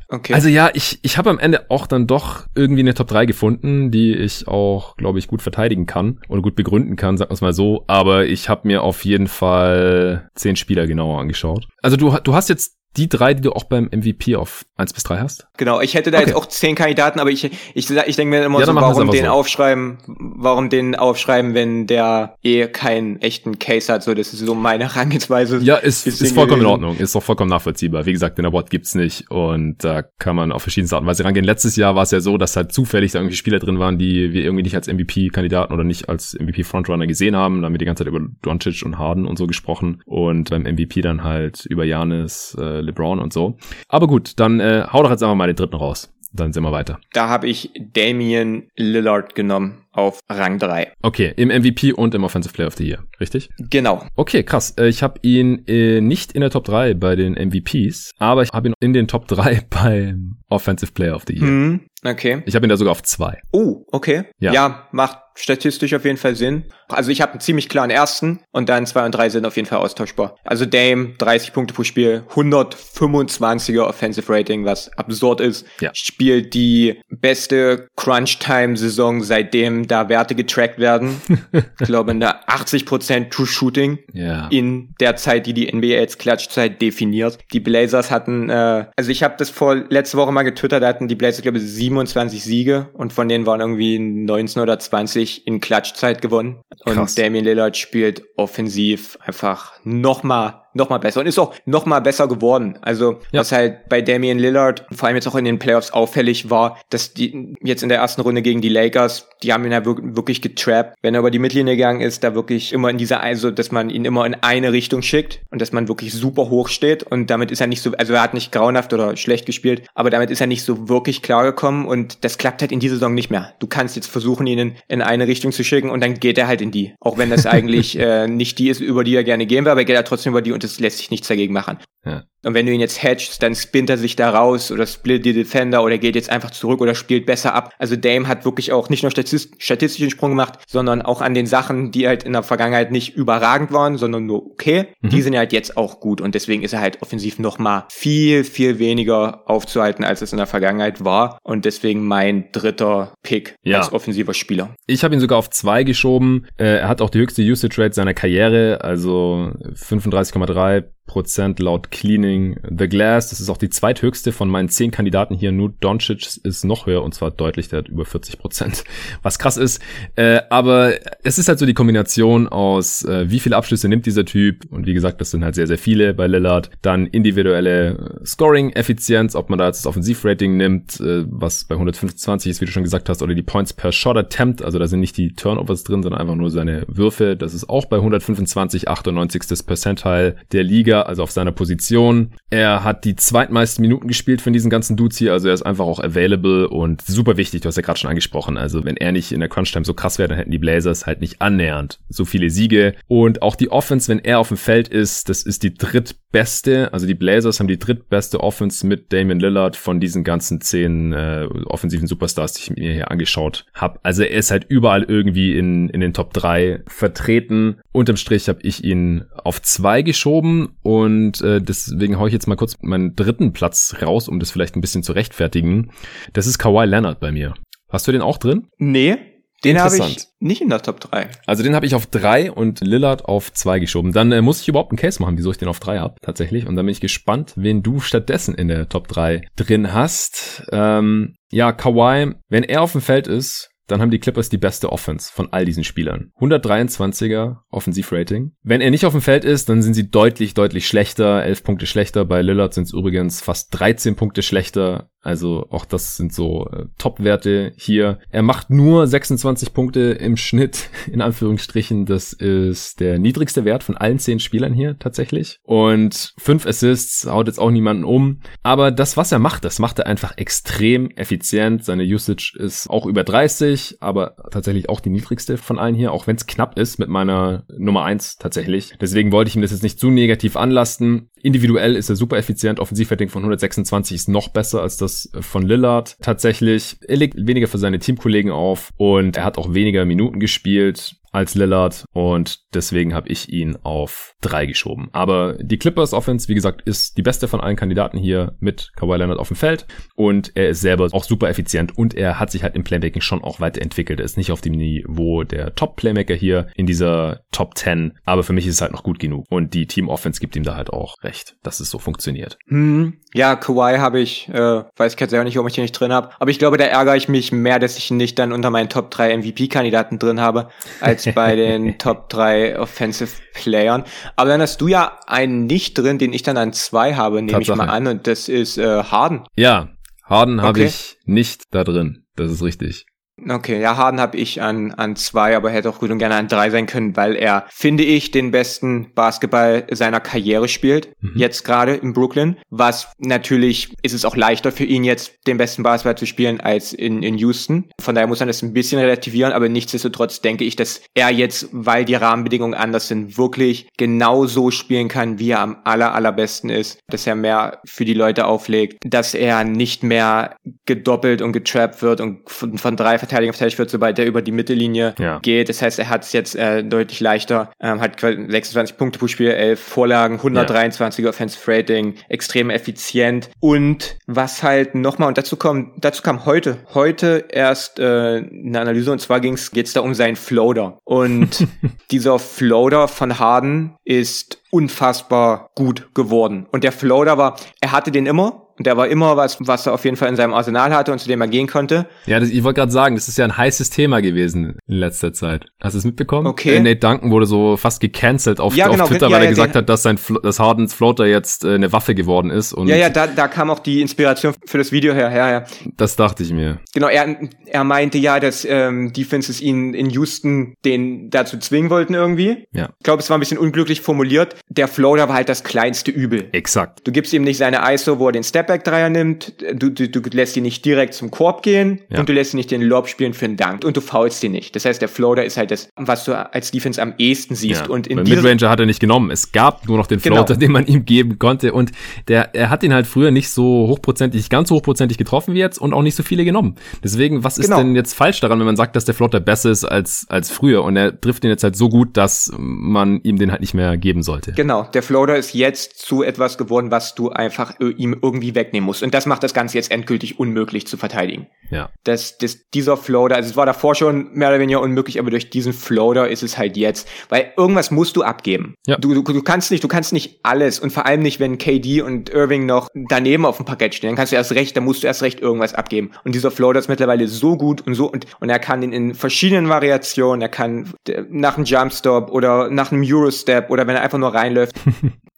Okay. Also ja, ich, ich habe am Ende auch dann doch irgendwie eine Top 3 gefunden, die ich auch, glaube ich, gut verteidigen kann und gut begründen kann, sagen wir es mal so. Aber ich habe mir auf jeden Fall zehn Spieler genauer angeschaut. Also du, du hast jetzt die drei, die du auch beim MVP auf 1 bis 3 hast? Genau, ich hätte da okay. jetzt auch zehn Kandidaten, aber ich, ich, ich denke mir immer ja, so, warum den so. aufschreiben, warum den aufschreiben, wenn der eh keinen echten Case hat, so, das ist so meine Rangehensweise. Ja, ist, ist vollkommen in Ordnung, ist doch vollkommen nachvollziehbar. Wie gesagt, den Award gibt's nicht und da kann man auf verschiedene Arten und Weise rangehen. Letztes Jahr war es ja so, dass halt zufällig da irgendwie Spieler drin waren, die wir irgendwie nicht als MVP-Kandidaten oder nicht als MVP-Frontrunner gesehen haben. Da haben wir die ganze Zeit über Doncic und Harden und so gesprochen und beim MVP dann halt über Janis, äh, LeBron und so. Aber gut, dann äh, hau doch jetzt einfach mal den dritten raus. Dann sind wir weiter. Da habe ich Damian Lillard genommen auf Rang 3. Okay, im MVP und im Offensive Player of the Year, richtig? Genau. Okay, krass. Äh, ich habe ihn äh, nicht in der Top 3 bei den MVPs, aber ich habe ihn in den Top 3 beim Offensive Player of the Year. Hm, okay. Ich habe ihn da sogar auf 2. Oh, okay. Ja. ja, macht statistisch auf jeden Fall Sinn. Also ich habe einen ziemlich klaren ersten und dann zwei und drei sind auf jeden Fall austauschbar. Also Dame 30 Punkte pro Spiel, 125er Offensive Rating, was absurd ist. Ja. Spielt die beste Crunch Time Saison seitdem da Werte getrackt werden. ich glaube in der 80% True Shooting ja. in der Zeit, die die NBA als Klatschzeit definiert. Die Blazers hatten, äh, also ich habe das vor letzte Woche mal getwittert, da hatten die Blazers glaube ich 27 Siege und von denen waren irgendwie 19 oder 20 wirklich in Klatschzeit gewonnen. Krass. Und Damien Lillard spielt offensiv einfach nochmal noch mal besser und ist auch noch mal besser geworden. Also ja. was halt bei Damian Lillard vor allem jetzt auch in den Playoffs auffällig war, dass die jetzt in der ersten Runde gegen die Lakers, die haben ihn ja wirklich getrappt. Wenn er über die Mittellinie gegangen ist, da wirklich immer in dieser, also dass man ihn immer in eine Richtung schickt und dass man wirklich super hoch steht und damit ist er nicht so, also er hat nicht grauenhaft oder schlecht gespielt, aber damit ist er nicht so wirklich klargekommen und das klappt halt in dieser Saison nicht mehr. Du kannst jetzt versuchen, ihn in, in eine Richtung zu schicken und dann geht er halt in die. Auch wenn das eigentlich äh, nicht die ist, über die er gerne gehen will, aber er geht halt trotzdem über die und das lässt sich nichts dagegen machen. Ja. Und wenn du ihn jetzt hedgest, dann spinnt er sich da raus oder split die Defender oder geht jetzt einfach zurück oder spielt besser ab. Also Dame hat wirklich auch nicht nur statistischen Sprung gemacht, sondern auch an den Sachen, die halt in der Vergangenheit nicht überragend waren, sondern nur okay. Mhm. Die sind halt jetzt auch gut und deswegen ist er halt offensiv nochmal viel, viel weniger aufzuhalten, als es in der Vergangenheit war. Und deswegen mein dritter Pick ja. als offensiver Spieler. Ich habe ihn sogar auf zwei geschoben. Äh, er hat auch die höchste Usage Rate seiner Karriere, also 35,3 schreibt, Prozent laut Cleaning the Glass. Das ist auch die zweithöchste von meinen zehn Kandidaten hier. Nur Doncic ist noch höher und zwar deutlich, der hat über 40 Prozent, was krass ist. Äh, aber es ist halt so die Kombination aus, äh, wie viele Abschlüsse nimmt dieser Typ und wie gesagt, das sind halt sehr, sehr viele bei Lillard. Dann individuelle Scoring-Effizienz, ob man da jetzt das Offensivrating nimmt, äh, was bei 125 ist, wie du schon gesagt hast, oder die Points per Shot Attempt, also da sind nicht die Turnovers drin, sondern einfach nur seine Würfe. Das ist auch bei 125, 98. Percentile der Liga, also auf seiner Position. Er hat die zweitmeisten Minuten gespielt von diesen ganzen Dudes hier, also er ist einfach auch available und super wichtig, du hast ja gerade schon angesprochen. Also wenn er nicht in der Crunch-Time so krass wäre, dann hätten die Blazers halt nicht annähernd so viele Siege. Und auch die Offense, wenn er auf dem Feld ist, das ist die drittbeste, also die Blazers haben die drittbeste Offense mit Damian Lillard von diesen ganzen zehn äh, offensiven Superstars, die ich mir hier angeschaut habe. Also er ist halt überall irgendwie in, in den Top 3 vertreten. Unterm Strich habe ich ihn auf zwei geschoben und äh, deswegen haue ich jetzt mal kurz meinen dritten Platz raus, um das vielleicht ein bisschen zu rechtfertigen. Das ist Kawhi Leonard bei mir. Hast du den auch drin? Nee, den habe ich nicht in der Top 3. Also den habe ich auf 3 und Lillard auf 2 geschoben. Dann äh, muss ich überhaupt einen Case machen, wieso ich den auf 3 habe, tatsächlich. Und dann bin ich gespannt, wen du stattdessen in der Top 3 drin hast. Ähm, ja, Kawhi, wenn er auf dem Feld ist, dann haben die Clippers die beste Offense von all diesen Spielern. 123er Offensivrating. Wenn er nicht auf dem Feld ist, dann sind sie deutlich, deutlich schlechter. 11 Punkte schlechter. Bei Lillard sind es übrigens fast 13 Punkte schlechter. Also auch das sind so äh, Top-Werte hier. Er macht nur 26 Punkte im Schnitt, in Anführungsstrichen. Das ist der niedrigste Wert von allen zehn Spielern hier tatsächlich. Und fünf Assists haut jetzt auch niemanden um. Aber das, was er macht, das macht er einfach extrem effizient. Seine Usage ist auch über 30, aber tatsächlich auch die niedrigste von allen hier, auch wenn es knapp ist mit meiner Nummer eins tatsächlich. Deswegen wollte ich ihm das jetzt nicht zu negativ anlasten. Individuell ist er super effizient. Offensivrating von 126 ist noch besser als das von Lillard. Tatsächlich, er legt weniger für seine Teamkollegen auf und er hat auch weniger Minuten gespielt als Lillard und deswegen habe ich ihn auf drei geschoben. Aber die Clippers Offense, wie gesagt, ist die beste von allen Kandidaten hier mit Kawhi Leonard auf dem Feld und er ist selber auch super effizient und er hat sich halt im Playmaking schon auch weiterentwickelt. Er ist nicht auf dem Niveau der Top Playmaker hier in dieser Top 10, aber für mich ist es halt noch gut genug und die Team Offense gibt ihm da halt auch recht, dass es so funktioniert. Hm, ja, Kawhi habe ich, äh, weiß ich jetzt selber nicht, warum ich den nicht drin habe, aber ich glaube, da ärgere ich mich mehr, dass ich ihn nicht dann unter meinen Top 3 MVP-Kandidaten drin habe, als bei den Top 3 Offensive Playern. Aber dann hast du ja einen nicht drin, den ich dann an zwei habe, nehme ich mal an, und das ist äh, Harden. Ja, Harden habe okay. ich nicht da drin. Das ist richtig. Okay, ja, Harden habe ich an, an zwei, aber hätte auch gut und gerne an drei sein können, weil er, finde ich, den besten Basketball seiner Karriere spielt, mhm. jetzt gerade in Brooklyn. Was natürlich ist es auch leichter für ihn jetzt, den besten Basketball zu spielen als in, in Houston. Von daher muss man das ein bisschen relativieren, aber nichtsdestotrotz denke ich, dass er jetzt, weil die Rahmenbedingungen anders sind, wirklich genau so spielen kann, wie er am aller, allerbesten ist, dass er mehr für die Leute auflegt, dass er nicht mehr gedoppelt und getrappt wird und von, von drei Verteidiger verteidigt wird, sobald er über die Mittellinie ja. geht. Das heißt, er hat es jetzt äh, deutlich leichter, ähm, hat 26 Punkte pro Spiel, 11 Vorlagen, 123er ja. Offensive Rating, extrem effizient. Und was halt nochmal, und dazu kommt, dazu kam heute, heute erst äh, eine Analyse, und zwar ging's, geht's da um seinen Floater. Und dieser Floater von Harden ist unfassbar gut geworden. Und der Floater war, er hatte den immer, und der war immer was, was er auf jeden Fall in seinem Arsenal hatte und zu dem er gehen konnte. Ja, das, ich wollte gerade sagen, das ist ja ein heißes Thema gewesen in letzter Zeit. Hast du es mitbekommen? Okay. Äh, Nate Duncan wurde so fast gecancelt auf, ja, genau, auf Twitter, ja, weil er ja, gesagt hat, dass sein dass Hardens Floater jetzt äh, eine Waffe geworden ist. Und ja, ja, da, da kam auch die Inspiration für das Video her. Ja, ja. Das dachte ich mir. Genau, er, er meinte ja, dass ähm, Defenses ihn in Houston den dazu zwingen wollten irgendwie. Ja. Ich glaube, es war ein bisschen unglücklich formuliert. Der Floater war halt das kleinste Übel. Exakt. Du gibst ihm nicht seine ISO, wo er den Stepback-Dreier nimmt. Du, du, du lässt ihn nicht direkt zum Korb gehen ja. und du lässt ihn nicht den Lob spielen für einen Dank und du faulst ihn nicht. Das heißt, der Floater ist halt das, was du als Defense am ehesten siehst. Ja. Und in Midranger hat er nicht genommen. Es gab nur noch den genau. Floater, genau. den man ihm geben konnte und der, er hat ihn halt früher nicht so hochprozentig, ganz so hochprozentig getroffen wie jetzt und auch nicht so viele genommen. Deswegen, was ist genau. denn jetzt falsch daran, wenn man sagt, dass der Floater besser ist als, als früher und er trifft ihn jetzt halt so gut, dass man ihm den halt nicht mehr geben sollte? Genau. Der Floater ist jetzt zu etwas geworden, was du einfach ihm irgendwie wegnehmen musst. Und das macht das Ganze jetzt endgültig unmöglich zu verteidigen. Ja. Das, das, dieser Floater, also es war davor schon mehr oder weniger unmöglich, aber durch diesen Floater ist es halt jetzt. Weil irgendwas musst du abgeben. Ja. Du, du, du kannst nicht, du kannst nicht alles und vor allem nicht, wenn KD und Irving noch daneben auf dem Parkett stehen, dann kannst du erst recht, dann musst du erst recht irgendwas abgeben. Und dieser Floater ist mittlerweile so gut und so und, und er kann in, in verschiedenen Variationen, er kann nach einem Jumpstop oder nach einem Eurostep oder wenn er einfach nur reinläuft.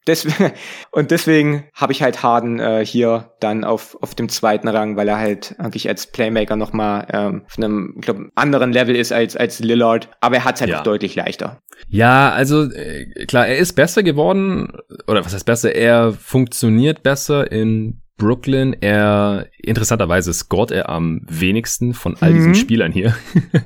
Deswegen, und deswegen habe ich halt Harden äh, hier dann auf, auf dem zweiten Rang, weil er halt eigentlich als Playmaker nochmal ähm, auf einem glaub, anderen Level ist als, als Lillard, aber er hat es halt ja. auch deutlich leichter. Ja, also äh, klar, er ist besser geworden, oder was heißt besser, er funktioniert besser in Brooklyn. Er, interessanterweise scoret er am wenigsten von all diesen mhm. Spielern hier.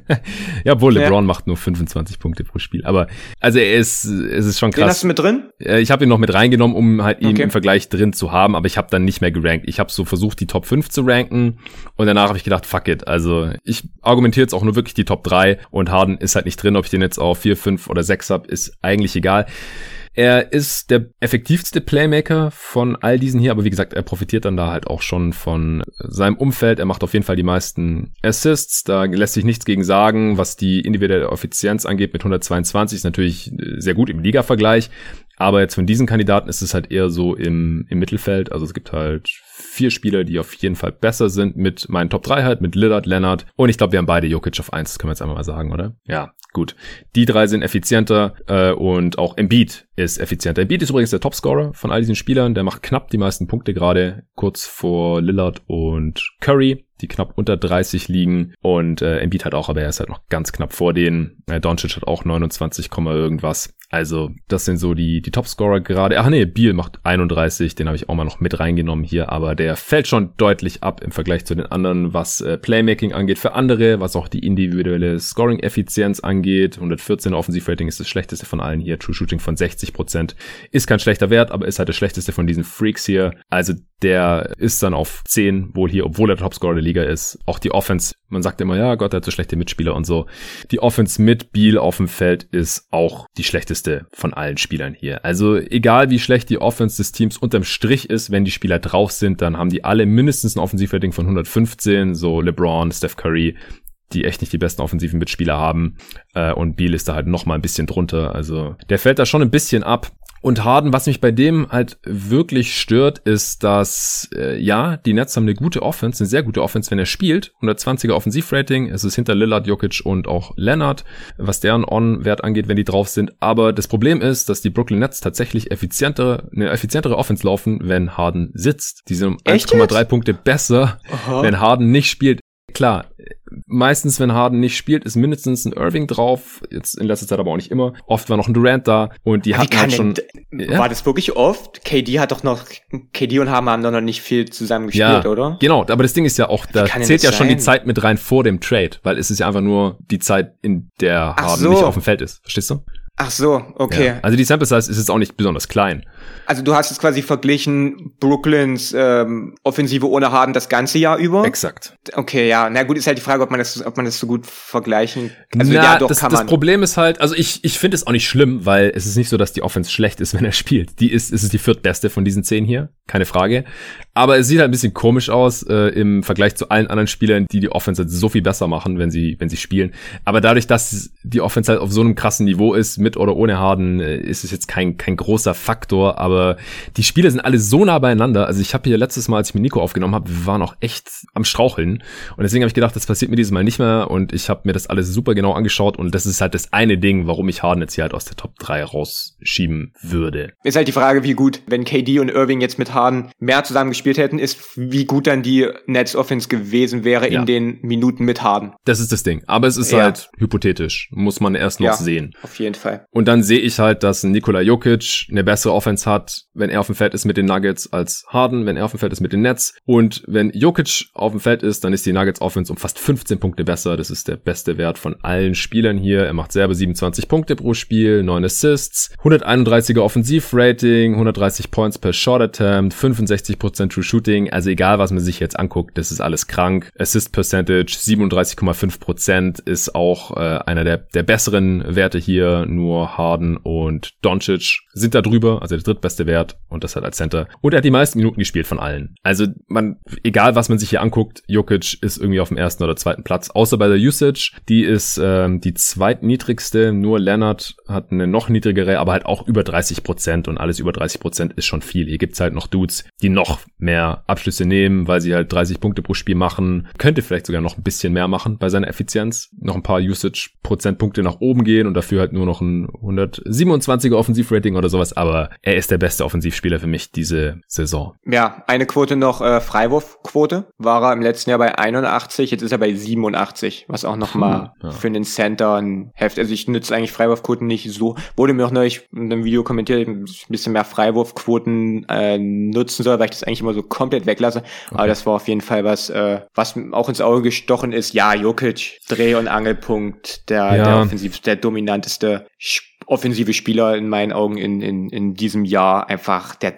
ja, obwohl ja. LeBron macht nur 25 Punkte pro Spiel. Aber, also er ist, es ist schon krass. Den hast du mit drin? Äh, ich habe ihn noch mit reingenommen, um halt ihn okay. im Vergleich drin zu haben, aber ich habe dann nicht mehr gerankt. Ich habe so versucht, die Top 5 zu ranken und danach habe ich gedacht, fuck it. Also ich argumentiere jetzt auch nur wirklich die Top 3 und Harden ist halt nicht drin. Ob ich den jetzt auf 4, 5 oder 6 habe, ist eigentlich egal. Er ist der effektivste Playmaker von all diesen hier, aber wie gesagt, er profitiert dann da halt auch schon von seinem Umfeld. Er macht auf jeden Fall die meisten Assists. Da lässt sich nichts gegen sagen. Was die individuelle Effizienz angeht mit 122 ist natürlich sehr gut im Liga-Vergleich. Aber jetzt von diesen Kandidaten ist es halt eher so im, im Mittelfeld. Also es gibt halt vier Spieler, die auf jeden Fall besser sind mit meinen Top 3 halt, mit Lillard, Leonard. Und ich glaube, wir haben beide Jokic auf 1, das können wir jetzt einmal mal sagen, oder? Ja, gut. Die drei sind effizienter äh, und auch Embiid ist effizienter. Embiid ist übrigens der Topscorer von all diesen Spielern. Der macht knapp die meisten Punkte gerade kurz vor Lillard und Curry die knapp unter 30 liegen. Und äh, Embiid hat auch, aber er ist halt noch ganz knapp vor denen. Äh, Doncic hat auch 29, irgendwas. Also, das sind so die, die Topscorer gerade. Ach nee, Beal macht 31, den habe ich auch mal noch mit reingenommen hier, aber der fällt schon deutlich ab im Vergleich zu den anderen, was äh, Playmaking angeht für andere, was auch die individuelle Scoring-Effizienz angeht. 114 Offensivrating ist das schlechteste von allen hier. True Shooting von 60%. Ist kein schlechter Wert, aber ist halt das schlechteste von diesen Freaks hier. Also der ist dann auf 10 wohl hier, obwohl er Topscorer der ist. Auch die Offense, man sagt immer, ja Gott, er hat so schlechte Mitspieler und so. Die Offense mit Beal auf dem Feld ist auch die schlechteste von allen Spielern hier. Also egal wie schlecht die Offense des Teams unterm Strich ist, wenn die Spieler drauf sind, dann haben die alle mindestens ein Offensivrating von 115, so LeBron, Steph Curry, die echt nicht die besten offensiven Mitspieler haben. Äh, und Beal ist da halt noch mal ein bisschen drunter. Also der fällt da schon ein bisschen ab. Und Harden, was mich bei dem halt wirklich stört, ist, dass äh, ja, die Nets haben eine gute Offense, eine sehr gute Offense, wenn er spielt. 120er Offensivrating, es ist hinter Lillard, Jokic und auch Leonard, was deren On-Wert angeht, wenn die drauf sind. Aber das Problem ist, dass die Brooklyn Nets tatsächlich effizientere, eine effizientere Offense laufen, wenn Harden sitzt. Die sind um 1,3 Punkte besser, Aha. wenn Harden nicht spielt. Klar, meistens, wenn Harden nicht spielt, ist mindestens ein Irving drauf. Jetzt in letzter Zeit aber auch nicht immer. Oft war noch ein Durant da und die hatten halt schon. Ja? War das wirklich oft? KD hat doch noch, KD und Harden haben doch noch nicht viel zusammen gespielt, ja, oder? Genau, aber das Ding ist ja auch, da zählt ja sein? schon die Zeit mit rein vor dem Trade, weil es ist ja einfach nur die Zeit, in der Harden so. nicht auf dem Feld ist. Verstehst du? Ach so, okay. Ja. Also die Sample Size ist jetzt auch nicht besonders klein. Also du hast es quasi verglichen Brooklyns ähm, Offensive ohne Harden das ganze Jahr über. Exakt. Okay, ja. Na gut, ist halt die Frage, ob man das, ob man das so gut vergleichen. Also Na, ja, doch das, kann man. Das Problem ist halt, also ich, ich finde es auch nicht schlimm, weil es ist nicht so, dass die Offense schlecht ist, wenn er spielt. Die ist, es ist die viertbeste von diesen zehn hier, keine Frage. Aber es sieht halt ein bisschen komisch aus äh, im Vergleich zu allen anderen Spielern, die die Offense halt so viel besser machen, wenn sie, wenn sie spielen. Aber dadurch, dass die Offense halt auf so einem krassen Niveau ist, mit oder ohne Harden, äh, ist es jetzt kein, kein großer Faktor. Aber die Spiele sind alle so nah beieinander. Also ich habe hier letztes Mal, als ich mit Nico aufgenommen habe, wir waren auch echt am Straucheln. Und deswegen habe ich gedacht, das passiert mir dieses Mal nicht mehr. Und ich habe mir das alles super genau angeschaut. Und das ist halt das eine Ding, warum ich Harden jetzt hier halt aus der Top 3 rausschieben würde. Ist halt die Frage, wie gut, wenn KD und Irving jetzt mit Harden mehr zusammen gespielt hätten, ist, wie gut dann die Nets Offense gewesen wäre ja. in den Minuten mit Harden. Das ist das Ding. Aber es ist ja. halt hypothetisch. Muss man erst noch ja, sehen. Auf jeden Fall. Und dann sehe ich halt, dass Nikola Jokic eine bessere Offense hat, wenn er auf dem Feld ist mit den Nuggets als Harden, wenn er auf dem Feld ist mit den Nets. Und wenn Jokic auf dem Feld ist, dann ist die Nuggets Offense um fast 15 Punkte besser. Das ist der beste Wert von allen Spielern hier. Er macht selber 27 Punkte pro Spiel, 9 Assists, 131er Offensivrating, 130 Points per Shot Attempt, 65% True Shooting. Also egal, was man sich jetzt anguckt, das ist alles krank. Assist Percentage 37,5% ist auch äh, einer der, der besseren Werte hier. Nur Harden und Doncic sind da drüber, also der drittbeste Wert und das hat als Center. Und er hat die meisten Minuten gespielt von allen. Also man, egal was man sich hier anguckt, Jokic ist irgendwie auf dem ersten oder zweiten Platz, außer bei der Usage. Die ist ähm, die zweitniedrigste. Nur Leonard hat eine noch niedrigere, aber halt auch über 30 Prozent und alles über 30 Prozent ist schon viel. Hier gibt's halt noch Dudes, die noch mehr Abschlüsse nehmen, weil sie halt 30 Punkte pro Spiel machen. Könnte vielleicht sogar noch ein bisschen mehr machen bei seiner Effizienz. Noch ein paar Usage-Prozentpunkte nach oben gehen und dafür halt nur noch ein 127er Offensivrating oder sowas. Aber er ist der beste Offensivspieler für mich diese Saison. Ja, eine Quote noch, äh, Freiwurfquote. War er im letzten Jahr bei 81, jetzt ist er bei 87, was auch nochmal ja. für einen Center ein Heft. Also ich nütze eigentlich Freiwurfquoten nicht so. Wurde mir auch neulich in einem Video kommentiert, ein bisschen mehr Freiwurfquoten äh, nutzen soll, weil ich das eigentlich immer so komplett weglasse. Okay. Aber das war auf jeden Fall was, äh, was auch ins Auge gestochen ist. Ja, Jokic, Dreh- und Angelpunkt, der, ja. der offensiv, der dominanteste offensive Spieler in meinen Augen in, in, in diesem Jahr. Einfach der,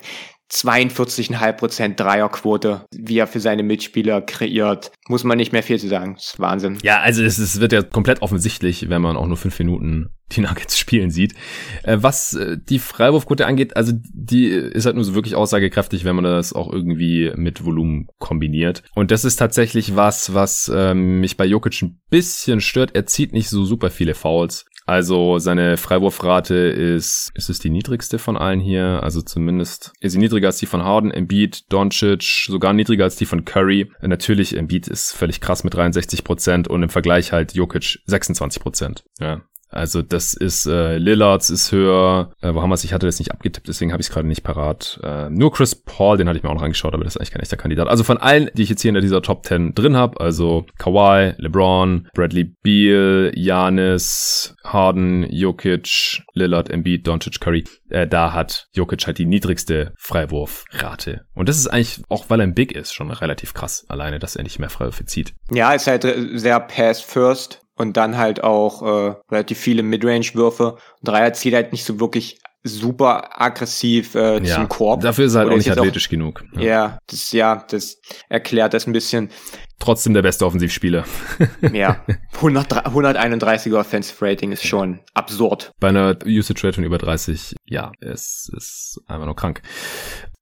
42,5% Dreierquote, wie er für seine Mitspieler kreiert. Muss man nicht mehr viel zu sagen. Das ist Wahnsinn. Ja, also es, es wird ja komplett offensichtlich, wenn man auch nur fünf Minuten die Nuggets spielen sieht. Äh, was äh, die Freiwurfquote angeht, also die ist halt nur so wirklich aussagekräftig, wenn man das auch irgendwie mit Volumen kombiniert. Und das ist tatsächlich was, was ähm, mich bei Jokic ein bisschen stört. Er zieht nicht so super viele Fouls. Also seine Freiwurfrate ist, ist es die niedrigste von allen hier? Also zumindest ist sie niedriger als die von Harden, Embiid, Doncic, sogar niedriger als die von Curry. Natürlich, Embiid ist völlig krass mit 63 Prozent und im Vergleich halt Jokic 26 Prozent. Ja, also das ist äh, Lillards ist höher. Äh, wo haben wir es? Ich hatte das nicht abgetippt, deswegen habe ich es gerade nicht parat. Äh, nur Chris Paul, den hatte ich mir auch noch angeschaut, aber das ist eigentlich kein echter Kandidat. Also von allen, die ich jetzt hier in dieser Top 10 drin habe, also Kawhi, LeBron, Bradley Beal, Janis, Harden, Jokic, Lillard, Embiid, Doncic, Curry, äh, da hat Jokic halt die niedrigste Freiwurfrate. Und das ist eigentlich, auch weil er ein Big ist, schon relativ krass, alleine, dass er nicht mehr Freiwürfe zieht. Ja, ist halt sehr Pass First und dann halt auch äh, relativ viele Midrange-Würfe. Dreier zieht halt nicht so wirklich super aggressiv äh, ja, zum Korb. Dafür ist er halt auch nicht athletisch auch, genug. Ja. ja, das ja, das erklärt das ein bisschen. Trotzdem der beste Offensivspieler. ja, 100, 131er Offensive Rating ist schon absurd. Bei einer Usage Rate von über 30, ja, es ist einfach nur krank.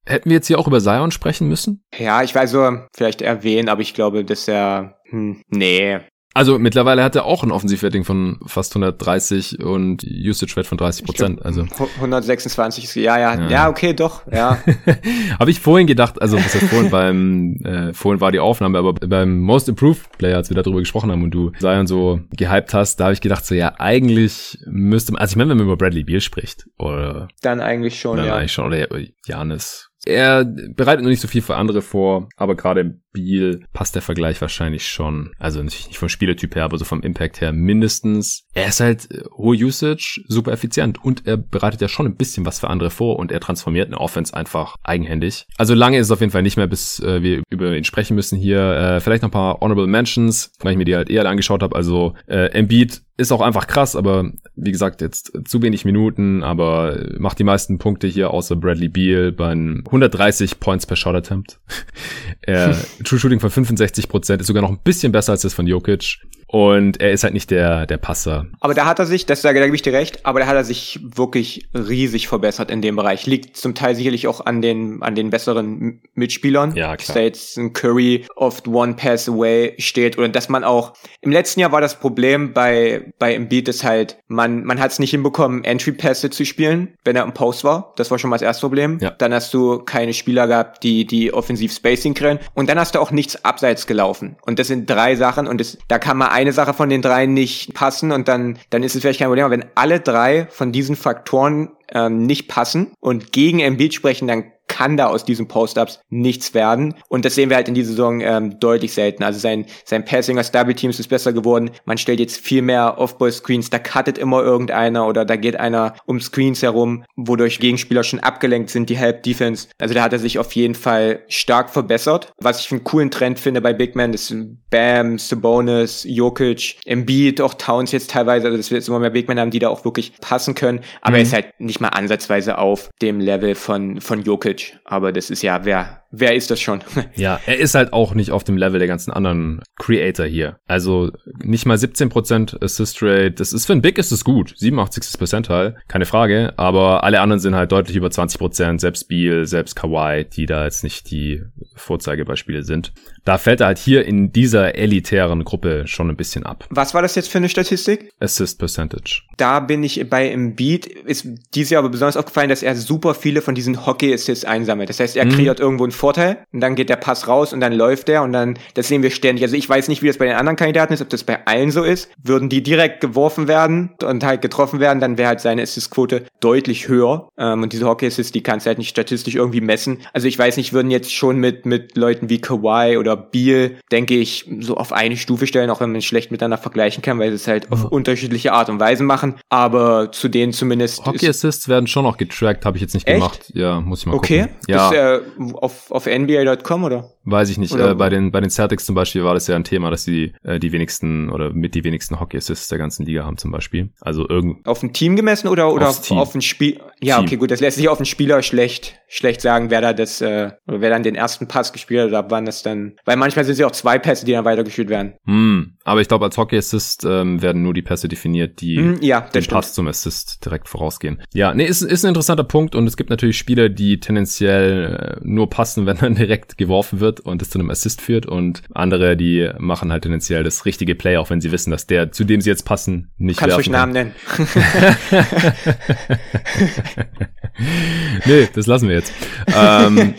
Hätten wir jetzt hier auch über Zion sprechen müssen? Ja, ich weiß so, vielleicht erwähnen, aber ich glaube, dass er, hm, nee, also mittlerweile hat er auch ein Offensivrating von fast 130 und Usage Rate von 30 Prozent. Also 126, ja, ja, ja, ja, okay, doch, ja. Habe ich vorhin gedacht, also was heißt vorhin beim äh, vorhin war die Aufnahme, aber beim Most Improved Player, als wir darüber gesprochen haben und du Zion so gehypt hast, da habe ich gedacht so, ja, eigentlich müsste man, also ich meine, wenn man über Bradley Beal spricht oder dann eigentlich schon, dann ja, eigentlich schon oder Janis er bereitet noch nicht so viel für andere vor, aber gerade Beal passt der Vergleich wahrscheinlich schon. Also natürlich nicht vom Spielertyp her, aber so vom Impact her mindestens. Er ist halt äh, hohe Usage, super effizient und er bereitet ja schon ein bisschen was für andere vor und er transformiert eine Offense einfach eigenhändig. Also lange ist es auf jeden Fall nicht mehr, bis äh, wir über ihn sprechen müssen hier. Äh, vielleicht noch ein paar Honorable Mentions, weil ich mir die halt eher angeschaut habe. Also äh, Embiid ist auch einfach krass, aber wie gesagt, jetzt zu wenig Minuten, aber macht die meisten Punkte hier außer Bradley Beal bei 130 Points per Shot Attempt. er True Shooting von 65 Prozent ist sogar noch ein bisschen besser als das von Jokic. Und er ist halt nicht der, der Passer. Aber da hat er sich, das da gebe ich dir recht, aber da hat er sich wirklich riesig verbessert in dem Bereich. Liegt zum Teil sicherlich auch an den, an den besseren Mitspielern. Ja, klar. Dass jetzt ein Curry oft one pass away steht oder dass man auch, im letzten Jahr war das Problem bei, bei Embiid ist halt, man, man hat es nicht hinbekommen, Entry-Pässe zu spielen, wenn er im Post war. Das war schon mal das erste Problem. Ja. Dann hast du keine Spieler gehabt, die, die offensiv Spacing können. Und dann hast du auch nichts abseits gelaufen. Und das sind drei Sachen und das, da kann man ein eine Sache von den drei nicht passen und dann, dann ist es vielleicht kein Problem. Aber wenn alle drei von diesen Faktoren ähm, nicht passen und gegen Embiid sprechen, dann kann da aus diesen Post-Ups nichts werden. Und das sehen wir halt in dieser Saison ähm, deutlich selten. Also sein, sein Passing als Double Teams ist besser geworden. Man stellt jetzt viel mehr Off-Ball-Screens. Da cuttet immer irgendeiner oder da geht einer um Screens herum, wodurch Gegenspieler schon abgelenkt sind, die Help Defense. Also da hat er sich auf jeden Fall stark verbessert. Was ich einen coolen Trend finde bei Big Man ist Bam, Sabonis, Jokic, Embiid, auch Towns jetzt teilweise, also dass wir jetzt immer mehr Big Men haben, die da auch wirklich passen können. Aber mhm. er ist halt nicht mal ansatzweise auf dem Level von, von Jokic. Jokic. Aber das ist ja, wer, wer ist das schon? ja, er ist halt auch nicht auf dem Level der ganzen anderen Creator hier. Also nicht mal 17% Assist Rate. Das ist für ein Big ist es gut. 87. Percentile, keine Frage. Aber alle anderen sind halt deutlich über 20%. Selbst Beal, selbst Kawhi, die da jetzt nicht die Vorzeigebeispiele sind. Da fällt er halt hier in dieser elitären Gruppe schon ein bisschen ab. Was war das jetzt für eine Statistik? Assist Percentage. Da bin ich bei Embiid, ist dieses Jahr aber besonders aufgefallen, dass er super viele von diesen Hockey-Assists einsammelt. Das heißt, er mhm. kreiert irgendwo einen Vorteil und dann geht der Pass raus und dann läuft er und dann, das sehen wir ständig. Also ich weiß nicht, wie das bei den anderen Kandidaten ist, ob das bei allen so ist. Würden die direkt geworfen werden und halt getroffen werden, dann wäre halt seine Assist-Quote deutlich höher. Ähm, und diese Hockey-Assists, die kannst du halt nicht statistisch irgendwie messen. Also ich weiß nicht, würden jetzt schon mit, mit Leuten wie Kawhi oder Beal, denke ich, so auf eine Stufe stellen, auch wenn man es schlecht miteinander vergleichen kann, weil sie es halt auf unterschiedliche Art und Weise machen. Aber zu denen zumindest. Hockey-Assists werden schon noch getrackt, habe ich jetzt nicht Echt? gemacht. Ja, muss ich mal okay. gucken. Okay. Ja. Ist, äh, auf, auf NBA.com oder? Weiß ich nicht. Äh, bei den bei den Celtics zum Beispiel war das ja ein Thema, dass sie äh, die wenigsten oder mit die wenigsten Hockey Assists der ganzen Liga haben zum Beispiel. Also irgend auf ein Team gemessen oder oder auf, auf ein Spiel. Ja, Team. okay, gut. Das lässt sich auf einen Spieler schlecht schlecht sagen, wer da das äh, oder wer dann den ersten Pass gespielt hat oder wann das dann. Weil manchmal sind es ja auch zwei Pässe, die dann weitergespielt werden. Hm, aber ich glaube, als Hockey Assist ähm, werden nur die Pässe definiert, die hm, ja, den stimmt. Pass zum Assist direkt vorausgehen. Ja, nee, ist ist ein interessanter Punkt und es gibt natürlich Spieler, die tendenziell äh, nur passen, wenn dann direkt geworfen wird und es zu einem Assist führt und andere, die machen halt tendenziell das richtige Play, auch wenn sie wissen, dass der, zu dem sie jetzt passen, nicht Kannst werfen Namen nennen. nee, das lassen wir jetzt. ähm,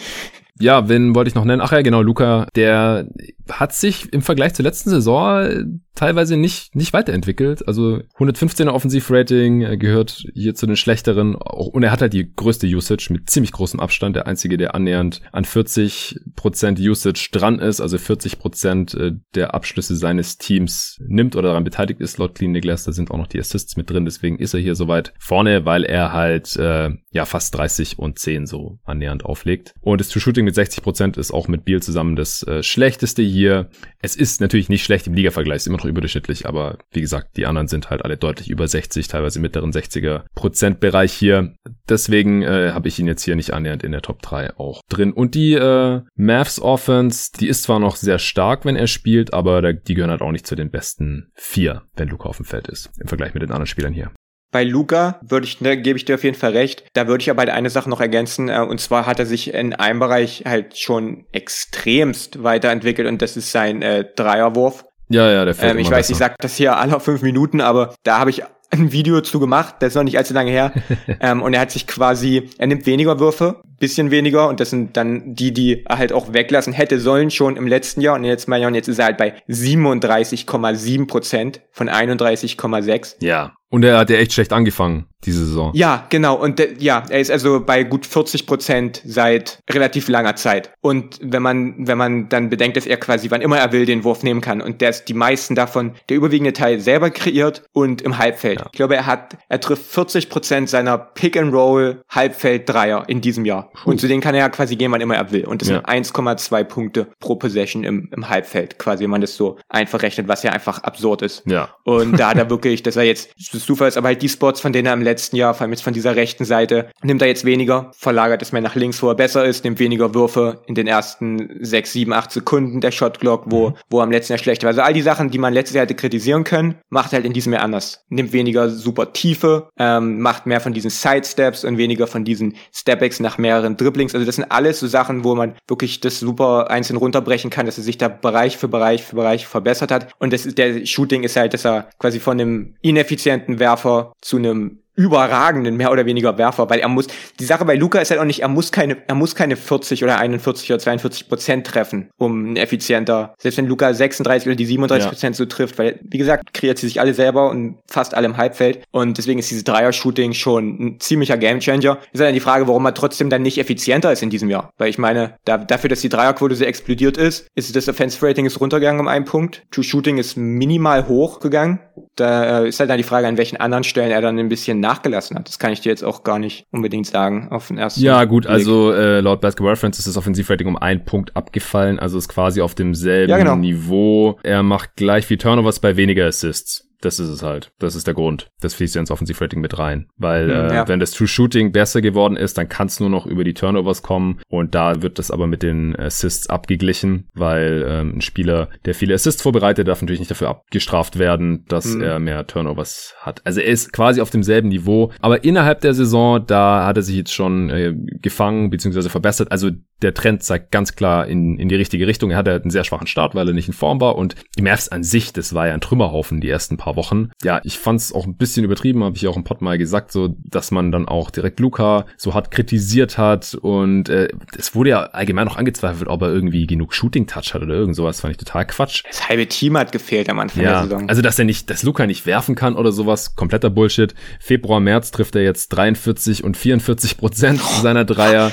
ja, wen wollte ich noch nennen? Ach ja, genau, Luca, der hat sich im Vergleich zur letzten Saison teilweise nicht, nicht weiterentwickelt. Also 115er Offensivrating gehört hier zu den schlechteren. Und er hat halt die größte Usage mit ziemlich großem Abstand. Der einzige, der annähernd an 40% Usage dran ist. Also 40% äh, der Abschlüsse seines Teams nimmt oder daran beteiligt ist. Laut Clean Glass, da sind auch noch die Assists mit drin. Deswegen ist er hier so weit vorne, weil er halt äh, ja fast 30 und 10 so annähernd auflegt. Und das True-Shooting mit 60% ist auch mit Beal zusammen das äh, schlechteste hier. Es ist natürlich nicht schlecht im Liga-Vergleich, immer noch überdurchschnittlich, aber wie gesagt, die anderen sind halt alle deutlich über 60, teilweise mittleren 60er Prozentbereich hier. Deswegen äh, habe ich ihn jetzt hier nicht annähernd in der Top 3 auch drin. Und die äh, Mavs Offense, die ist zwar noch sehr stark, wenn er spielt, aber die gehören halt auch nicht zu den besten vier, wenn Luca auf dem Feld ist, im Vergleich mit den anderen Spielern hier. Bei Luca würde ich, ne, gebe ich dir auf jeden Fall recht. Da würde ich aber halt eine Sache noch ergänzen, äh, und zwar hat er sich in einem Bereich halt schon extremst weiterentwickelt und das ist sein äh, Dreierwurf. Ja, ja, der fällt ähm, Ich weiß, besser. ich sage das hier alle auf fünf Minuten, aber da habe ich ein Video zu gemacht, das ist noch nicht allzu lange her. ähm, und er hat sich quasi, er nimmt weniger Würfe, bisschen weniger, und das sind dann die, die er halt auch weglassen hätte sollen schon im letzten Jahr. Und jetzt mal und jetzt ist er halt bei 37,7 Prozent von 31,6. Ja. Und er hat ja echt schlecht angefangen, diese Saison. Ja, genau. Und ja, er ist also bei gut 40 Prozent seit relativ langer Zeit. Und wenn man, wenn man dann bedenkt, dass er quasi wann immer er will den Wurf nehmen kann und der ist die meisten davon, der überwiegende Teil selber kreiert und im Halbfeld. Ja. Ich glaube, er hat, er trifft 40 Prozent seiner Pick and Roll Halbfeld Dreier in diesem Jahr. Puh. Und zu denen kann er ja quasi gehen, wann immer er will. Und das ja. sind 1,2 Punkte pro Possession im, im Halbfeld, quasi, wenn man das so einfach rechnet, was ja einfach absurd ist. Ja. Und da hat er wirklich, dass er jetzt Zufall ist, aber halt die Spots, von denen er im letzten Jahr, vor allem jetzt von dieser rechten Seite, nimmt er jetzt weniger, verlagert es mehr nach links, wo er besser ist, nimmt weniger Würfe in den ersten sechs, sieben, acht Sekunden der Shotglock, wo, mhm. wo er am letzten Jahr schlechter war. Also all die Sachen, die man letztes Jahr hätte kritisieren können, macht er halt in diesem Jahr anders. Nimmt weniger super Tiefe, ähm, macht mehr von diesen Sidesteps und weniger von diesen Stepbacks nach mehreren Dribblings. Also das sind alles so Sachen, wo man wirklich das super einzeln runterbrechen kann, dass er sich da Bereich für Bereich für Bereich verbessert hat. Und das ist, der Shooting ist halt, dass er quasi von einem ineffizienten Werfer zu einem überragenden mehr oder weniger Werfer, weil er muss, die Sache bei Luca ist halt auch nicht, er muss keine, er muss keine 40 oder 41 oder 42 Prozent treffen, um ein effizienter, selbst wenn Luca 36 oder die 37 Prozent ja. so trifft, weil, wie gesagt, kreiert sie sich alle selber und fast alle im Halbfeld und deswegen ist dieses Dreier-Shooting schon ein ziemlicher Gamechanger. Ist dann die Frage, warum er trotzdem dann nicht effizienter ist in diesem Jahr, weil ich meine, da, dafür, dass die Dreierquote so explodiert ist, ist das Offense-Rating ist runtergegangen um einen Punkt, True-Shooting ist minimal hochgegangen, da äh, ist halt dann die Frage, an welchen anderen Stellen er dann ein bisschen nachgelassen hat. Das kann ich dir jetzt auch gar nicht unbedingt sagen auf den ersten Ja, gut, Blick. also äh, laut Basketball Reference ist das Offensivrating um einen Punkt abgefallen, also ist quasi auf demselben ja, genau. Niveau. Er macht gleich viel Turnovers bei weniger Assists. Das ist es halt. Das ist der Grund. Das fließt ja ins Offensive Rating mit rein. Weil, mhm, äh, ja. wenn das True Shooting besser geworden ist, dann kann es nur noch über die Turnovers kommen. Und da wird das aber mit den Assists abgeglichen, weil ähm, ein Spieler, der viele Assists vorbereitet, darf natürlich nicht dafür abgestraft werden, dass mhm. er mehr Turnovers hat. Also er ist quasi auf demselben Niveau. Aber innerhalb der Saison, da hat er sich jetzt schon äh, gefangen bzw. verbessert. Also der Trend zeigt ganz klar in, in die richtige Richtung. Er hatte einen sehr schwachen Start, weil er nicht in Form war. Und die Mavs an sich, das war ja ein Trümmerhaufen die ersten paar Wochen. Ja, ich fand es auch ein bisschen übertrieben, habe ich auch im Pod mal gesagt, so, dass man dann auch direkt Luca so hart kritisiert hat. Und äh, es wurde ja allgemein noch angezweifelt, ob er irgendwie genug Shooting-Touch hat oder irgend sowas. Fand ich total Quatsch. Das halbe Team hat gefehlt am Anfang ja, der Saison. Also, dass er nicht, dass Luca nicht werfen kann oder sowas, kompletter Bullshit. Februar, März trifft er jetzt 43 und 44 Prozent seiner Dreier.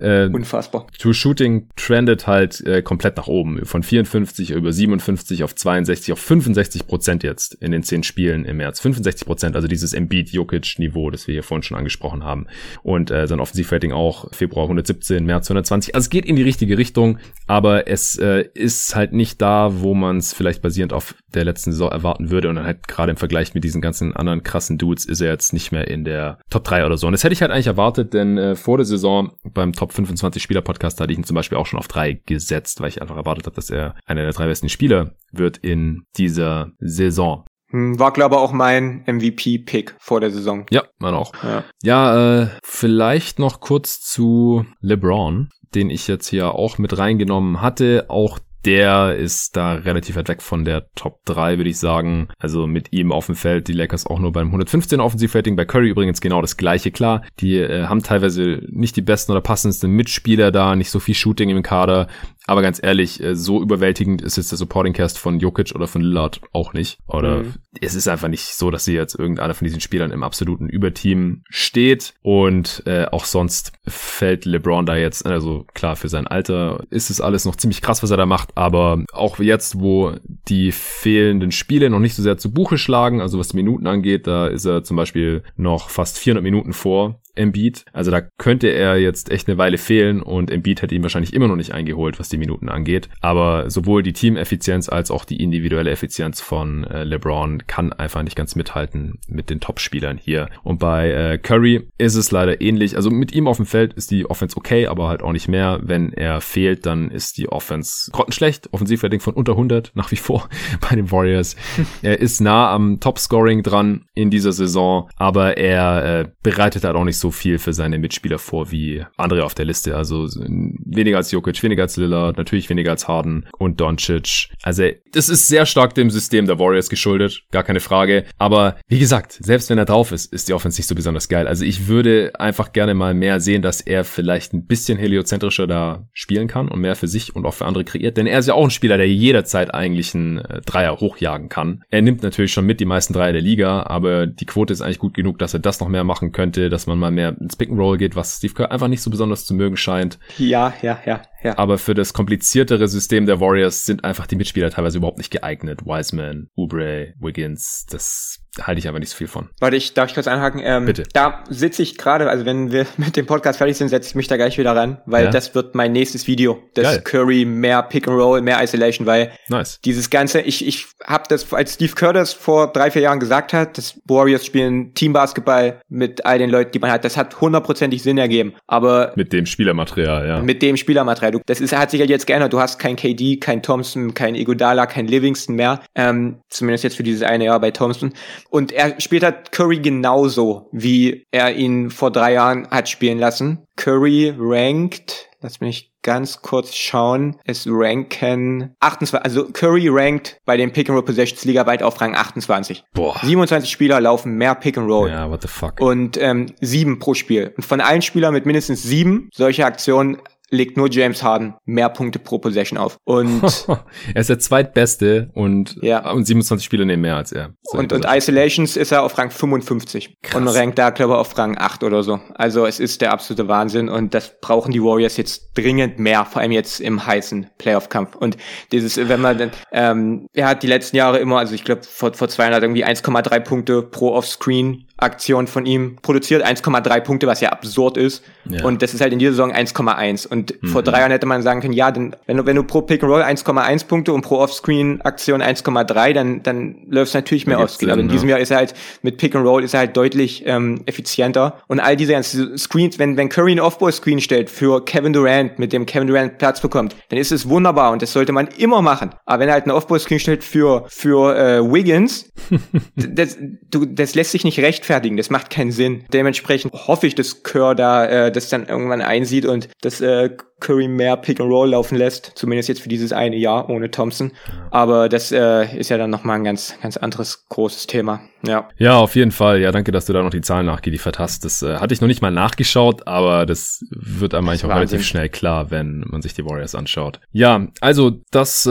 Äh, Unfassbar. True Shooting trendet halt äh, komplett nach oben. Von 54 über 57 auf 62 auf 65 Prozent jetzt in den zehn Spielen im März. 65 Prozent, also dieses Embiid-Jokic-Niveau, das wir hier vorhin schon angesprochen haben. Und äh, sein Offensivrating auch Februar 117, März 120. Also es geht in die richtige Richtung, aber es äh, ist halt nicht da, wo man es vielleicht basierend auf der letzten Saison erwarten würde. Und dann halt gerade im Vergleich mit diesen ganzen anderen krassen Dudes ist er jetzt nicht mehr in der Top 3 oder so. Und das hätte ich halt eigentlich erwartet, denn äh, vor der Saison beim Top 25 Spieler Podcast hatte ich ihn zum Beispiel auch schon auf 3 gesetzt, weil ich einfach erwartet habe, dass er einer der drei besten Spieler wird in dieser Saison. Hm, war, glaube ich, auch mein MVP-Pick vor der Saison. Ja, man auch. Ja, ja äh, vielleicht noch kurz zu LeBron, den ich jetzt hier auch mit reingenommen hatte. Auch der ist da relativ weit weg von der Top 3, würde ich sagen. Also mit ihm auf dem Feld die Lakers auch nur beim 115 Offensivrating. Bei Curry übrigens genau das gleiche, klar. Die äh, haben teilweise nicht die besten oder passendsten Mitspieler da, nicht so viel Shooting im Kader. Aber ganz ehrlich, äh, so überwältigend ist jetzt der Supporting Cast von Jokic oder von Lillard auch nicht. Oder mhm. es ist einfach nicht so, dass sie jetzt irgendeiner von diesen Spielern im absoluten Überteam steht. Und äh, auch sonst fällt LeBron da jetzt, also klar, für sein Alter ist es alles noch ziemlich krass, was er da macht. Aber auch jetzt, wo die fehlenden Spiele noch nicht so sehr zu Buche schlagen, also was die Minuten angeht, da ist er zum Beispiel noch fast 400 Minuten vor Embiid. Also da könnte er jetzt echt eine Weile fehlen und Embiid hätte ihn wahrscheinlich immer noch nicht eingeholt, was die Minuten angeht. Aber sowohl die Teameffizienz als auch die individuelle Effizienz von äh, LeBron kann einfach nicht ganz mithalten mit den Top-Spielern hier. Und bei äh, Curry ist es leider ähnlich. Also mit ihm auf dem Feld ist die Offense okay, aber halt auch nicht mehr. Wenn er fehlt, dann ist die Offense grottenschlecht. Offensivrating von unter 100 nach wie vor bei den Warriors. er ist nah am Top-Scoring dran in dieser Saison, aber er äh, bereitet halt auch nicht so viel für seine Mitspieler vor wie andere auf der Liste. Also weniger als Jokic, weniger als Lillard, natürlich weniger als Harden und Doncic. Also das ist sehr stark dem System der Warriors geschuldet, gar keine Frage. Aber wie gesagt, selbst wenn er drauf ist, ist die Offense nicht so besonders geil. Also ich würde einfach gerne mal mehr sehen, dass er vielleicht ein bisschen heliozentrischer da spielen kann und mehr für sich und auch für andere kreiert. Denn er ist ja auch ein Spieler, der jederzeit eigentlich einen äh, Dreier hochjagen kann. Er nimmt natürlich schon mit die meisten Dreier der Liga, aber die Quote ist eigentlich gut genug, dass er das noch mehr machen könnte, dass man mal mehr ins Pick and Roll geht, was Steve Kerr einfach nicht so besonders zu mögen scheint. Ja, ja, ja. Ja. Aber für das kompliziertere System der Warriors sind einfach die Mitspieler teilweise überhaupt nicht geeignet. Wiseman, Oubre, Wiggins, das halte ich aber nicht so viel von. Warte, ich darf ich kurz einhaken. Ähm, Bitte. Da sitze ich gerade, also wenn wir mit dem Podcast fertig sind, setze ich mich da gleich wieder ran, weil ja? das wird mein nächstes Video. Das Geil. Curry, mehr Pick and Roll, mehr Isolation, weil nice. dieses Ganze, ich, ich habe das, als Steve Curtis vor drei, vier Jahren gesagt hat, das Warriors spielen Teambasketball mit all den Leuten, die man hat, das hat hundertprozentig Sinn ergeben. Aber mit dem Spielermaterial, ja. Mit dem Spielermaterial. Du, das ist, hat sich halt jetzt geändert. Du hast kein KD, kein Thompson, kein Igodala, kein Livingston mehr. Ähm, zumindest jetzt für dieses eine Jahr bei Thompson. Und er spielt halt Curry genauso, wie er ihn vor drei Jahren hat spielen lassen. Curry rankt, lass mich ganz kurz schauen, es ranken 28, also Curry rankt bei den Pick and Roll Possessions ligaweit auf Rang 28. Boah. 27 Spieler laufen mehr Pick and Roll. Ja, what the fuck. Und ähm, sieben pro Spiel. Und von allen Spielern mit mindestens sieben solche Aktionen legt nur James Harden mehr Punkte pro Possession auf. Und er ist der zweitbeste und, ja. und 27 Spieler nehmen mehr als er. So und, und Isolations ist er auf Rang 55 Krass. und rankt da, glaube ich, auf Rang 8 oder so. Also es ist der absolute Wahnsinn und das brauchen die Warriors jetzt dringend mehr, vor allem jetzt im heißen Playoff-Kampf. Und dieses, wenn man dann, ähm, er hat die letzten Jahre immer, also ich glaube vor, vor zwei Jahren hat irgendwie 1,3 Punkte pro Offscreen Aktion von ihm produziert, 1,3 Punkte, was ja absurd ist. Ja. Und das ist halt in dieser Saison 1,1. Und mhm. vor drei Jahren hätte man sagen können, ja, denn wenn du, wenn du pro Pick and Roll 1,1 Punkte und pro Offscreen Aktion 1,3, dann, dann läuft es natürlich mehr Offscreen. Aber in diesem Jahr ist er halt, mit Pick and Roll ist er halt deutlich ähm, effizienter. Und all diese ganzen Screens, wenn, wenn Curry einen Offball-Screen stellt für Kevin Durant, mit dem Kevin Durant Platz bekommt, dann ist es wunderbar und das sollte man immer machen. Aber wenn er halt einen Offball-Screen stellt für, für äh, Wiggins, das, du, das lässt sich nicht rechtfertigen. Das macht keinen Sinn. Dementsprechend hoffe ich, dass Kerr da äh, das dann irgendwann einsieht und das äh, Curry mehr Pick and Roll laufen lässt, zumindest jetzt für dieses eine Jahr ohne Thompson. Aber das äh, ist ja dann nochmal ein ganz, ganz anderes großes Thema. Ja. Ja, auf jeden Fall. Ja, danke, dass du da noch die Zahlen nachgeliefert hast. Das äh, hatte ich noch nicht mal nachgeschaut, aber das wird einem eigentlich auch relativ schnell klar, wenn man sich die Warriors anschaut. Ja, also das äh,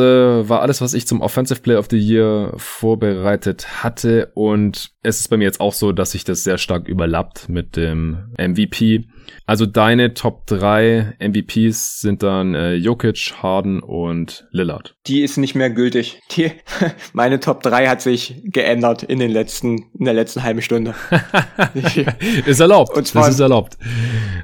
war alles, was ich zum Offensive Player of the Year vorbereitet hatte und es ist bei mir jetzt auch so, dass sich das sehr stark überlappt mit dem MVP. Also deine Top 3 MVPs sind dann äh, Jokic, Harden und Lillard. Die ist nicht mehr gültig. Die, meine Top 3 hat sich geändert in den letzten, in der letzten halben Stunde. ist erlaubt. Und zwar, das ist erlaubt.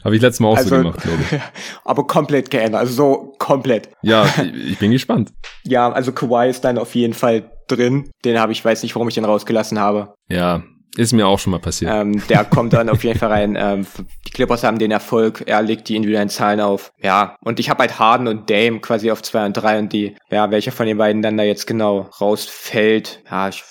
Habe ich letztes Mal auch also, so gemacht, glaube ich. Aber komplett geändert. Also so komplett. Ja, ich bin gespannt. Ja, also Kawhi ist dann auf jeden Fall drin. Den habe ich, weiß nicht, warum ich den rausgelassen habe. Ja, ist mir auch schon mal passiert. Ähm, der kommt dann auf jeden Fall rein. Ähm, die Clippers haben den Erfolg, er legt die individuellen Zahlen auf. Ja, und ich habe halt Harden und Dame quasi auf zwei und drei und die, ja, welcher von den beiden dann da jetzt genau rausfällt. Ja, ich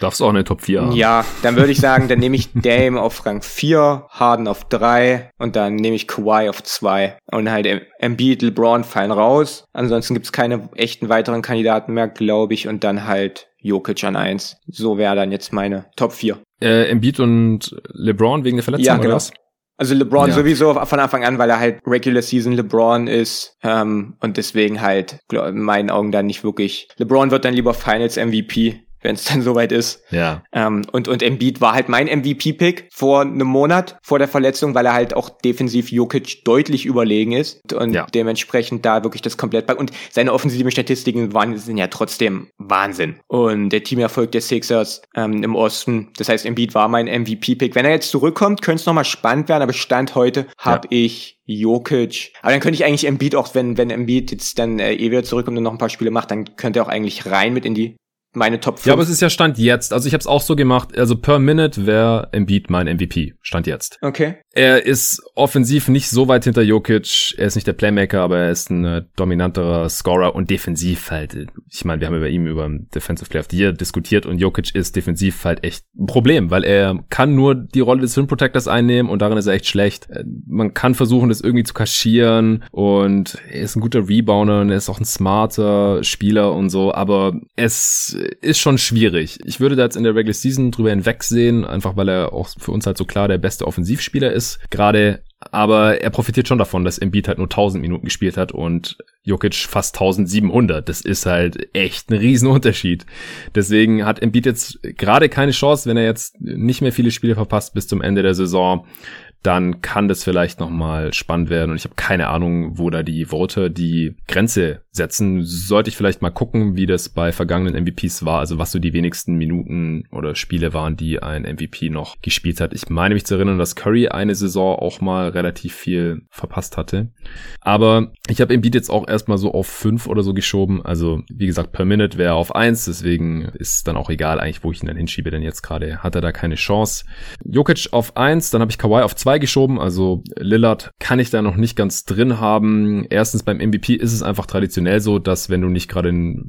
Darfst auch eine Top 4 haben. Ja, dann würde ich sagen, dann nehme ich Dame auf Rang 4, Harden auf 3 und dann nehme ich Kawhi auf 2. Und halt Embiid, LeBron fallen raus. Ansonsten gibt's keine echten weiteren Kandidaten mehr, glaube ich. Und dann halt Jokic an 1. So wäre dann jetzt meine Top 4. Äh, Embiid und LeBron wegen der Verletzung ja, genau. oder was? Also LeBron ja. sowieso von Anfang an, weil er halt Regular Season LeBron ist ähm, und deswegen halt in meinen Augen dann nicht wirklich. LeBron wird dann lieber Finals MVP wenn es dann soweit ist. Ja. Ähm, und, und Embiid war halt mein MVP-Pick vor einem Monat vor der Verletzung, weil er halt auch defensiv Jokic deutlich überlegen ist und ja. dementsprechend da wirklich das komplett und seine offensiven Statistiken waren sind ja trotzdem Wahnsinn. Und der Teamerfolg der Sixers ähm, im Osten, das heißt Embiid war mein MVP-Pick. Wenn er jetzt zurückkommt, könnte es nochmal spannend werden, aber Stand heute habe ja. ich Jokic. Aber dann könnte ich eigentlich Embiid auch, wenn, wenn Embiid jetzt dann äh, eh wieder zurückkommt und noch ein paar Spiele macht, dann könnte er auch eigentlich rein mit in die meine Top 5. Ja, aber es ist ja Stand jetzt. Also ich habe es auch so gemacht. Also per Minute wäre Embiid mein MVP. Stand jetzt. Okay. Er ist offensiv nicht so weit hinter Jokic. Er ist nicht der Playmaker, aber er ist ein äh, dominanterer Scorer und defensiv halt. Ich meine, wir haben über ihm über Defensive Player of the Year diskutiert und Jokic ist defensiv halt echt ein Problem, weil er kann nur die Rolle des Rim Protectors einnehmen und darin ist er echt schlecht. Äh, man kann versuchen, das irgendwie zu kaschieren und er ist ein guter Rebounder und er ist auch ein smarter Spieler und so, aber es ist schon schwierig. Ich würde da jetzt in der Regular Season drüber hinwegsehen, einfach weil er auch für uns halt so klar der beste Offensivspieler ist. Gerade aber er profitiert schon davon, dass Embiid halt nur 1000 Minuten gespielt hat und Jokic fast 1700. Das ist halt echt ein Riesenunterschied. Deswegen hat Embiid jetzt gerade keine Chance, wenn er jetzt nicht mehr viele Spiele verpasst bis zum Ende der Saison dann kann das vielleicht nochmal spannend werden. Und ich habe keine Ahnung, wo da die Voter die Grenze setzen. Sollte ich vielleicht mal gucken, wie das bei vergangenen MVPs war, also was so die wenigsten Minuten oder Spiele waren, die ein MVP noch gespielt hat. Ich meine mich zu erinnern, dass Curry eine Saison auch mal relativ viel verpasst hatte. Aber ich habe Embiid jetzt auch erstmal so auf fünf oder so geschoben. Also wie gesagt, per Minute wäre auf eins, deswegen ist dann auch egal eigentlich, wo ich ihn dann hinschiebe, denn jetzt gerade hat er da keine Chance. Jokic auf eins, dann habe ich Kawhi auf zwei geschoben. Also Lillard kann ich da noch nicht ganz drin haben. Erstens beim MVP ist es einfach traditionell so, dass wenn du nicht gerade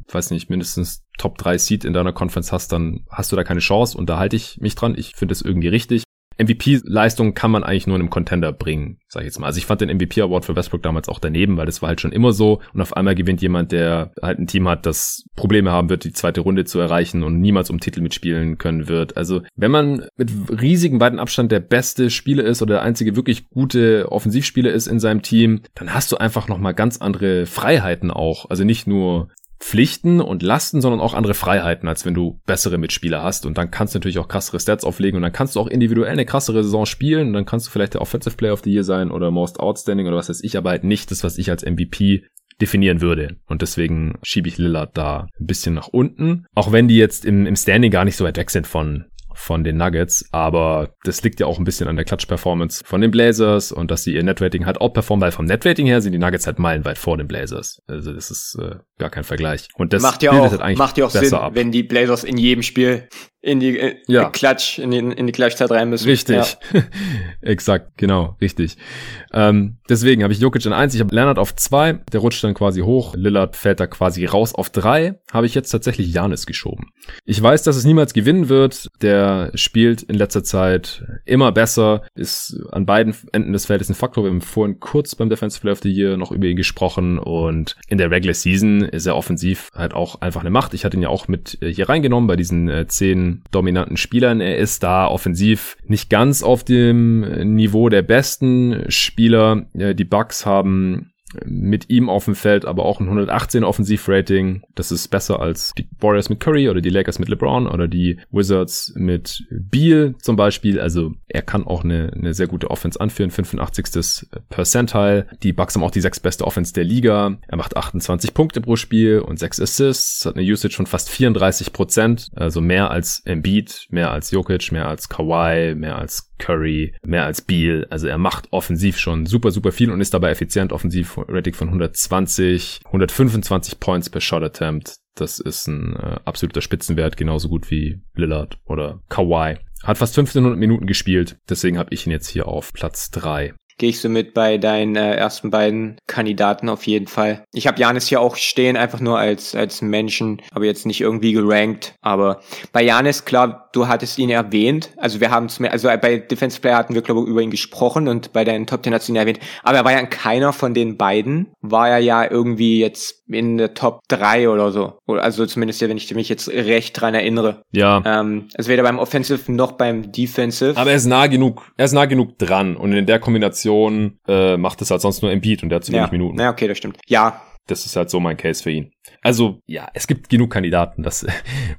weiß nicht, mindestens Top 3 Seed in deiner Conference hast, dann hast du da keine Chance und da halte ich mich dran. Ich finde es irgendwie richtig. MVP-Leistung kann man eigentlich nur in einem Contender bringen, sag ich jetzt mal. Also ich fand den MVP-Award für Westbrook damals auch daneben, weil das war halt schon immer so. Und auf einmal gewinnt jemand, der halt ein Team hat, das Probleme haben wird, die zweite Runde zu erreichen und niemals um Titel mitspielen können wird. Also wenn man mit riesigem weiten Abstand der beste Spieler ist oder der einzige wirklich gute Offensivspieler ist in seinem Team, dann hast du einfach nochmal ganz andere Freiheiten auch. Also nicht nur Pflichten und Lasten, sondern auch andere Freiheiten, als wenn du bessere Mitspieler hast. Und dann kannst du natürlich auch krassere Stats auflegen und dann kannst du auch individuell eine krassere Saison spielen und dann kannst du vielleicht der Offensive Player of the Year sein oder Most Outstanding oder was weiß ich, aber halt nicht das, was ich als MVP definieren würde. Und deswegen schiebe ich Lillard da ein bisschen nach unten. Auch wenn die jetzt im, im Standing gar nicht so weit weg sind von von den Nuggets, aber das liegt ja auch ein bisschen an der Klatsch-Performance von den Blazers und dass sie ihr Netrating halt outperformen, weil vom Netrating her sind die Nuggets halt meilenweit vor den Blazers. Also das ist äh, gar kein Vergleich. Und das macht ja auch, halt macht ja auch Sinn, ab. wenn die Blazers in jedem Spiel in die äh, ja. Klatsch, in die, in die Klatschzeit rein müssen. Richtig. Ja. Exakt, genau, richtig. Ähm, deswegen habe ich Jokic in eins, ich habe Leonard auf zwei, der rutscht dann quasi hoch, Lillard fällt da quasi raus auf drei, habe ich jetzt tatsächlich Janis geschoben. Ich weiß, dass es niemals gewinnen wird, der spielt in letzter Zeit immer besser, ist an beiden Enden des Feldes ein Faktor, wir haben vorhin kurz beim Defensive Player of the Year noch über ihn gesprochen und in der Regular Season er offensiv halt auch einfach eine Macht. Ich hatte ihn ja auch mit äh, hier reingenommen bei diesen äh, zehn dominanten Spielern. Er ist da offensiv nicht ganz auf dem Niveau der besten Spieler. Die Bucks haben mit ihm auf dem Feld, aber auch ein 118 Offensivrating. Das ist besser als die Warriors mit Curry oder die Lakers mit LeBron oder die Wizards mit Beal zum Beispiel. Also er kann auch eine, eine sehr gute Offense anführen, 85. Percentile. Die Bucks haben auch die sechs beste Offense der Liga. Er macht 28 Punkte pro Spiel und sechs Assists, hat eine Usage von fast 34 Prozent, also mehr als Embiid, mehr als Jokic, mehr als Kawhi, mehr als Curry, mehr als Beal. Also er macht offensiv schon super, super viel und ist dabei effizient. Offensiv Rating von 120, 125 Points per Shot Attempt. Das ist ein äh, absoluter Spitzenwert, genauso gut wie Lillard oder Kawhi. Hat fast 1500 Minuten gespielt, deswegen habe ich ihn jetzt hier auf Platz 3 gehe ich so mit bei deinen äh, ersten beiden Kandidaten auf jeden Fall. Ich habe Janis hier auch stehen, einfach nur als, als Menschen, aber jetzt nicht irgendwie gerankt. Aber bei Janis, klar, du hattest ihn erwähnt. Also wir haben also bei Defensive Player hatten wir, glaube ich, über ihn gesprochen und bei deinen Top 10 hast du ihn erwähnt. Aber er war ja in keiner von den beiden, war er ja irgendwie jetzt in der Top 3 oder so. Also zumindest wenn ich mich jetzt recht dran erinnere. Ja. Ähm, also weder beim Offensive noch beim Defensive. Aber er ist nah genug, er ist nah genug dran und in der Kombination äh, macht es halt sonst nur Embiid und der hat zu wenig ja. Minuten. Ja, okay, das stimmt. Ja, das ist halt so mein Case für ihn. Also ja, es gibt genug Kandidaten, dass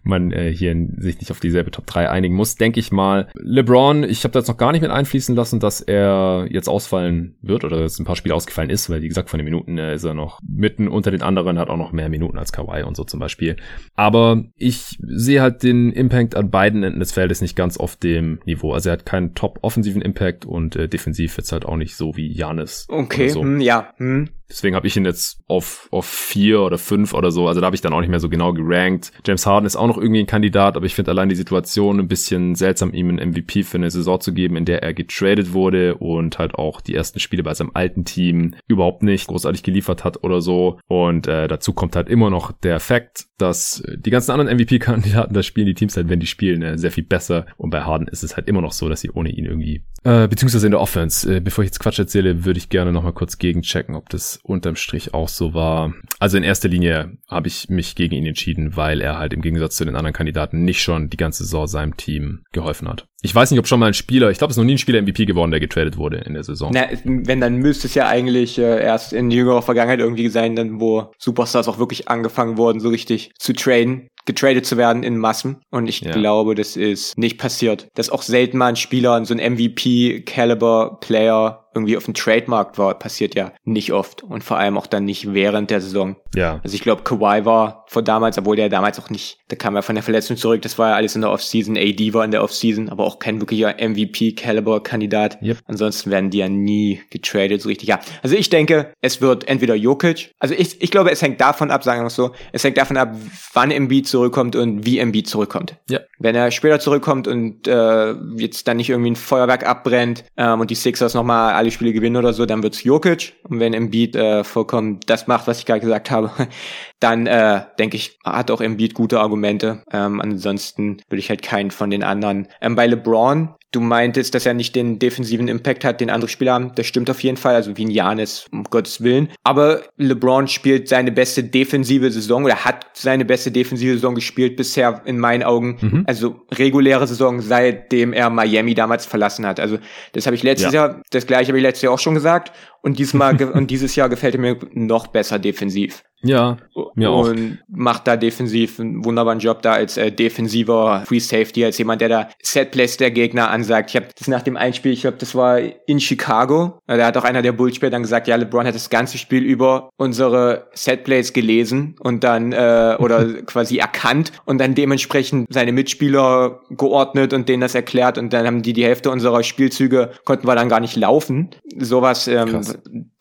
man äh, hier sich nicht auf dieselbe Top 3 einigen muss, denke ich mal. LeBron, ich habe da jetzt noch gar nicht mit einfließen lassen, dass er jetzt ausfallen wird oder dass ein paar Spiele ausgefallen ist, weil wie gesagt, von den Minuten äh, ist er noch mitten unter den anderen, hat auch noch mehr Minuten als Kawhi und so zum Beispiel. Aber ich sehe halt den Impact an beiden Enden des Feldes nicht ganz auf dem Niveau. Also er hat keinen top-offensiven Impact und äh, defensiv jetzt halt auch nicht so wie Janis. Okay, so. hm, ja. Hm. Deswegen habe ich ihn jetzt auf, auf vier oder fünf oder so. Also da habe ich dann auch nicht mehr so genau gerankt. James Harden ist auch noch irgendwie ein Kandidat, aber ich finde allein die Situation ein bisschen seltsam, ihm einen MVP für eine Saison zu geben, in der er getradet wurde und halt auch die ersten Spiele bei seinem alten Team überhaupt nicht großartig geliefert hat oder so. Und äh, dazu kommt halt immer noch der Fakt, dass die ganzen anderen MVP-Kandidaten, da spielen die Teams halt, wenn die spielen, äh, sehr viel besser. Und bei Harden ist es halt immer noch so, dass sie ohne ihn irgendwie, äh, beziehungsweise in der Offense, äh, bevor ich jetzt Quatsch erzähle, würde ich gerne nochmal kurz gegenchecken, ob das unterm Strich auch so war. Also in erster Linie habe ich mich gegen ihn entschieden, weil er halt im Gegensatz zu den anderen Kandidaten nicht schon die ganze Saison seinem Team geholfen hat. Ich weiß nicht, ob schon mal ein Spieler, ich glaube, es ist noch nie ein Spieler MVP geworden, der getradet wurde in der Saison. Na, wenn, dann müsste es ja eigentlich äh, erst in jüngerer Vergangenheit irgendwie sein, dann wo Superstars auch wirklich angefangen wurden, so richtig zu traden getradet zu werden in Massen. Und ich ja. glaube, das ist nicht passiert. Dass auch selten mal ein Spieler, so ein MVP-Caliber-Player irgendwie auf dem Trademarkt war, passiert ja nicht oft und vor allem auch dann nicht während der Saison. Ja. Also ich glaube, Kawhi war vor damals, obwohl der damals auch nicht, da kam er von der Verletzung zurück, das war ja alles in der Offseason, AD war in der Offseason, aber auch kein wirklicher MVP-Caliber-Kandidat. Yep. Ansonsten werden die ja nie getradet so richtig. Ja, also ich denke, es wird entweder Jokic, also ich, ich glaube, es hängt davon ab, sagen wir es so, es hängt davon ab, wann Embiid zurückkommt und wie Embiid zurückkommt. Ja. Wenn er später zurückkommt und äh, jetzt dann nicht irgendwie ein Feuerwerk abbrennt ähm, und die Sixers nochmal alle Spiele gewinnen oder so, dann wird's Jokic. Und wenn Embiid äh, vollkommen das macht, was ich gerade gesagt habe, dann äh, denke ich, hat auch Embiid gute Argumente. Ähm, ansonsten würde ich halt keinen von den anderen. Ähm, bei LeBron Du meintest, dass er nicht den defensiven Impact hat, den andere Spieler haben. Das stimmt auf jeden Fall, also wie ein Janis, um Gottes Willen. Aber LeBron spielt seine beste defensive Saison oder hat seine beste defensive Saison gespielt bisher in meinen Augen. Mhm. Also reguläre Saison, seitdem er Miami damals verlassen hat. Also das habe ich letztes ja. Jahr, das gleiche habe ich letztes Jahr auch schon gesagt. Und diesmal und dieses Jahr gefällt er mir noch besser defensiv. Ja, mir auch. Und macht da defensiv einen wunderbaren Job da als äh, defensiver Free Safety, als jemand, der da Setplays der Gegner ansagt. Ich habe das nach dem Einspiel, ich glaube, das war in Chicago. Da hat auch einer der Bullspieler dann gesagt, ja, LeBron hat das ganze Spiel über unsere Setplays gelesen und dann äh, oder quasi erkannt und dann dementsprechend seine Mitspieler geordnet und denen das erklärt und dann haben die die Hälfte unserer Spielzüge konnten wir dann gar nicht laufen. Sowas ähm,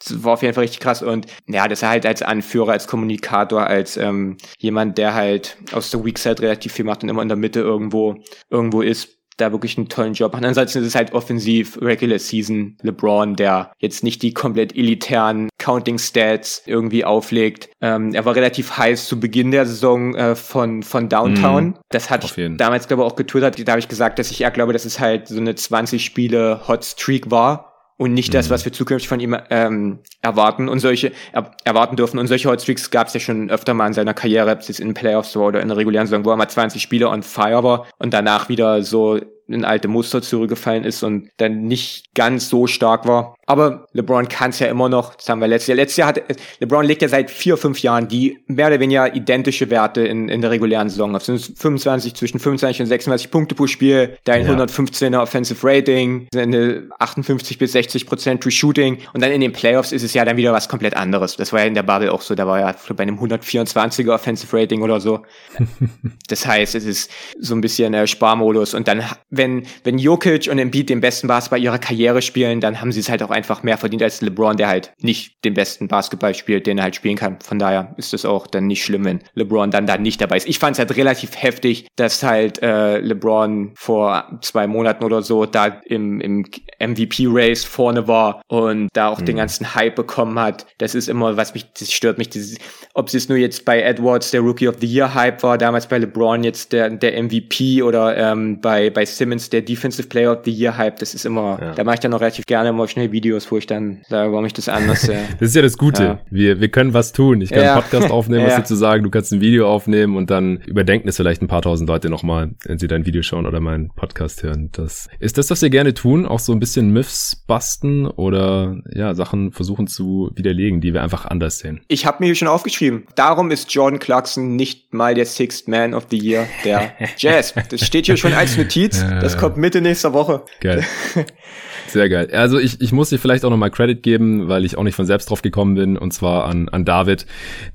war auf jeden Fall richtig krass und ja, das er halt als Anführer, als Kommunikator, als ähm, jemand, der halt aus der Weak Side relativ viel macht und immer in der Mitte irgendwo irgendwo ist da wirklich einen tollen Job machen. Ansonsten ist es halt offensiv Regular Season LeBron, der jetzt nicht die komplett elitären Counting Stats irgendwie auflegt. Ähm, er war relativ heiß zu Beginn der Saison äh, von, von Downtown. Mm, das hat ich damals, glaube ich, auch getwittert. Da habe ich gesagt, dass ich eher glaube, dass es halt so eine 20 Spiele Hot Streak war und nicht das, mhm. was wir zukünftig von ihm ähm, erwarten und solche er, erwarten dürfen. Und solche Hotstreaks gab es ja schon öfter mal in seiner Karriere, ob es jetzt in Playoffs war oder in der regulären Saison, wo er mal 20 Spiele on fire war und danach wieder so in alte Muster zurückgefallen ist und dann nicht ganz so stark war. Aber LeBron kann es ja immer noch. Das haben wir letztes Jahr. Letztes Jahr hat LeBron legt ja seit vier, fünf Jahren die mehr oder weniger identische Werte in, in der regulären Saison auf. sind 25 zwischen 25 und 26 Punkte pro Spiel, dein ja. 115er Offensive Rating, eine 58 bis 60 Prozent True Shooting und dann in den Playoffs ist es ja dann wieder was komplett anderes. Das war ja in der Bubble auch so. Da war ja bei einem 124er Offensive Rating oder so. das heißt, es ist so ein bisschen äh, Sparmodus und dann wenn, wenn Jokic und Embiid den besten Basketball ihrer Karriere spielen, dann haben sie es halt auch einfach mehr verdient als LeBron, der halt nicht den besten Basketball spielt, den er halt spielen kann. Von daher ist es auch dann nicht schlimm, wenn LeBron dann da nicht dabei ist. Ich fand es halt relativ heftig, dass halt äh, LeBron vor zwei Monaten oder so da im, im MVP-Race vorne war und da auch mhm. den ganzen Hype bekommen hat. Das ist immer, was mich, das stört mich, dieses, ob es nur jetzt bei Edwards der Rookie of the Year Hype war, damals bei LeBron jetzt der, der MVP oder ähm, bei, bei Simmons der Defensive Player of the Year Hype, das ist immer, ja. da mache ich dann auch relativ gerne immer schnell Videos, wo ich dann sage, warum ich das anders äh, Das ist ja das Gute. Ja. Wir, wir können was tun. Ich kann ja. einen Podcast aufnehmen, was dir zu sagen, du kannst ein Video aufnehmen und dann überdenken es vielleicht ein paar tausend Leute nochmal, wenn sie dein Video schauen oder meinen Podcast hören. Das ist das, was wir gerne tun, auch so ein bisschen Myths basten oder ja, Sachen versuchen zu widerlegen, die wir einfach anders sehen. Ich habe mir hier schon aufgeschrieben. Darum ist Jordan Clarkson nicht mal der Sixth Man of the Year der Jazz. Das steht hier schon als Notiz. Das kommt Mitte nächster Woche. Geil. Sehr geil. Also ich, ich muss dir vielleicht auch nochmal Credit geben, weil ich auch nicht von selbst drauf gekommen bin, und zwar an, an David.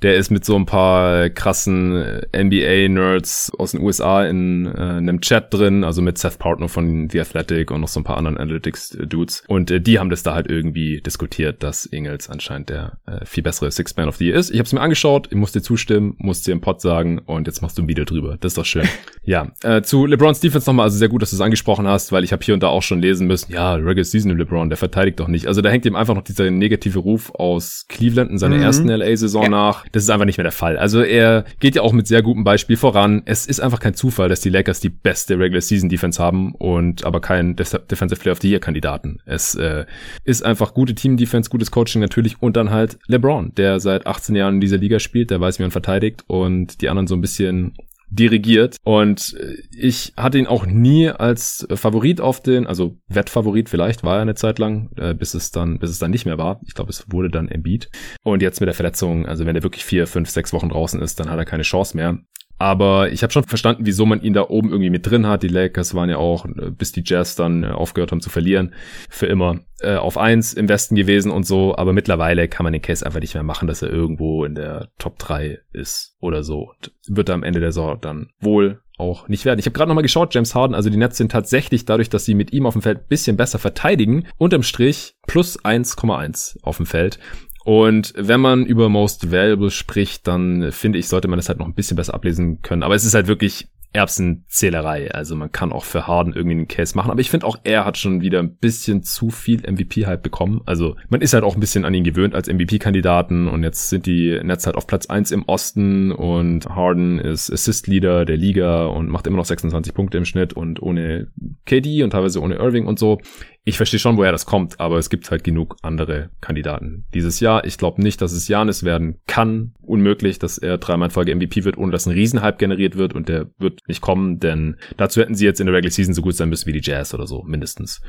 Der ist mit so ein paar krassen NBA-Nerds aus den USA in äh, einem Chat drin, also mit Seth Partner von The Athletic und noch so ein paar anderen Analytics-Dudes. Und äh, die haben das da halt irgendwie diskutiert, dass Ingels anscheinend der äh, viel bessere Six-Man of the Year ist. Ich habe es mir angeschaut, ich muss dir zustimmen, muss dir im Pod sagen und jetzt machst du ein Video drüber. Das ist doch schön. ja, äh, zu LeBron's Defense nochmal, also sehr gut, dass du es angesprochen hast, weil ich habe hier und da auch schon lesen müssen, ja, Regular Season im LeBron, der verteidigt doch nicht. Also da hängt ihm einfach noch dieser negative Ruf aus Cleveland in seiner mhm. ersten LA-Saison ja. nach. Das ist einfach nicht mehr der Fall. Also er geht ja auch mit sehr gutem Beispiel voran. Es ist einfach kein Zufall, dass die Lakers die beste Regular Season Defense haben und aber kein Defensive Player of the Year Kandidaten. Es äh, ist einfach gute Team Defense, gutes Coaching natürlich und dann halt LeBron, der seit 18 Jahren in dieser Liga spielt, der weiß, wie man verteidigt und die anderen so ein bisschen dirigiert. Und äh, ich hatte ihn auch nie als Favorit auf den, also Wettfavorit vielleicht war er eine Zeit lang, äh, bis es dann, bis es dann nicht mehr war. Ich glaube, es wurde dann Embiid. Und jetzt mit der Verletzung, also wenn er wirklich vier, fünf, sechs Wochen draußen ist, dann hat er keine Chance mehr. Aber ich habe schon verstanden, wieso man ihn da oben irgendwie mit drin hat. Die Lakers waren ja auch, äh, bis die Jazz dann äh, aufgehört haben zu verlieren, für immer äh, auf eins im Westen gewesen und so. Aber mittlerweile kann man den Case einfach nicht mehr machen, dass er irgendwo in der Top 3 ist oder so. Und wird er am Ende der Saison dann wohl auch nicht werden. Ich habe gerade nochmal geschaut, James Harden, also die Nets sind tatsächlich dadurch, dass sie mit ihm auf dem Feld bisschen besser verteidigen, unterm Strich plus 1,1 auf dem Feld. Und wenn man über Most Valuable spricht, dann finde ich, sollte man das halt noch ein bisschen besser ablesen können. Aber es ist halt wirklich Erbsenzählerei. Also man kann auch für Harden irgendwie einen Case machen. Aber ich finde auch, er hat schon wieder ein bisschen zu viel MVP-Hype bekommen. Also man ist halt auch ein bisschen an ihn gewöhnt als MVP-Kandidaten. Und jetzt sind die Nets halt auf Platz eins im Osten. Und Harden ist Assist-Leader der Liga und macht immer noch 26 Punkte im Schnitt. Und ohne KD und teilweise ohne Irving und so ich verstehe schon, woher das kommt, aber es gibt halt genug andere Kandidaten dieses Jahr. Ich glaube nicht, dass es Janis werden kann. Unmöglich, dass er dreimal in Folge MVP wird, ohne dass ein Riesenhype generiert wird und der wird nicht kommen, denn dazu hätten sie jetzt in der Regular Season so gut sein müssen wie die Jazz oder so, mindestens.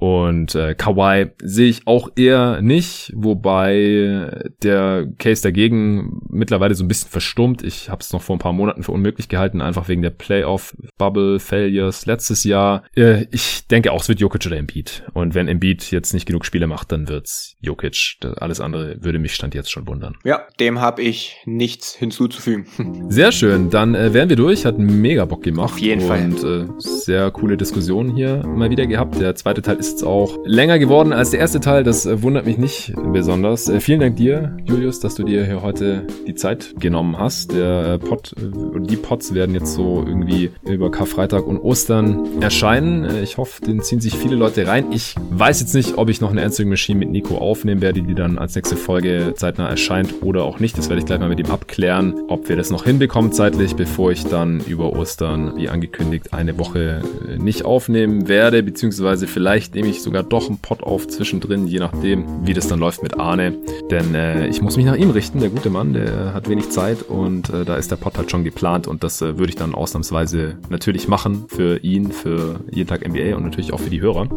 Und äh, Kawhi sehe ich auch eher nicht, wobei der Case dagegen mittlerweile so ein bisschen verstummt. Ich habe es noch vor ein paar Monaten für unmöglich gehalten, einfach wegen der Playoff-Bubble-Failures letztes Jahr. Äh, ich denke auch, es wird Jokic oder Embiid. Und wenn Embiid jetzt nicht genug Spiele macht, dann wird's Jokic. Alles andere würde mich Stand jetzt schon wundern. Ja, dem habe ich nichts hinzuzufügen. Sehr schön, dann äh, wären wir durch. Hat mega Bock gemacht. Auf jeden Fall. Und äh, sehr coole Diskussion hier mal wieder gehabt. Der zweite Teil ist jetzt auch länger geworden als der erste Teil. Das äh, wundert mich nicht besonders. Äh, vielen Dank dir, Julius, dass du dir hier heute die Zeit genommen hast. Der äh, Pod die Pods werden jetzt so irgendwie über Karfreitag und Ostern erscheinen. Ich hoffe, den ziehen sich viele Leute rein. Ich weiß jetzt nicht, ob ich noch eine Answering Machine mit Nico aufnehmen werde, die dann als nächste Folge zeitnah erscheint oder auch nicht. Das werde ich gleich mal mit ihm abklären, ob wir das noch hinbekommen zeitlich, bevor ich dann über Ostern, wie angekündigt, eine Woche nicht aufnehmen werde, beziehungsweise vielleicht nehme ich sogar doch einen Pod auf zwischendrin, je nachdem, wie das dann läuft mit Arne. Denn äh, ich muss mich nach ihm richten, der gute Mann, der hat wenig Zeit und äh, da ist der Pod halt schon geplant und das äh, würde ich dann ausnahmsweise natürlich machen für ihn, für jeden Tag NBA und natürlich auch für die Hörer.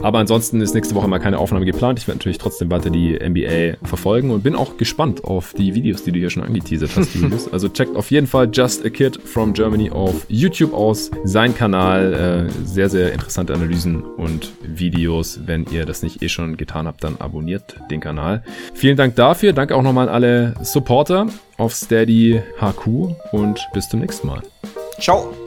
Aber ansonsten ist nächste Woche mal keine Aufnahme geplant. Ich werde natürlich trotzdem weiter die NBA verfolgen und bin auch gespannt auf die Videos, die du hier schon angeteasert hast, Julius. Also checkt auf jeden Fall Just a Kid from Germany auf YouTube aus. Sein Kanal, äh, sehr, sehr interessante Analysen und Videos. Wenn ihr das nicht eh schon getan habt, dann abonniert den Kanal. Vielen Dank dafür. Danke auch nochmal an alle Supporter auf Steady HQ und bis zum nächsten Mal. Ciao.